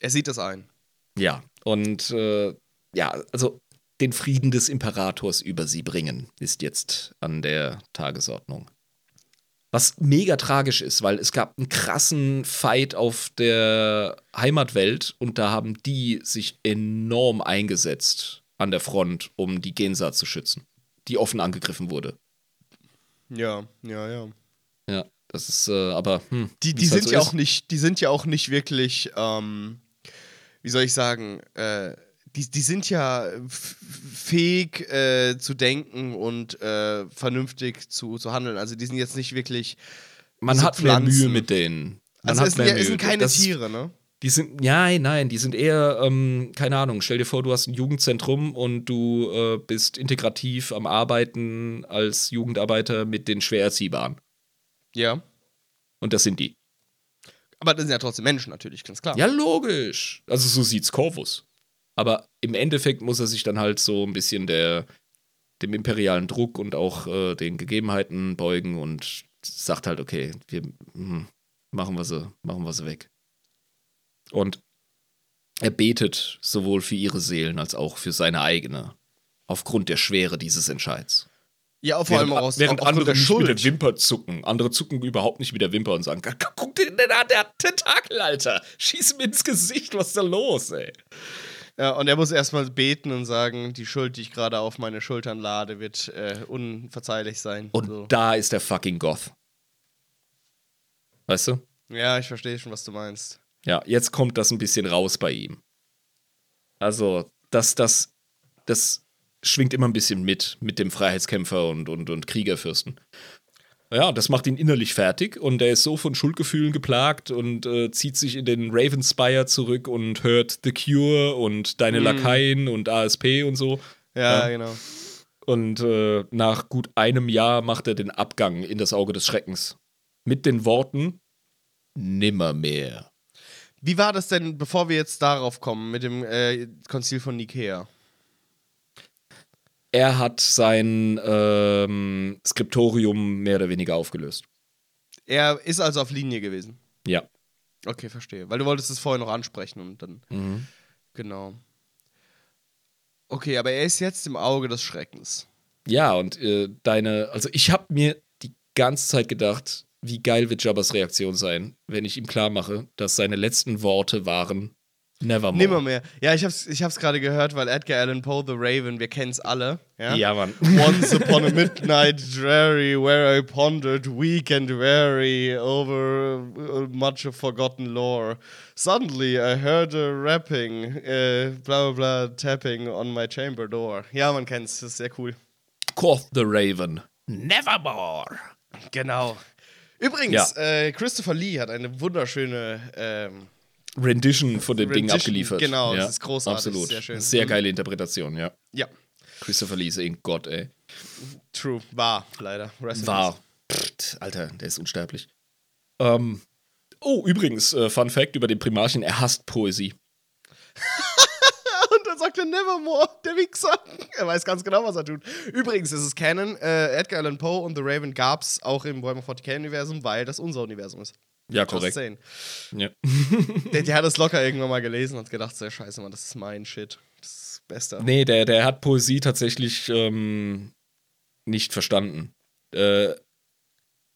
Er sieht das ein. Ja, und äh, ja, also den Frieden des Imperators über sie bringen, ist jetzt an der Tagesordnung. Was mega tragisch ist, weil es gab einen krassen Fight auf der Heimatwelt und da haben die sich enorm eingesetzt an der Front, um die Gensa zu schützen, die offen angegriffen wurde. Ja, ja, ja. Ja, das ist äh, aber. Hm, die die halt sind so ja ist. auch nicht, die sind ja auch nicht wirklich, ähm, wie soll ich sagen, äh, die, die sind ja fähig äh, zu denken und äh, vernünftig zu, zu handeln. Also die sind jetzt nicht wirklich. Man hat Pflanzen. mehr Mühe mit denen. Man also es, ja, es sind keine das, Tiere, ne? Die sind, nein, nein, die sind eher, ähm, keine Ahnung, stell dir vor, du hast ein Jugendzentrum und du äh, bist integrativ am Arbeiten als Jugendarbeiter mit den schwer erziehbaren. Ja. Und das sind die. Aber das sind ja trotzdem Menschen natürlich, ganz klar. Ja, logisch. Also so sieht's Corvus. Aber im Endeffekt muss er sich dann halt so ein bisschen der, dem imperialen Druck und auch äh, den Gegebenheiten beugen und sagt halt, okay, wir hm, machen, wir sie, machen wir sie weg. Und er betet sowohl für ihre Seelen als auch für seine eigene, aufgrund der Schwere dieses Entscheids. Ja, vor allem aus während auch andere nicht mit der Wimper zucken. Andere zucken überhaupt nicht mit der Wimper und sagen: Guck dir den an, der Tentakel, Alter! Schieß mir ins Gesicht, was ist da los, ey? Ja, und er muss erstmal beten und sagen, die Schuld, die ich gerade auf meine Schultern lade, wird äh, unverzeihlich sein. Und so. da ist der fucking Goth. Weißt du? Ja, ich verstehe schon, was du meinst. Ja, jetzt kommt das ein bisschen raus bei ihm. Also, das, das, das schwingt immer ein bisschen mit, mit dem Freiheitskämpfer und, und, und Kriegerfürsten. Ja, das macht ihn innerlich fertig und er ist so von Schuldgefühlen geplagt und äh, zieht sich in den Ravenspire zurück und hört The Cure und Deine mhm. Lakaien und ASP und so. Ja, ja. genau. Und äh, nach gut einem Jahr macht er den Abgang in das Auge des Schreckens. Mit den Worten: Nimmermehr. Wie war das denn, bevor wir jetzt darauf kommen, mit dem äh, Konzil von Nikea? Er hat sein ähm, Skriptorium mehr oder weniger aufgelöst. Er ist also auf Linie gewesen. Ja. Okay, verstehe. Weil du wolltest es vorher noch ansprechen und dann. Mhm. Genau. Okay, aber er ist jetzt im Auge des Schreckens. Ja, und äh, deine, also ich habe mir die ganze Zeit gedacht, wie geil wird Jabbas Reaktion sein, wenn ich ihm klar mache, dass seine letzten Worte waren, Nevermore. Nimmermehr. Ja, ich hab's, ich hab's gerade gehört, weil Edgar Allan Poe, The Raven, wir kennen's alle. Ja, ja Mann. Once upon a midnight dreary, where I pondered weak and weary over uh, much of forgotten lore. Suddenly I heard a rapping, uh, bla bla bla, tapping on my chamber door. Ja, man kennt's, das ist sehr cool. Quoth the Raven, Nevermore. Genau. Übrigens, ja. äh, Christopher Lee hat eine wunderschöne ähm, Rendition von dem Rendition, Ding abgeliefert. Genau, ja, das ist großartig. Absolut. Sehr schön. Sehr geile Interpretation, ja. Ja. Christopher Lee ist ein Gott, ey. True. War, leider. War. Pff, Alter, der ist unsterblich. Ähm, oh, übrigens, äh, Fun Fact über den Primarchen: er hasst Poesie. Und dann sagt er Nevermore, der Wichser. Er weiß ganz genau, was er tut. Übrigens ist es Canon: äh, Edgar Allan Poe und The Raven gab es auch im Warhammer 40k-Universum, weil das unser Universum ist. Ja, korrekt. Ja. der, der, hat das locker irgendwann mal gelesen und gedacht, sehr scheiße, Mann, das ist mein Shit. Das ist das Beste. Nee, der, der hat Poesie tatsächlich ähm, nicht verstanden. Äh,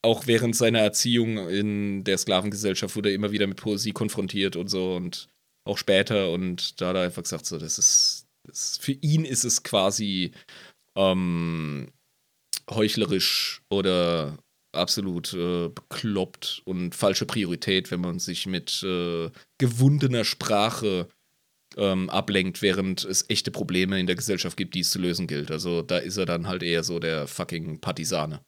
auch während seiner Erziehung in der Sklavengesellschaft wurde er immer wieder mit Poesie konfrontiert und so und auch später und da hat er einfach gesagt, so, das ist, das, für ihn ist es quasi ähm, heuchlerisch oder absolut äh, bekloppt und falsche Priorität, wenn man sich mit äh, gewundener Sprache ähm, ablenkt, während es echte Probleme in der Gesellschaft gibt, die es zu lösen gilt. Also da ist er dann halt eher so der fucking Partisane.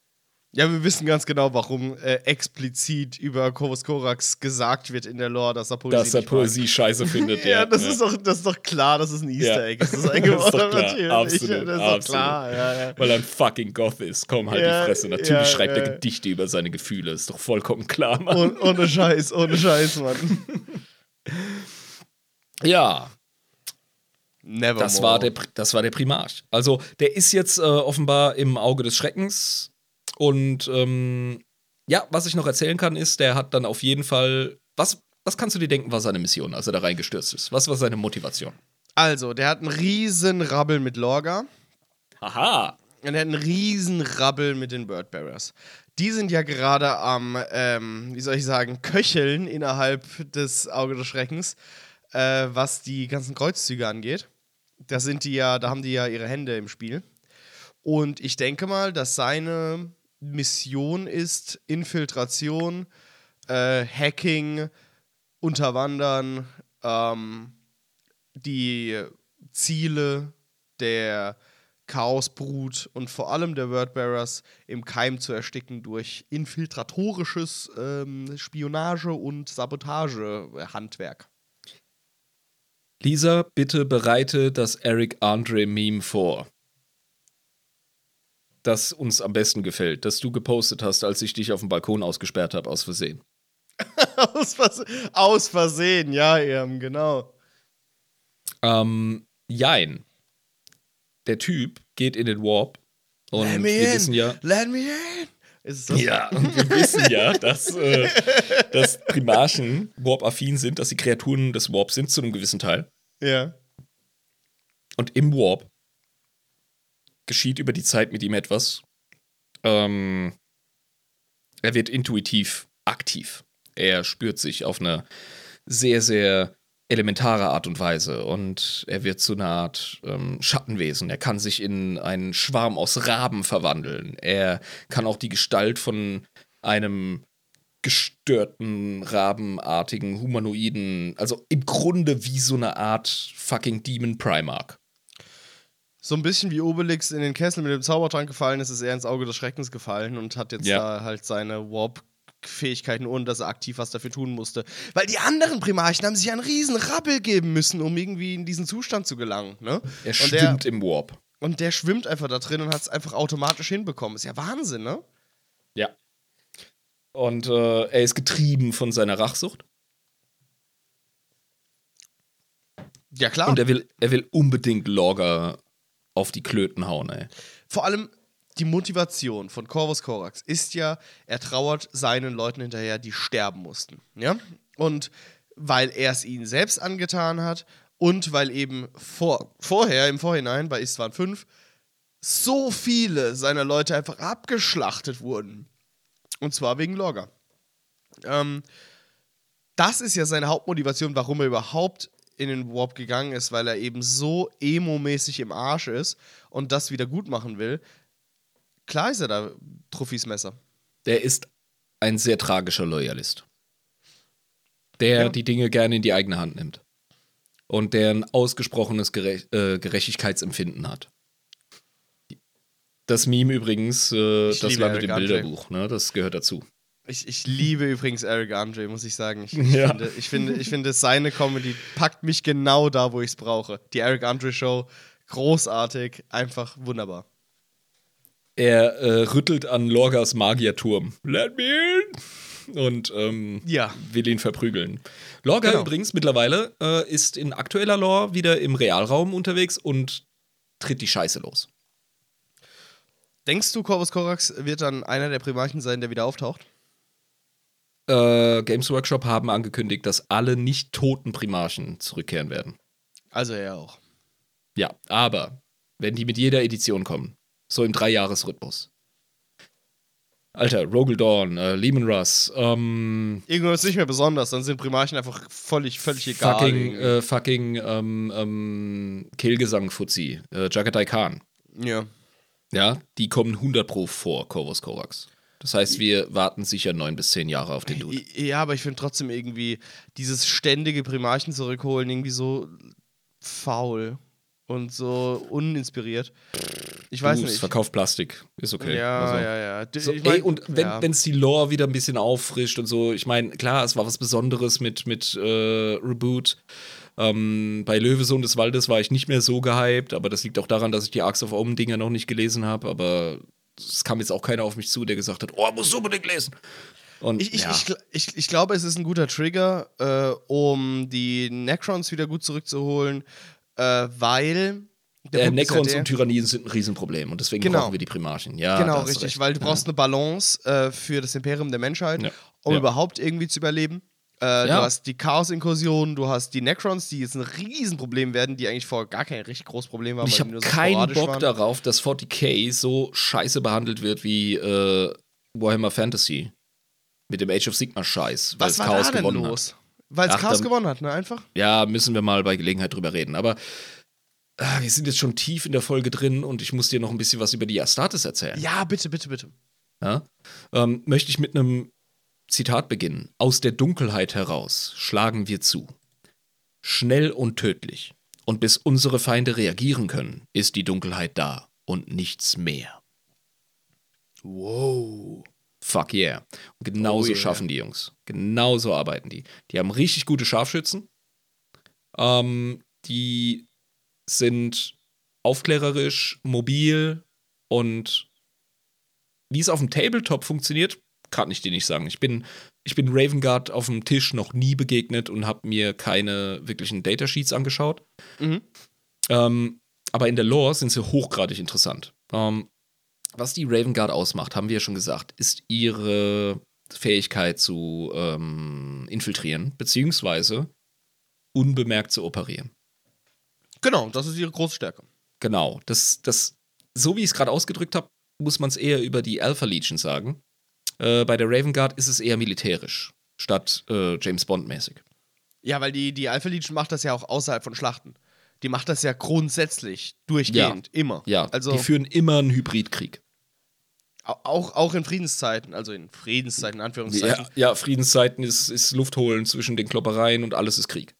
Ja, wir wissen ganz genau, warum äh, explizit über Corvus Corax gesagt wird in der Lore, dass er Poesie, Dass er mag. Poesie scheiße findet. Ja, das, Ist doch, das ist doch klar, das ist ein Easter Egg. Das ist Das ist doch klar, natürlich. absolut, das ist absolut. klar. Ja, ja. Weil er ein fucking Goth ist. Komm halt Ja, die Fresse. Natürlich ja, schreibt er ja. Gedichte über seine Gefühle. Ist doch vollkommen klar, Mann. Und, ohne Scheiß, ohne Scheiß, Mann. ja, Nevermore. das war, der, das war der Primarch. Also, der ist jetzt äh, offenbar im Auge des Schreckens. Und ähm, ja, was ich noch erzählen kann, ist, der hat dann auf jeden Fall. Was, was kannst du dir denken, war seine Mission, als er da reingestürzt ist? Was war seine Motivation? Also, der hat einen riesen Rabbel mit Lorga. Haha! Und er hat einen riesen Rabbel mit den Birdbearers. Die sind ja gerade am, ähm, wie soll ich sagen, Köcheln innerhalb des Auge des Schreckens, äh, was die ganzen Kreuzzüge angeht. Da sind die ja, da haben die ja ihre Hände im Spiel. Und ich denke mal, dass seine Mission ist Infiltration, äh, Hacking, Unterwandern, ähm, die Ziele der Chaosbrut und vor allem der Wordbearers im Keim zu ersticken durch infiltratorisches ähm, Spionage- und Sabotagehandwerk. Lisa, bitte bereite das Eric Andre Meme vor. Das uns am besten gefällt, das du gepostet hast, als ich dich auf dem Balkon ausgesperrt habe, aus Versehen. aus, Vers aus Versehen, ja, eben, genau. Ähm, jein. Der Typ geht in den Warp und Let wir in. wissen ja. Let me in! Ist es das? Ja, und wir wissen ja, dass, äh, dass Primarchen Warp-affin sind, dass sie Kreaturen des Warp sind zu einem gewissen Teil. Ja. Und im Warp geschieht über die Zeit mit ihm etwas. Ähm, er wird intuitiv aktiv. Er spürt sich auf eine sehr, sehr elementare Art und Weise und er wird zu einer Art ähm, Schattenwesen. Er kann sich in einen Schwarm aus Raben verwandeln. Er kann auch die Gestalt von einem gestörten, rabenartigen, humanoiden, also im Grunde wie so eine Art fucking Demon Primarch. So ein bisschen wie Obelix in den Kessel mit dem Zaubertrank gefallen ist, ist er ins Auge des Schreckens gefallen und hat jetzt Ja. da halt seine Warp-Fähigkeiten, ohne dass er aktiv was dafür tun musste. Weil die anderen Primarchen haben sich einen riesen Rabbel geben müssen, um irgendwie in diesen Zustand zu gelangen. Ne? Er und, schwimmt der, im Warp. und der schwimmt einfach da drin und hat es einfach automatisch hinbekommen. Ist ja Wahnsinn, ne? Ja. Und äh, er ist getrieben von seiner Rachsucht. Ja, klar. Und er will, er will unbedingt Lorga auf die Klöten hauen, ey. Vor allem die Motivation von Corvus Corax ist ja, er trauert seinen Leuten hinterher, die sterben mussten. Ja? Und weil er es ihnen selbst angetan hat und weil eben vor, vorher, im Vorhinein, bei Istvan 5, so viele seiner Leute einfach abgeschlachtet wurden. Und zwar wegen Lorga. Ähm, das ist ja seine Hauptmotivation, warum er überhaupt in den Warp gegangen ist, weil er eben so emo-mäßig im Arsch ist und das wieder gut machen will. Klar ist er da Truffis Messer. Der ist ein sehr tragischer Loyalist. Der Ja. die Dinge gerne in die eigene Hand nimmt. Und der ein ausgesprochenes Gere äh, Gerechtigkeitsempfinden hat. Das Meme übrigens, äh, das im Eric Andre. Bilderbuch, ne? Das gehört dazu. Ich, ich liebe übrigens Eric Andre, muss ich sagen. Ich, ich, Ja. finde, ich, finde, ich finde, seine Comedy packt mich genau da, wo ich es brauche. Die Eric Andre Show, großartig, einfach wunderbar. Er äh, rüttelt an Lorgas Magierturm. Let me in! Und ähm, Ja. will ihn verprügeln. Lorga Genau. übrigens mittlerweile äh, ist in aktueller Lore wieder im Realraum unterwegs und tritt die Scheiße los. Denkst du, Corvus Corax wird dann einer der Primarchen sein, der wieder auftaucht? Äh, Games Workshop haben angekündigt, dass alle nicht toten Primarchen zurückkehren werden. Also er auch. Ja, aber wenn die mit jeder Edition kommen, so im Dreijahresrhythmus. Alter, Rogel Dawn, äh, Lehman Russ, ähm, Irgendwann ist nicht mehr besonders, dann sind Primarchen einfach völlig, völlig egal. fucking, äh, fucking ähm, ähm, Kehlgesang Fuzzi, äh, Jagatai Khan. ja. Ja, die kommen 100 pro vor Corvus Corax. Das heißt, wir warten sicher neun bis zehn Jahre auf den Dude. Ja, aber ich finde trotzdem irgendwie dieses ständige Primarchen zurückholen irgendwie so faul und so uninspiriert. Ich weiß Du, es nicht. verkauft Plastik. Ist okay. Ja, Also- ja, ja. D- So, ich mein, ey, und wenn ja. es die Lore wieder ein bisschen auffrischt und so, ich meine, klar, es war was Besonderes mit, mit äh, Reboot. Ähm, bei Löwesohn des Waldes war ich nicht mehr so gehypt, aber das liegt auch daran, dass ich die Arcs of Omen-Dinger noch nicht gelesen habe, aber es kam jetzt auch keiner auf mich zu, der gesagt hat, oh, musst du unbedingt lesen. Und Ich, ich, ja, ich, ich, ich glaube, es ist ein guter Trigger, äh, um die Necrons wieder gut zurückzuholen, äh, weil. der äh, ist ja Necrons der- und Tyrannien sind ein Riesenproblem und deswegen Genau. brauchen wir die Primarchen. Ja, Genau, richtig, recht. weil du brauchst eine Balance äh, für das Imperium der Menschheit, Ja. um Ja. überhaupt irgendwie zu überleben. Äh, Ja. Du hast die Chaos-Inkursion, du hast die Necrons, die jetzt ein Riesenproblem werden, die eigentlich vorher gar kein richtig großes Problem waren. Ich habe nur so keinen Bock waren. darauf, dass 40k so scheiße behandelt wird wie äh, Warhammer Fantasy. Mit dem Age of Sigma Scheiß, weil es Chaos da denn gewonnen hat. los? Weil es Chaos gewonnen hat, ne? Einfach? Ja, müssen wir mal bei Gelegenheit drüber reden. Aber ah, wir sind jetzt schon tief in der Folge drin und ich muss dir noch ein bisschen was über die Astartes erzählen. Ja, bitte, bitte, bitte. Ja? Ähm, möchte ich mit einem Zitat beginnen. Aus der Dunkelheit heraus schlagen wir zu. Schnell und tödlich. Und bis unsere Feinde reagieren können, ist die Dunkelheit da und nichts mehr. Wow. Fuck yeah. Und genauso Oh yeah. schaffen die Jungs. Genauso arbeiten die. Die haben richtig gute Scharfschützen. Ähm, die sind aufklärerisch, mobil und wie es auf dem Tabletop funktioniert, kann ich dir nicht sagen. Ich bin, ich bin Raven Guard auf dem Tisch noch nie begegnet und habe mir keine wirklichen Datasheets angeschaut. Mhm. Ähm, aber in der Lore sind sie hochgradig interessant. Ähm, was die Raven Guard ausmacht, haben wir ja schon gesagt, ist ihre Fähigkeit zu ähm, infiltrieren, beziehungsweise unbemerkt zu operieren. Genau, das ist ihre große Stärke. Genau. Das, das, so wie ich es gerade ausgedrückt habe, muss man es eher über die Alpha Legion sagen. Äh, bei der Raven Guard ist es eher militärisch, statt äh, James Bond-mäßig. Ja, weil die, die Alpha Legion macht das ja auch außerhalb von Schlachten. Die macht das ja grundsätzlich, durchgehend, immer. Ja, also die führen immer einen Hybridkrieg. au- auch, auch in Friedenszeiten, also in Friedenszeiten, in Anführungszeichen. Ja, ja, Friedenszeiten ist, ist Luft holen zwischen den Kloppereien und alles ist Krieg.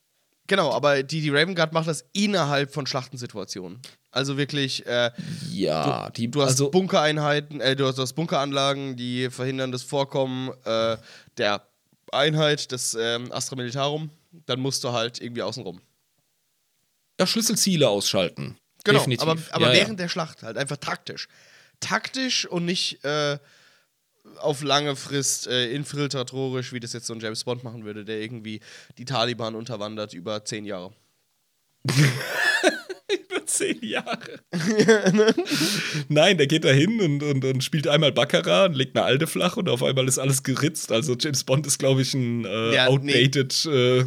Genau, aber die, die Raven Guard macht das innerhalb von Schlachtensituationen. Also wirklich, äh, Ja, die du hast also, Bunkereinheiten, äh, du hast, du hast Bunkeranlagen, die verhindern das Vorkommen äh, der Einheit des ähm, Astra Militarum. Dann musst du halt irgendwie außenrum. ja, Schlüsselziele ausschalten. Genau, Definitiv. aber, aber ja, während der Schlacht halt einfach taktisch. Taktisch und nicht äh, auf lange Frist äh, infiltratorisch, wie das jetzt so ein James Bond machen würde, der irgendwie die Taliban unterwandert über zehn Jahre. Zehn Jahre. Nein, der geht da hin und, und, und spielt einmal Baccarat und legt eine alte flach und auf einmal ist alles geritzt. Also James Bond ist, glaube ich, ein äh, Ja, outdated äh,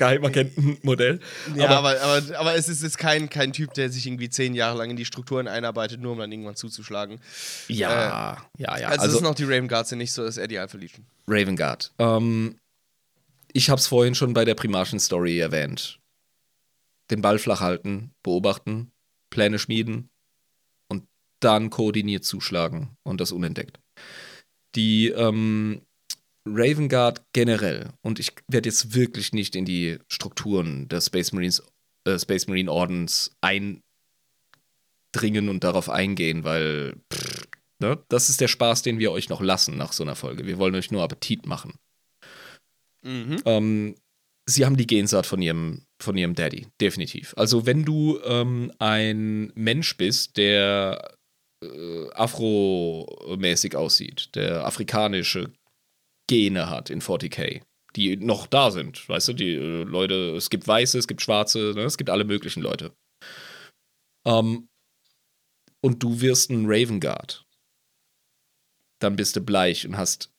Geheimagentenmodell. Ja, aber, aber, aber, aber es ist jetzt kein, kein Typ, der sich irgendwie zehn Jahre lang in die Strukturen einarbeitet, nur um dann irgendwann zuzuschlagen. ja, ja, ja. Also, Also, das sind auch die Raven Guards, sind nicht so, dass er die Alpha Legion. Raven Guard. Ähm, ich habe es vorhin schon bei der Primarchen Story erwähnt. Den Ball flach halten, beobachten, Pläne schmieden und dann koordiniert zuschlagen und das unentdeckt. Die ähm, Raven Guard generell, und ich werde jetzt wirklich nicht in die Strukturen des Space Marines, äh, Space Marine Ordens eindringen und darauf eingehen, weil pff, ne, das ist der Spaß, den wir euch noch lassen nach so einer Folge. Wir wollen euch nur Appetit machen. Mhm. Ähm, sie haben die Gensaat von ihrem, von ihrem Daddy, definitiv. Also wenn du ähm, ein Mensch bist, der äh, afromäßig aussieht, der afrikanische Gene hat in 40k, die noch da sind, weißt du, die äh, Leute, es gibt Weiße, es gibt Schwarze, ne? es gibt alle möglichen Leute. Ähm, und du wirst ein Raven Guard, dann bist du bleich und hast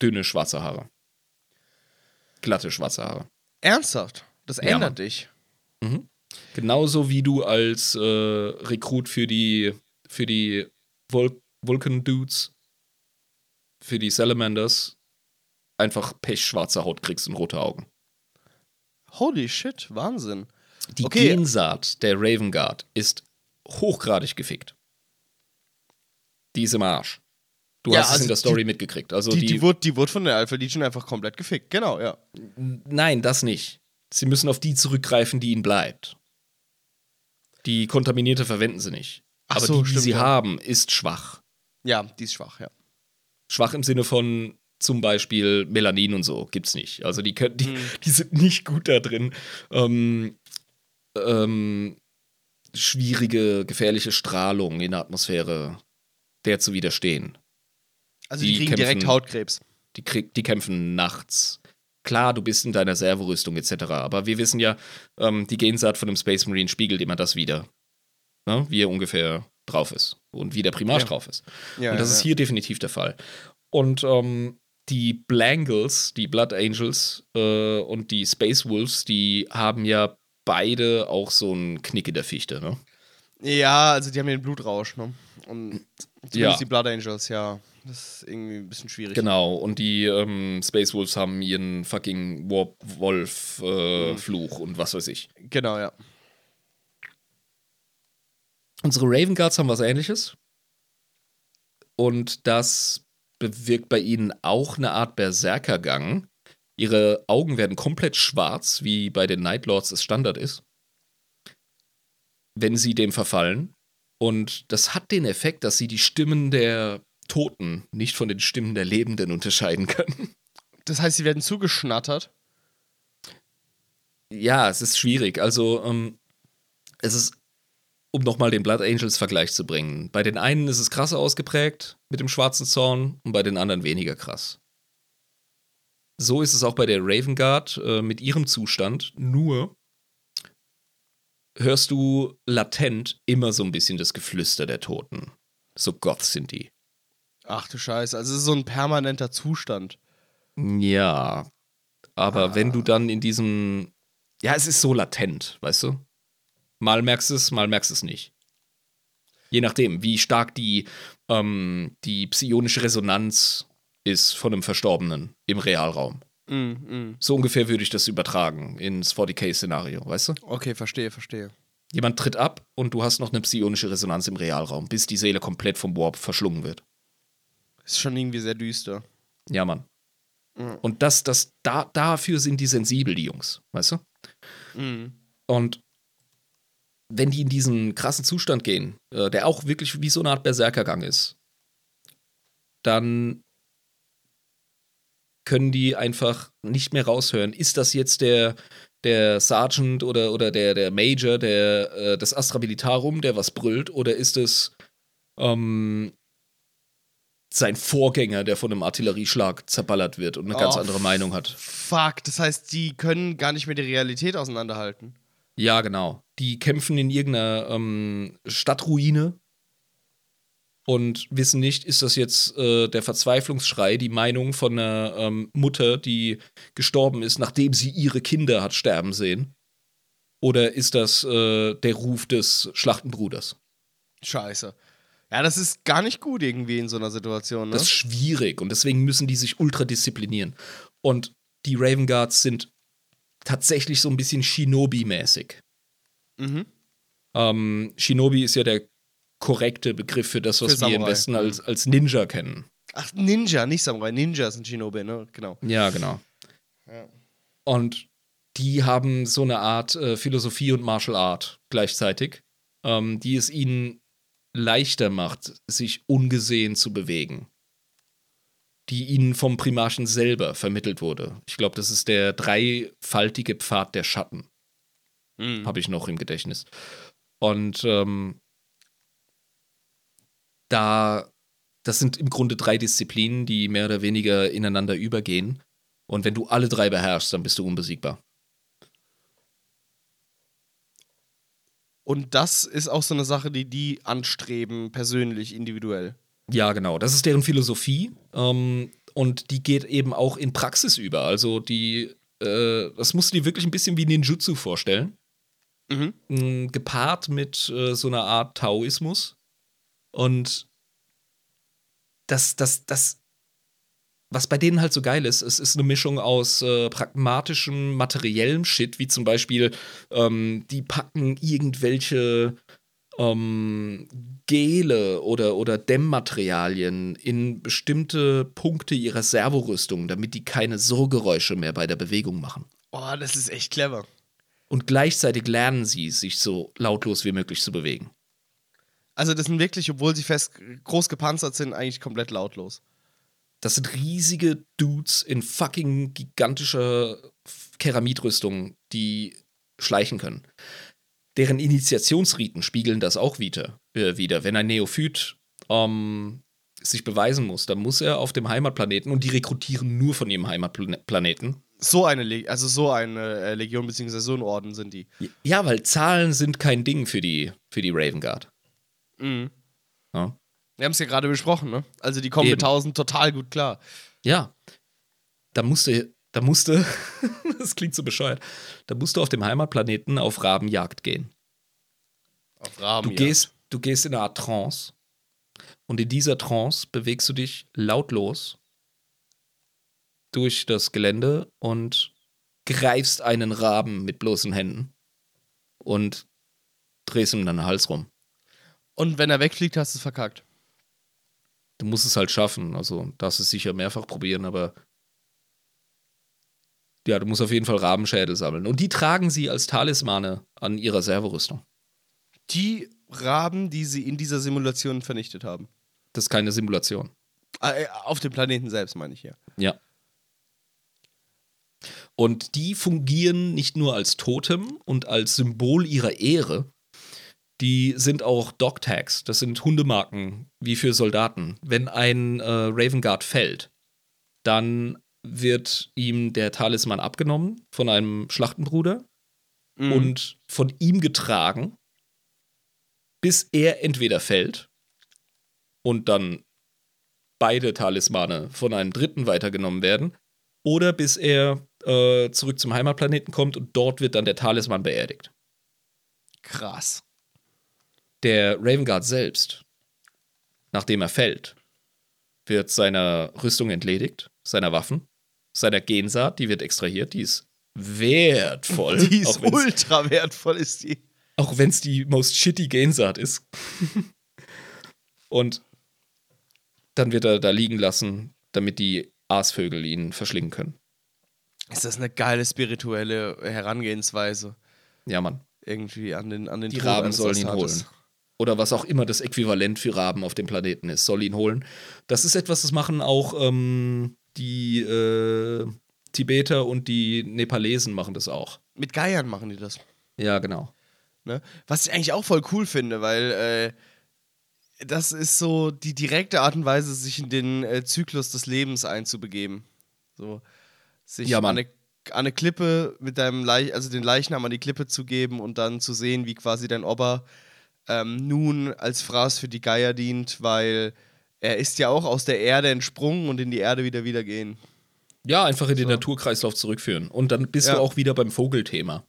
dünne schwarze Haare. Glatte schwarze Haare. Ernsthaft? Das Ja, ändert Mann. dich. Genauso wie du als äh, Rekrut für die, für die Vul Vulcan Dudes, für die Salamanders, einfach pechschwarze Haut kriegst und rote Augen. Holy shit, Wahnsinn. Die Okay. Gensaat der Raven Guard ist hochgradig gefickt. die ist im Arsch. Du Ja, hast es also in der Story die- mitgekriegt. Also Die, die, die, wurde, die wurde von der Alpha Legion einfach komplett gefickt. Genau, ja. Nein, das nicht. Sie müssen auf die zurückgreifen, die ihnen bleibt. Die kontaminierte verwenden sie nicht. Ach Aber so, die, die stimmt, sie ja. haben, ist schwach. Ja, die ist schwach, ja. Schwach im Sinne von zum Beispiel Melanin und so gibt's nicht. Also die können, die, Mhm. die sind nicht gut da drin, ähm, ähm, schwierige, gefährliche Strahlung in der Atmosphäre der zu widerstehen. Also die, Die kriegen direkt kämpfen- Hautkrebs. Die, krieg, die kämpfen nachts. Klar, du bist in deiner Servorüstung etc. Aber wir wissen ja, ähm, die Gensaat von einem Space Marine spiegelt immer das wieder. Ne? Wie er ungefähr drauf ist. Und wie der Primarch Ja. drauf ist. Ja, und das ja, ist hier definitiv der Fall. Und ähm, die Blangles, die Blood Angels äh, und die Space Wolves, die haben ja beide auch so einen Knick in der Fichte, ne? Ja, also die haben ja den Blutrausch, ne? Und zumindest Ja. die Blood Angels, ja. Das ist irgendwie ein bisschen schwierig. Genau, und die ähm, Space Wolves haben ihren fucking Warp-Wolf-Fluch und was weiß ich. Genau, ja. Unsere Raven Guards haben was ähnliches. Und das bewirkt bei ihnen auch eine Art Berserkergang. Ihre Augen werden komplett schwarz, wie bei den Night Lords es Standard ist. Wenn sie dem verfallen. Und das hat den Effekt, dass sie die Stimmen der Toten nicht von den Stimmen der Lebenden unterscheiden können. Das heißt, sie werden zugeschnattert. Ja, es ist schwierig. Also, ähm, es ist, um nochmal den Blood Angels Vergleich zu bringen. Bei den einen ist es krasser ausgeprägt mit dem schwarzen Zorn und bei den anderen weniger krass. So ist es auch bei der Raven Guard äh, mit ihrem Zustand. Nur hörst du latent immer so ein bisschen das Geflüster der Toten. So Goths sind die. Ach du Scheiße, also es ist so ein permanenter Zustand. Ja. Aber wenn du dann in diesem. Ja, es ist so latent, weißt du? Mal merkst du es, mal merkst du es nicht. Je nachdem, wie stark die, ähm, die psionische Resonanz ist von einem Verstorbenen im Realraum. Mm, mm. So ungefähr würde ich das übertragen ins 40k-Szenario, weißt du? Okay, verstehe, verstehe. Jemand tritt ab und du hast noch eine psionische Resonanz im Realraum, bis die Seele komplett vom Warp verschlungen wird. Ist schon irgendwie sehr düster. Ja, Mann. Mhm. Und das, das, da, dafür sind die sensibel, die Jungs, weißt du? Mm. Und wenn die in diesen krassen Zustand gehen, äh, der auch wirklich wie so eine Art Berserkergang ist, dann können die einfach nicht mehr raushören. Ist das jetzt der, der Sergeant oder, oder der, der Major, der, äh, das Astra Militarum, der was brüllt, oder ist es ähm, sein Vorgänger, der von einem Artillerieschlag zerballert wird und eine ganz Oh, andere Meinung hat? Fuck, das heißt, die können gar nicht mehr die Realität auseinanderhalten. Ja, genau. Die kämpfen in irgendeiner ähm, Stadtruine und wissen nicht, ist das jetzt äh, der Verzweiflungsschrei, die Meinung von einer ähm, Mutter, die gestorben ist, nachdem sie ihre Kinder hat sterben sehen? Oder ist das äh, der Ruf des Schlachtenbruders? Scheiße. Ja, das ist gar nicht gut irgendwie in so einer Situation, ne? Das ist schwierig und deswegen müssen die sich ultra disziplinieren. Und die Raven Guards sind tatsächlich so ein bisschen Shinobi-mäßig. mhm. Ähm, Shinobi ist ja der korrekte Begriff für das, was Für wir im. Westen als, als Ninja kennen. Ach, Ninja, nicht Samurai. Ninja sind Shinobi, ne? Genau. Ja, genau. Ja. Und die haben so eine Art äh, Philosophie und Martial Art gleichzeitig, ähm, die es ihnen leichter macht, sich ungesehen zu bewegen. Die ihnen vom Primarchen selber vermittelt wurde. Ich glaube, das ist der dreifaltige Pfad der Schatten. Mhm. habe ich noch im Gedächtnis. Und ähm, da, das sind im Grunde drei Disziplinen, die mehr oder weniger ineinander übergehen. Und wenn du alle drei beherrschst, dann bist du unbesiegbar. Und das ist auch so eine Sache, die die anstreben, persönlich, individuell. Ja, genau. Das ist deren Philosophie. Ähm, und die geht eben auch in Praxis über. Also die, äh, das musst du dir wirklich ein bisschen wie Ninjutsu vorstellen. Mhm. mh, gepaart mit äh, so einer Art Taoismus. Und das, das, das, was bei denen halt so geil ist, es ist eine Mischung aus äh, pragmatischem, materiellem Shit, wie zum Beispiel, ähm, die packen irgendwelche ähm, Gele oder, oder Dämmmaterialien in bestimmte Punkte ihrer Servorüstung, damit die keine Surrgeräusche mehr bei der Bewegung machen. Oh, das ist echt clever. Und gleichzeitig lernen sie, sich so lautlos wie möglich zu bewegen. Also das sind wirklich, obwohl sie fest groß gepanzert sind, eigentlich komplett lautlos. Das sind riesige Dudes in fucking gigantischer Keramidrüstung, die schleichen können. Deren Initiationsriten spiegeln das auch wieder. Äh, wieder. Wenn ein Neophyt ähm, sich beweisen muss, dann muss er auf dem Heimatplaneten und die rekrutieren nur von ihrem Heimatplaneten. So eine, Le also so eine äh, Legion bzw. so ein Orden sind die. Ja, weil Zahlen sind kein Ding für die, für die Raven Guard. Mhm. Ja. Wir haben es ja gerade besprochen, ne? Also die kommen Eben. mit 1000 total gut klar. Ja. Da musste, da musste, das klingt so bescheuert, da musst du auf dem Heimatplaneten auf Rabenjagd gehen. Auf Raben, Du gehst, du gehst in eine Art Trance und in dieser Trance bewegst du dich lautlos durch das Gelände und greifst einen Raben mit bloßen Händen und drehst ihm dann den Hals rum. Und wenn er wegfliegt, hast du es verkackt. Du musst es halt schaffen, also darfst es sicher mehrfach probieren, aber ja, du musst auf jeden Fall Rabenschädel sammeln. Und die tragen sie als Talismane an ihrer Servorüstung. Die Raben, die sie in dieser Simulation vernichtet haben. Das ist keine Simulation. Äh, auf dem Planeten selbst, meine ich hier. Ja. Und die fungieren nicht nur als Totem und als Symbol ihrer Ehre, die sind auch Dog-Tags, das sind Hundemarken, wie für Soldaten. Wenn ein äh, Raven Guard fällt, dann wird ihm der Talisman abgenommen von einem Schlachtenbruder Mhm. und von ihm getragen, bis er entweder fällt und dann beide Talismane von einem Dritten weitergenommen werden, oder bis er äh, zurück zum Heimatplaneten kommt und dort wird dann der Talisman beerdigt. Krass. Der Raven Guard selbst, nachdem er fällt, wird seiner Rüstung entledigt, seiner Waffen, seiner Gensaat, die wird extrahiert, die ist wertvoll. Die ist ultra wertvoll, ist die. Auch wenn es die most shitty Gensaat ist. Und dann wird er da liegen lassen, damit die Aasvögel ihn verschlingen können. Ist das eine geile spirituelle Herangehensweise? Ja, Mann. Irgendwie an den, an den Die Tod Raben sollen ihn holen. Oder was auch immer das Äquivalent für Raben auf dem Planeten ist, soll ihn holen. Das ist etwas, das machen auch ähm, die äh, Tibeter und die Nepalesen machen das auch. Mit Geiern machen die das. Ja, genau. Ne? Was ich eigentlich auch voll cool finde, weil äh, das ist so die direkte Art und Weise, sich in den äh, Zyklus des Lebens einzubegeben. So, sich Ja, Mann. an, eine, an eine Klippe mit deinem Leich, also den Leichnam an die Klippe zu geben und dann zu sehen, wie quasi dein Opa ähm, nun als Fraß für die Geier dient, weil er ist ja auch aus der Erde entsprungen und in die Erde wieder wieder gehen. Ja, einfach in den So. Naturkreislauf zurückführen. Und dann bist Ja. du auch wieder beim Vogelthema.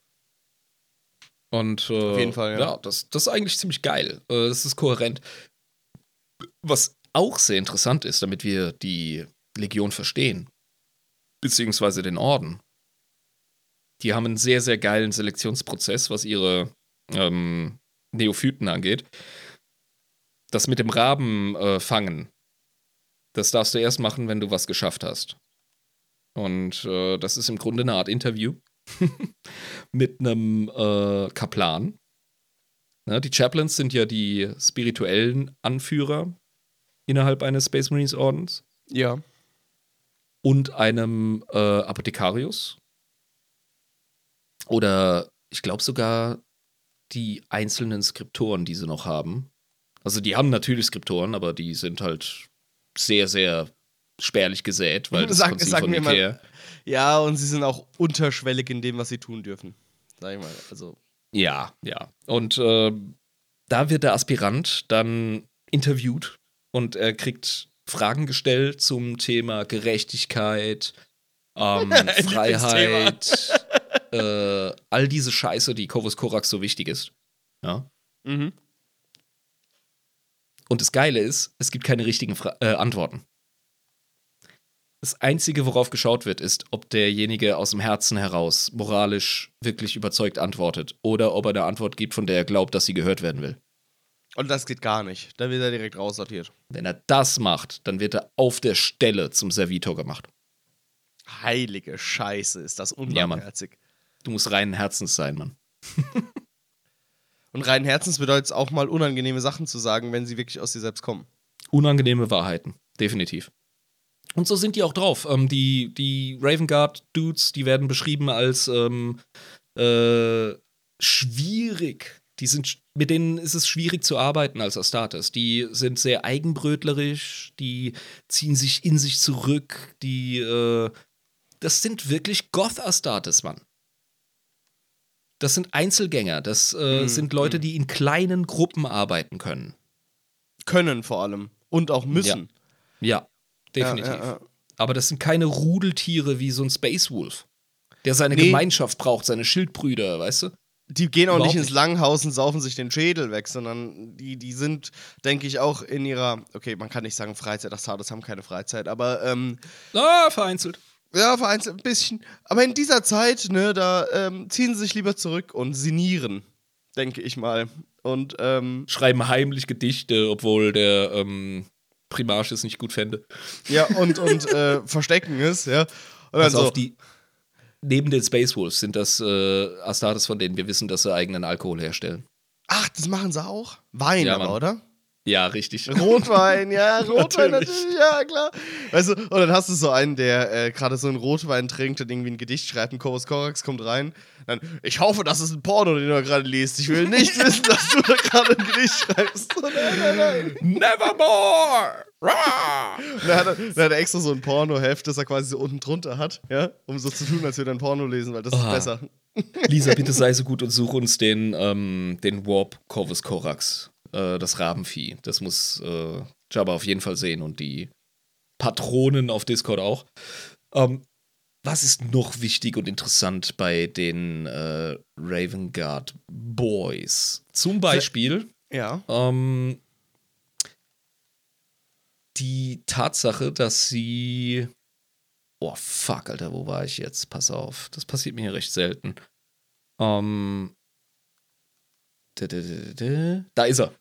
Und äh, Auf jeden Fall, ja. ja, das, das ist eigentlich ziemlich geil. Äh, das ist kohärent. Was auch sehr interessant ist, damit wir die Legion verstehen, beziehungsweise den Orden. Die haben einen sehr, sehr geilen Selektionsprozess, was ihre ähm, Neophyten angeht. Das mit dem Raben äh, fangen, das darfst du erst machen, wenn du was geschafft hast. Und äh, das ist im Grunde eine Art Interview mit einem äh, Kaplan. Ne, die Chaplains sind ja die spirituellen Anführer innerhalb eines Space Marines Ordens Ja. und einem äh, Apothekarius. Oder ich glaube sogar die einzelnen Skriptoren, die sie noch haben. Also die haben natürlich Skriptoren, aber die sind halt sehr, sehr spärlich gesät, weil das Sag- Konzil sag von mir mal- Ja, und sie sind auch unterschwellig in dem, was sie tun dürfen. Sag ich mal. Also, Ja, ja. Und äh, da wird der Aspirant dann interviewt und er kriegt Fragen gestellt zum Thema Gerechtigkeit, ähm, Freiheit, äh, all diese Scheiße, die Kovus Korax so wichtig ist. Ja. mhm. Und das Geile ist, es gibt keine richtigen Fra äh, Antworten. Das Einzige, worauf geschaut wird, ist, ob derjenige aus dem Herzen heraus moralisch wirklich überzeugt antwortet oder ob er eine Antwort gibt, von der er glaubt, dass sie gehört werden will. Und das geht gar nicht. Da wird er direkt raussortiert. Wenn er das macht, dann wird er auf der Stelle zum Servitor gemacht. Heilige Scheiße, ist das Ja, unbarmherzig. Du musst reinen Herzens sein, Mann. Und rein Herzens bedeutet es auch mal unangenehme Sachen zu sagen, wenn sie wirklich aus dir selbst kommen. Unangenehme Wahrheiten, definitiv. Und so sind die auch drauf. Ähm, die die Raven Guard Dudes, die werden beschrieben als ähm, äh, schwierig. Die sind, mit denen ist es schwierig zu arbeiten als Astartes. Die sind sehr eigenbrötlerisch, die ziehen sich in sich zurück, die, äh, das sind wirklich Goth-Astartes, Mann. Das sind Einzelgänger, das äh, Mhm, sind Leute, die in kleinen Gruppen arbeiten können. Können vor allem. Und auch müssen. Ja, definitiv. Ja, ja, ja. Aber das sind keine Rudeltiere wie so ein Space Wolf, der seine Nee. Gemeinschaft braucht, seine Schildbrüder, weißt du? Die gehen auch Überhaupt nicht ins. Langhaus und saufen sich den Schädel weg, sondern die, die sind, denke ich, auch in ihrer, okay, man kann nicht sagen Freizeit, Astartes haben keine Freizeit, aber ähm, Ah, vereinzelt. Ja, vereinzelt ein bisschen. Aber in dieser Zeit, ne, da ähm, ziehen sie sich lieber zurück und sinnieren, denke ich mal. Und ähm, Schreiben heimlich Gedichte, obwohl der ähm, Primarch es nicht gut fände. ja, und, und äh, verstecken es, ja. Und Also so, auf die. Neben den Space Wolves sind das äh, Astartes, von denen wir wissen, dass sie eigenen Alkohol herstellen. ach, das machen sie auch? Wein Ja, aber, oder? Ja, richtig. Rotwein, ja, Rotwein Natürlich. natürlich. ja, klar. Weißt du, und dann hast du so einen, der äh, gerade so einen Rotwein trinkt und irgendwie ein Gedicht schreibt, ein Chorus Korax kommt rein. Dann, ich hoffe, das ist ein Porno, den du da gerade liest. Ich will nicht wissen, dass du da gerade ein Gedicht schreibst. Nein, nein, nein. Nevermore! Dann hat, er, dann hat er extra so ein Pornoheft, das er quasi so unten drunter hat, ja, um so zu tun, als würde er ein Porno lesen, weil das ist Ah. besser. Lisa, bitte sei so gut und such uns den, ähm, den Warp Corvus Corax, äh, das Rabenvieh. Das muss äh, Jabba auf jeden Fall sehen und die Patronen auf Discord auch. Ähm, was ist noch wichtig und interessant bei den äh, Raven Guard Boys? Zum Beispiel Ja. ähm, die Tatsache, dass sie. Oh, fuck, Alter, wo war ich jetzt? Pass auf. Das passiert mir hier recht selten. Ähm. Da, ist er.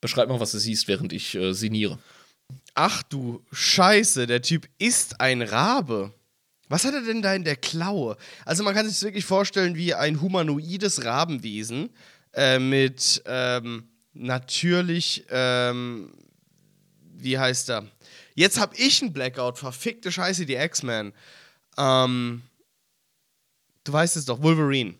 Beschreib mal, was du siehst, während ich äh, sinniere. Ach du Scheiße, der Typ ist ein Rabe. Was hat er denn da in der Klaue? Also man kann sich das wirklich vorstellen wie ein humanoides Rabenwesen äh, mit ähm, natürlich, ähm, wie heißt er? Jetzt hab ich einen Blackout, verfickte Scheiße, die X-Men. Ähm, du weißt es doch, Wolverine.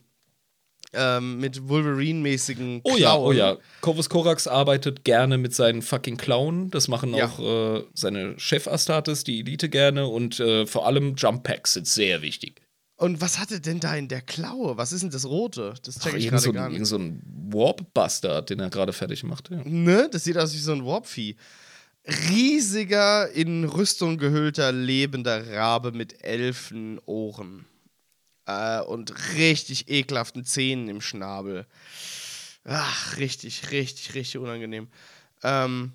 Ähm, mit Wolverine-mäßigen Oh ja, oh ja. Corvus Corax arbeitet gerne mit seinen fucking Clown. Das machen Ja. auch äh, seine Chef-Astartes, die Elite gerne. Und äh, vor allem Jump Packs sind sehr wichtig. Und was hat er denn da in der Klaue? Was ist denn das Rote? Das check Ach, ich gerade so, gar nicht. irgend so ein Warp-Bastard, den er gerade fertig macht. Ja. Ne? Das sieht aus wie so ein Warpvieh. Riesiger, in Rüstung gehüllter, lebender Rabe mit Elfenohren. Äh, und richtig ekelhaften Zähnen im Schnabel. Ach, richtig, richtig, richtig unangenehm. Ähm,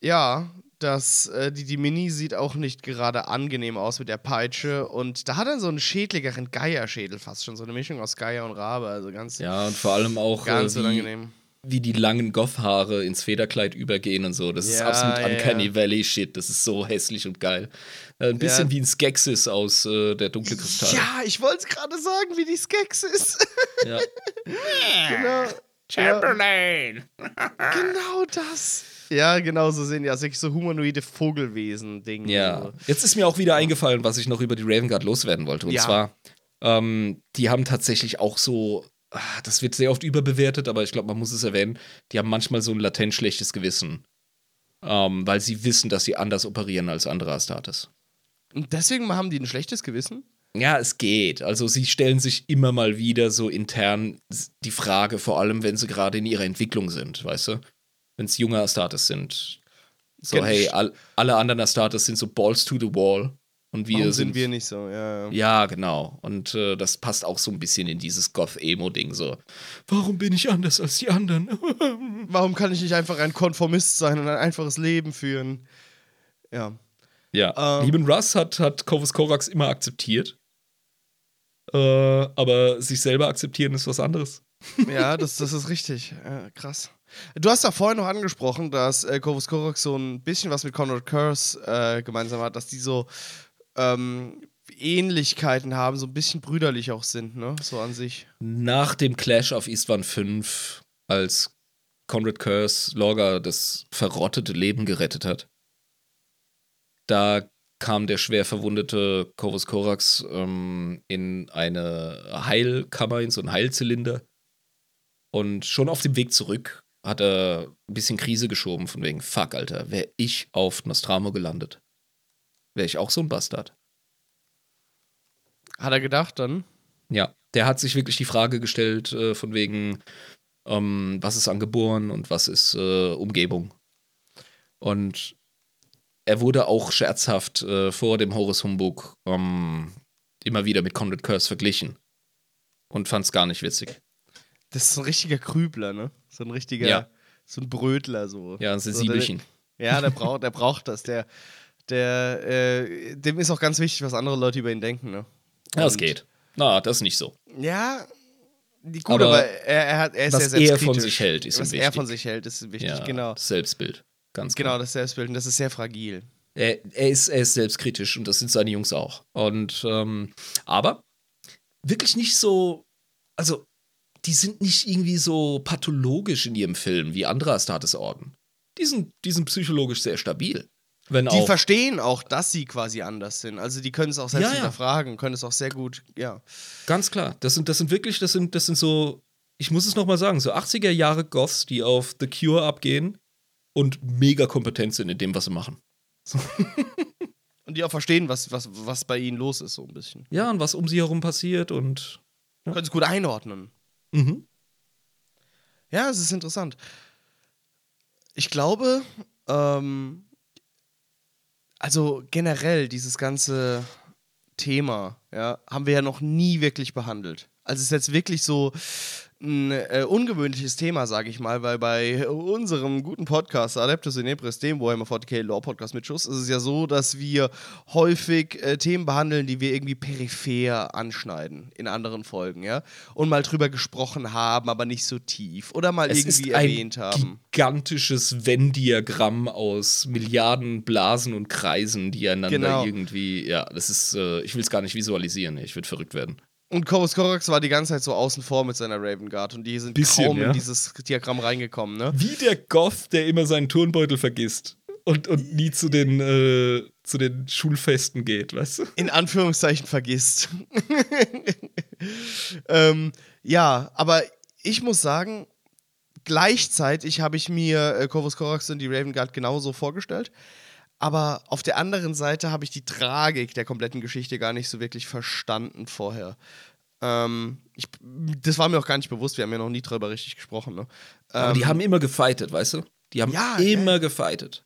ja, das, äh, die, die Mini sieht auch nicht gerade angenehm aus mit der Peitsche. Und da hat er so einen schädligeren Geierschädel fast schon. So eine Mischung aus Geier und Rabe. Also ganz, ja, und vor allem auch, ganz äh, wie, unangenehm. Wie die langen Goth-Haare ins Federkleid übergehen und so. Das ist Ja, absolut ja, Uncanny ja. Valley-Shit. Das ist so hässlich und geil. Äh, ein bisschen Ja. wie ein Skeksis aus äh, der dunkle Kristall. Ja, ich wollte es gerade sagen, wie die Skex ist. Ja. genau. Chamberlain! Genau das. Ja, genau so sehen die aus. Wirklich so humanoide Vogelwesen-Ding. Ja, So. jetzt ist mir auch wieder eingefallen, was ich noch über die Raven Guard loswerden wollte. Und Ja. zwar, ähm, die haben tatsächlich auch so, ah, das wird sehr oft überbewertet, aber ich glaube, man muss es erwähnen, die haben manchmal so ein latent schlechtes Gewissen. Ähm, weil sie wissen, dass sie anders operieren als andere Astartes. Und deswegen haben die ein schlechtes Gewissen? Ja, es geht. Also sie stellen sich immer mal wieder so intern die Frage, vor allem wenn sie gerade in ihrer Entwicklung sind, weißt du? Wenn es junge Astartes sind. So, Gen- hey, all, alle anderen Astartes sind so balls to the wall. Und wir Warum sind, sind wir nicht so? Ja, ja. Ja, genau. Und äh, das passt auch so ein bisschen in dieses Goth-Emo-Ding so. Warum bin ich anders als die anderen? Warum kann ich nicht einfach ein Konformist sein und ein einfaches Leben führen? Ja. ja. Ähm. Lieben Russ hat, hat Corvus Corax immer akzeptiert. Äh, aber sich selber akzeptieren ist was anderes. Ja, das, das ist richtig. Ja, krass. Du hast da vorhin noch angesprochen, dass äh, Corvus Corax so ein bisschen was mit Conrad Curse äh, gemeinsam hat, dass die so ähm, Ähnlichkeiten haben, so ein bisschen brüderlich auch sind, ne? So an sich. Nach dem Clash auf Eastwan 5, als Conrad Curse Lorga das verrottete Leben gerettet hat, da kam der schwer verwundete Corvus Corax ähm, in eine Heilkammer, in so einen Heilzylinder. Und schon auf dem Weg zurück hat er ein bisschen Krise geschoben, von wegen, fuck, Alter, wäre ich auf Nostramo gelandet, wäre ich auch so ein Bastard. Hat er gedacht dann? Ja, der hat sich wirklich die Frage gestellt, äh, von wegen, ähm, was ist angeboren und was ist äh, Umgebung. Und er wurde auch scherzhaft äh, vor dem Horus Humbug ähm, immer wieder mit Conrad Curse verglichen und fand es gar nicht witzig. Das ist so ein richtiger Krübler, ne? So ein richtiger, Ja. so ein Brötler so. Ja, ein so, Sensibelchen. der, Ja, der braucht, der braucht das. Der, der, äh, dem ist auch ganz wichtig, was andere Leute über ihn denken, ne? Das Und- geht. Na, das ist nicht so. Ja, die, gut, Aber aber, er, er, hat, er ist was sehr er selbstkritisch. von sich hält, ist ihm Was er wichtig. von sich hält, ist wichtig, Ja, genau. das Selbstbild. Ganz Genau, das Selbstbild. Und das ist sehr fragil. Er, er, ist, er ist selbstkritisch und das sind seine Jungs auch. Und ähm, aber wirklich nicht so, also die sind nicht irgendwie so pathologisch in ihrem Film wie andere Astartes-Orden. Die sind, die sind psychologisch sehr stabil. Wenn Die auch, verstehen auch, dass sie quasi anders sind. Also die können es auch selbst Ja, ja. hinterfragen, können es auch sehr gut, ja. ganz klar. Das sind, das sind wirklich, das sind, das sind so, ich muss es nochmal sagen, so 80er Jahre Goths, die auf The Cure abgehen und mega kompetent sind in dem, was sie machen. Und die auch verstehen, was, was, was bei ihnen los ist, so ein bisschen. Ja, und was um sie herum passiert und. Können es gut einordnen. Mhm. Ja, es ist interessant. Ich glaube, ähm, also generell dieses ganze Thema, ja, haben wir ja noch nie wirklich behandelt. Also es ist jetzt wirklich so ein äh, ungewöhnliches Thema, sage ich mal, weil bei unserem guten Podcast Adeptus in Ebris, dem Warhammer 40k Lore Podcast mit Schuss, ist es ja so, dass wir häufig äh, Themen behandeln, die wir irgendwie peripher anschneiden in anderen Folgen, ja, und mal drüber gesprochen haben, aber nicht so tief oder mal Es irgendwie ist ein erwähnt haben. gigantisches Venn-Diagramm aus Milliarden Blasen und Kreisen, die einander Genau. irgendwie, ja, das ist, äh, ich will es gar nicht visualisieren, ich würde verrückt werden. Und Corvus Corax war die ganze Zeit so außen vor mit seiner Raven Guard und die sind Bisschen, kaum ja. in dieses Diagramm reingekommen, ne? Wie der Goth, der immer seinen Turnbeutel vergisst und, und nie zu den, äh, zu den Schulfesten geht, weißt du? In Anführungszeichen vergisst. ähm, ja, aber ich muss sagen, gleichzeitig habe ich mir äh, Corvus Corax und die Raven Guard genauso vorgestellt. Aber auf der anderen Seite habe ich die Tragik der kompletten Geschichte gar nicht so wirklich verstanden vorher. Ähm, ich, das war mir auch gar nicht bewusst, wir haben ja noch nie drüber richtig gesprochen. Ne? Aber die Ähm, haben immer gefightet, weißt du? Die haben Ja, immer ja. gefightet.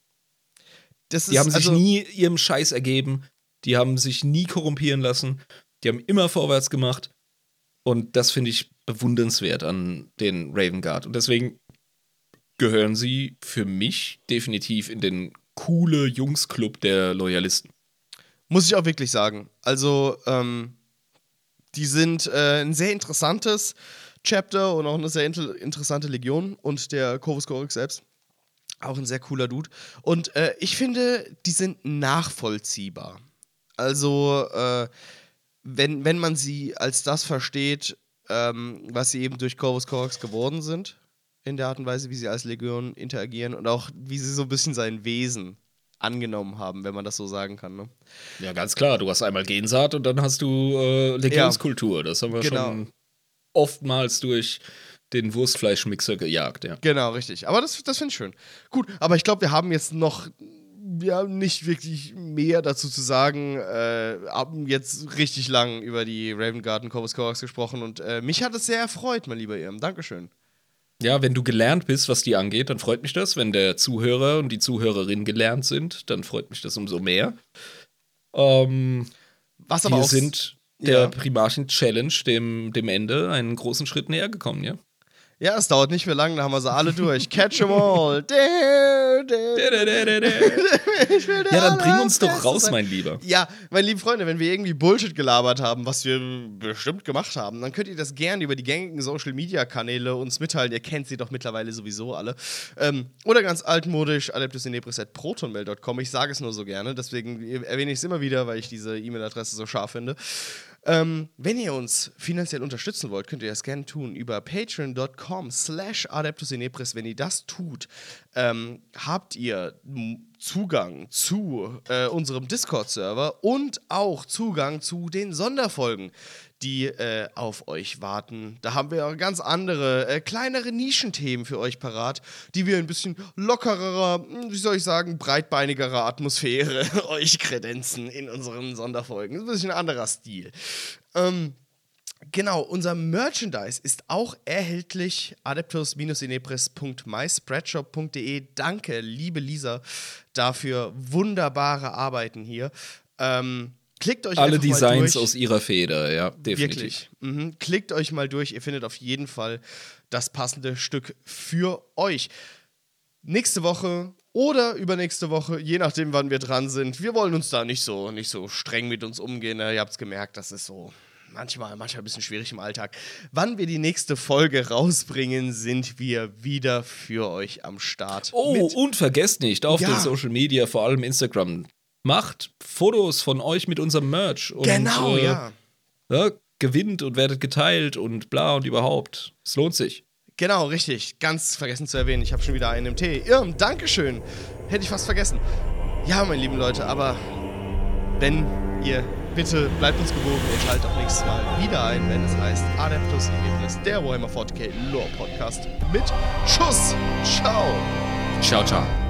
das Die haben sich also, nie ihrem Scheiß ergeben. Die haben sich nie korrumpieren lassen. Die haben immer vorwärts gemacht. Und das finde ich bewundernswert an den Raven Guard. Und deswegen gehören sie für mich definitiv in den coole Jungs-Club der Loyalisten. Muss ich auch wirklich sagen. Also, ähm, die sind äh, ein sehr interessantes Chapter und auch eine sehr inter interessante Legion. Und der Corvus Corax selbst, auch ein sehr cooler Dude. Und äh, ich finde, die sind nachvollziehbar. Also, äh, wenn, wenn man sie als das versteht, ähm, was sie eben durch Corvus Corax geworden sind, in der Art und Weise, wie sie als Legion interagieren und auch wie sie so ein bisschen sein Wesen angenommen haben, wenn man das so sagen kann. Ne? Ja, ganz klar. Du hast einmal Gensaat und dann hast du äh, Legionskultur. Das haben wir Genau. schon oftmals durch den Wurstfleischmixer gejagt, ja. Genau, richtig. Aber das, das finde ich schön. Gut, aber ich glaube, wir haben jetzt noch wir haben nicht wirklich mehr dazu zu sagen. Äh, haben jetzt richtig lang über die Raven Garden Corvus Corax gesprochen und äh, mich hat es sehr erfreut, mein lieber Irm. Dankeschön. Ja, wenn du gelernt bist, was die angeht, dann freut mich das. Wenn der Zuhörer und die Zuhörerin gelernt sind, dann freut mich das umso mehr. Ähm, Was aber wir auch sind der ja. Primarchen Challenge, dem, dem Ende, einen großen Schritt näher gekommen, ja. Ja, es dauert nicht mehr lang, da haben wir sie alle durch. Catch 'em all. Ja, dann bring uns doch raus, mein Lieber. Ja, meine lieben Freunde, wenn wir irgendwie Bullshit gelabert haben, was wir bestimmt gemacht haben, dann könnt ihr das gerne über die gängigen Social Media Kanäle uns mitteilen. Ihr kennt sie doch mittlerweile sowieso alle. Ähm, oder ganz altmodisch, adeptusinebris.protonmail.com. Ich sage es nur so gerne, deswegen erwähne ich es immer wieder, weil ich diese E-Mail-Adresse so scharf finde. Ähm, wenn ihr uns finanziell unterstützen wollt, könnt ihr das gerne tun über patreon.com slash adeptusinepris. Wenn ihr das tut, ähm, habt ihr Zugang zu äh, unserem Discord-Server und auch Zugang zu den Sonderfolgen die äh, auf euch warten. Da haben wir ganz andere, äh, kleinere Nischenthemen für euch parat, die wir ein bisschen lockerer, hm, wie soll ich sagen, breitbeinigerer Atmosphäre euch kredenzen in unseren Sonderfolgen. Ein bisschen anderer Stil. Ähm, Genau, unser Merchandise ist auch erhältlich. adeptus-inepris.myspreadshop.de. Danke, liebe Lisa, dafür wunderbare Arbeiten hier. Ähm, Klickt euch Alle Designs aus ihrer Feder, ja, definitiv. Wirklich. Mhm. Klickt euch mal durch, ihr findet auf jeden Fall das passende Stück für euch. Nächste Woche oder übernächste Woche, je nachdem, wann wir dran sind. Wir wollen uns da nicht so, nicht so streng mit uns umgehen. Ne? Ihr habt es gemerkt, das ist so manchmal, manchmal ein bisschen schwierig im Alltag. Wann wir die nächste Folge rausbringen, sind wir wieder für euch am Start. Oh, und vergesst nicht, auf ja. den Social Media, vor allem Instagram, macht Fotos von euch mit unserem Merch. Und, genau, äh, ja. ja. Gewinnt und werdet geteilt und bla und überhaupt. Es lohnt sich. Genau, richtig. Ganz vergessen zu erwähnen. Ich habe schon wieder einen im Tee. Irm, Dankeschön. Hätte ich fast vergessen. Ja, meine lieben Leute, aber wenn ihr bitte bleibt uns gewogen und schaltet auch nächstes Mal wieder ein, wenn es heißt Adeptus Inebris, der Warhammer 40k Lore Podcast mit Schuss. Ciao. Ciao, ciao.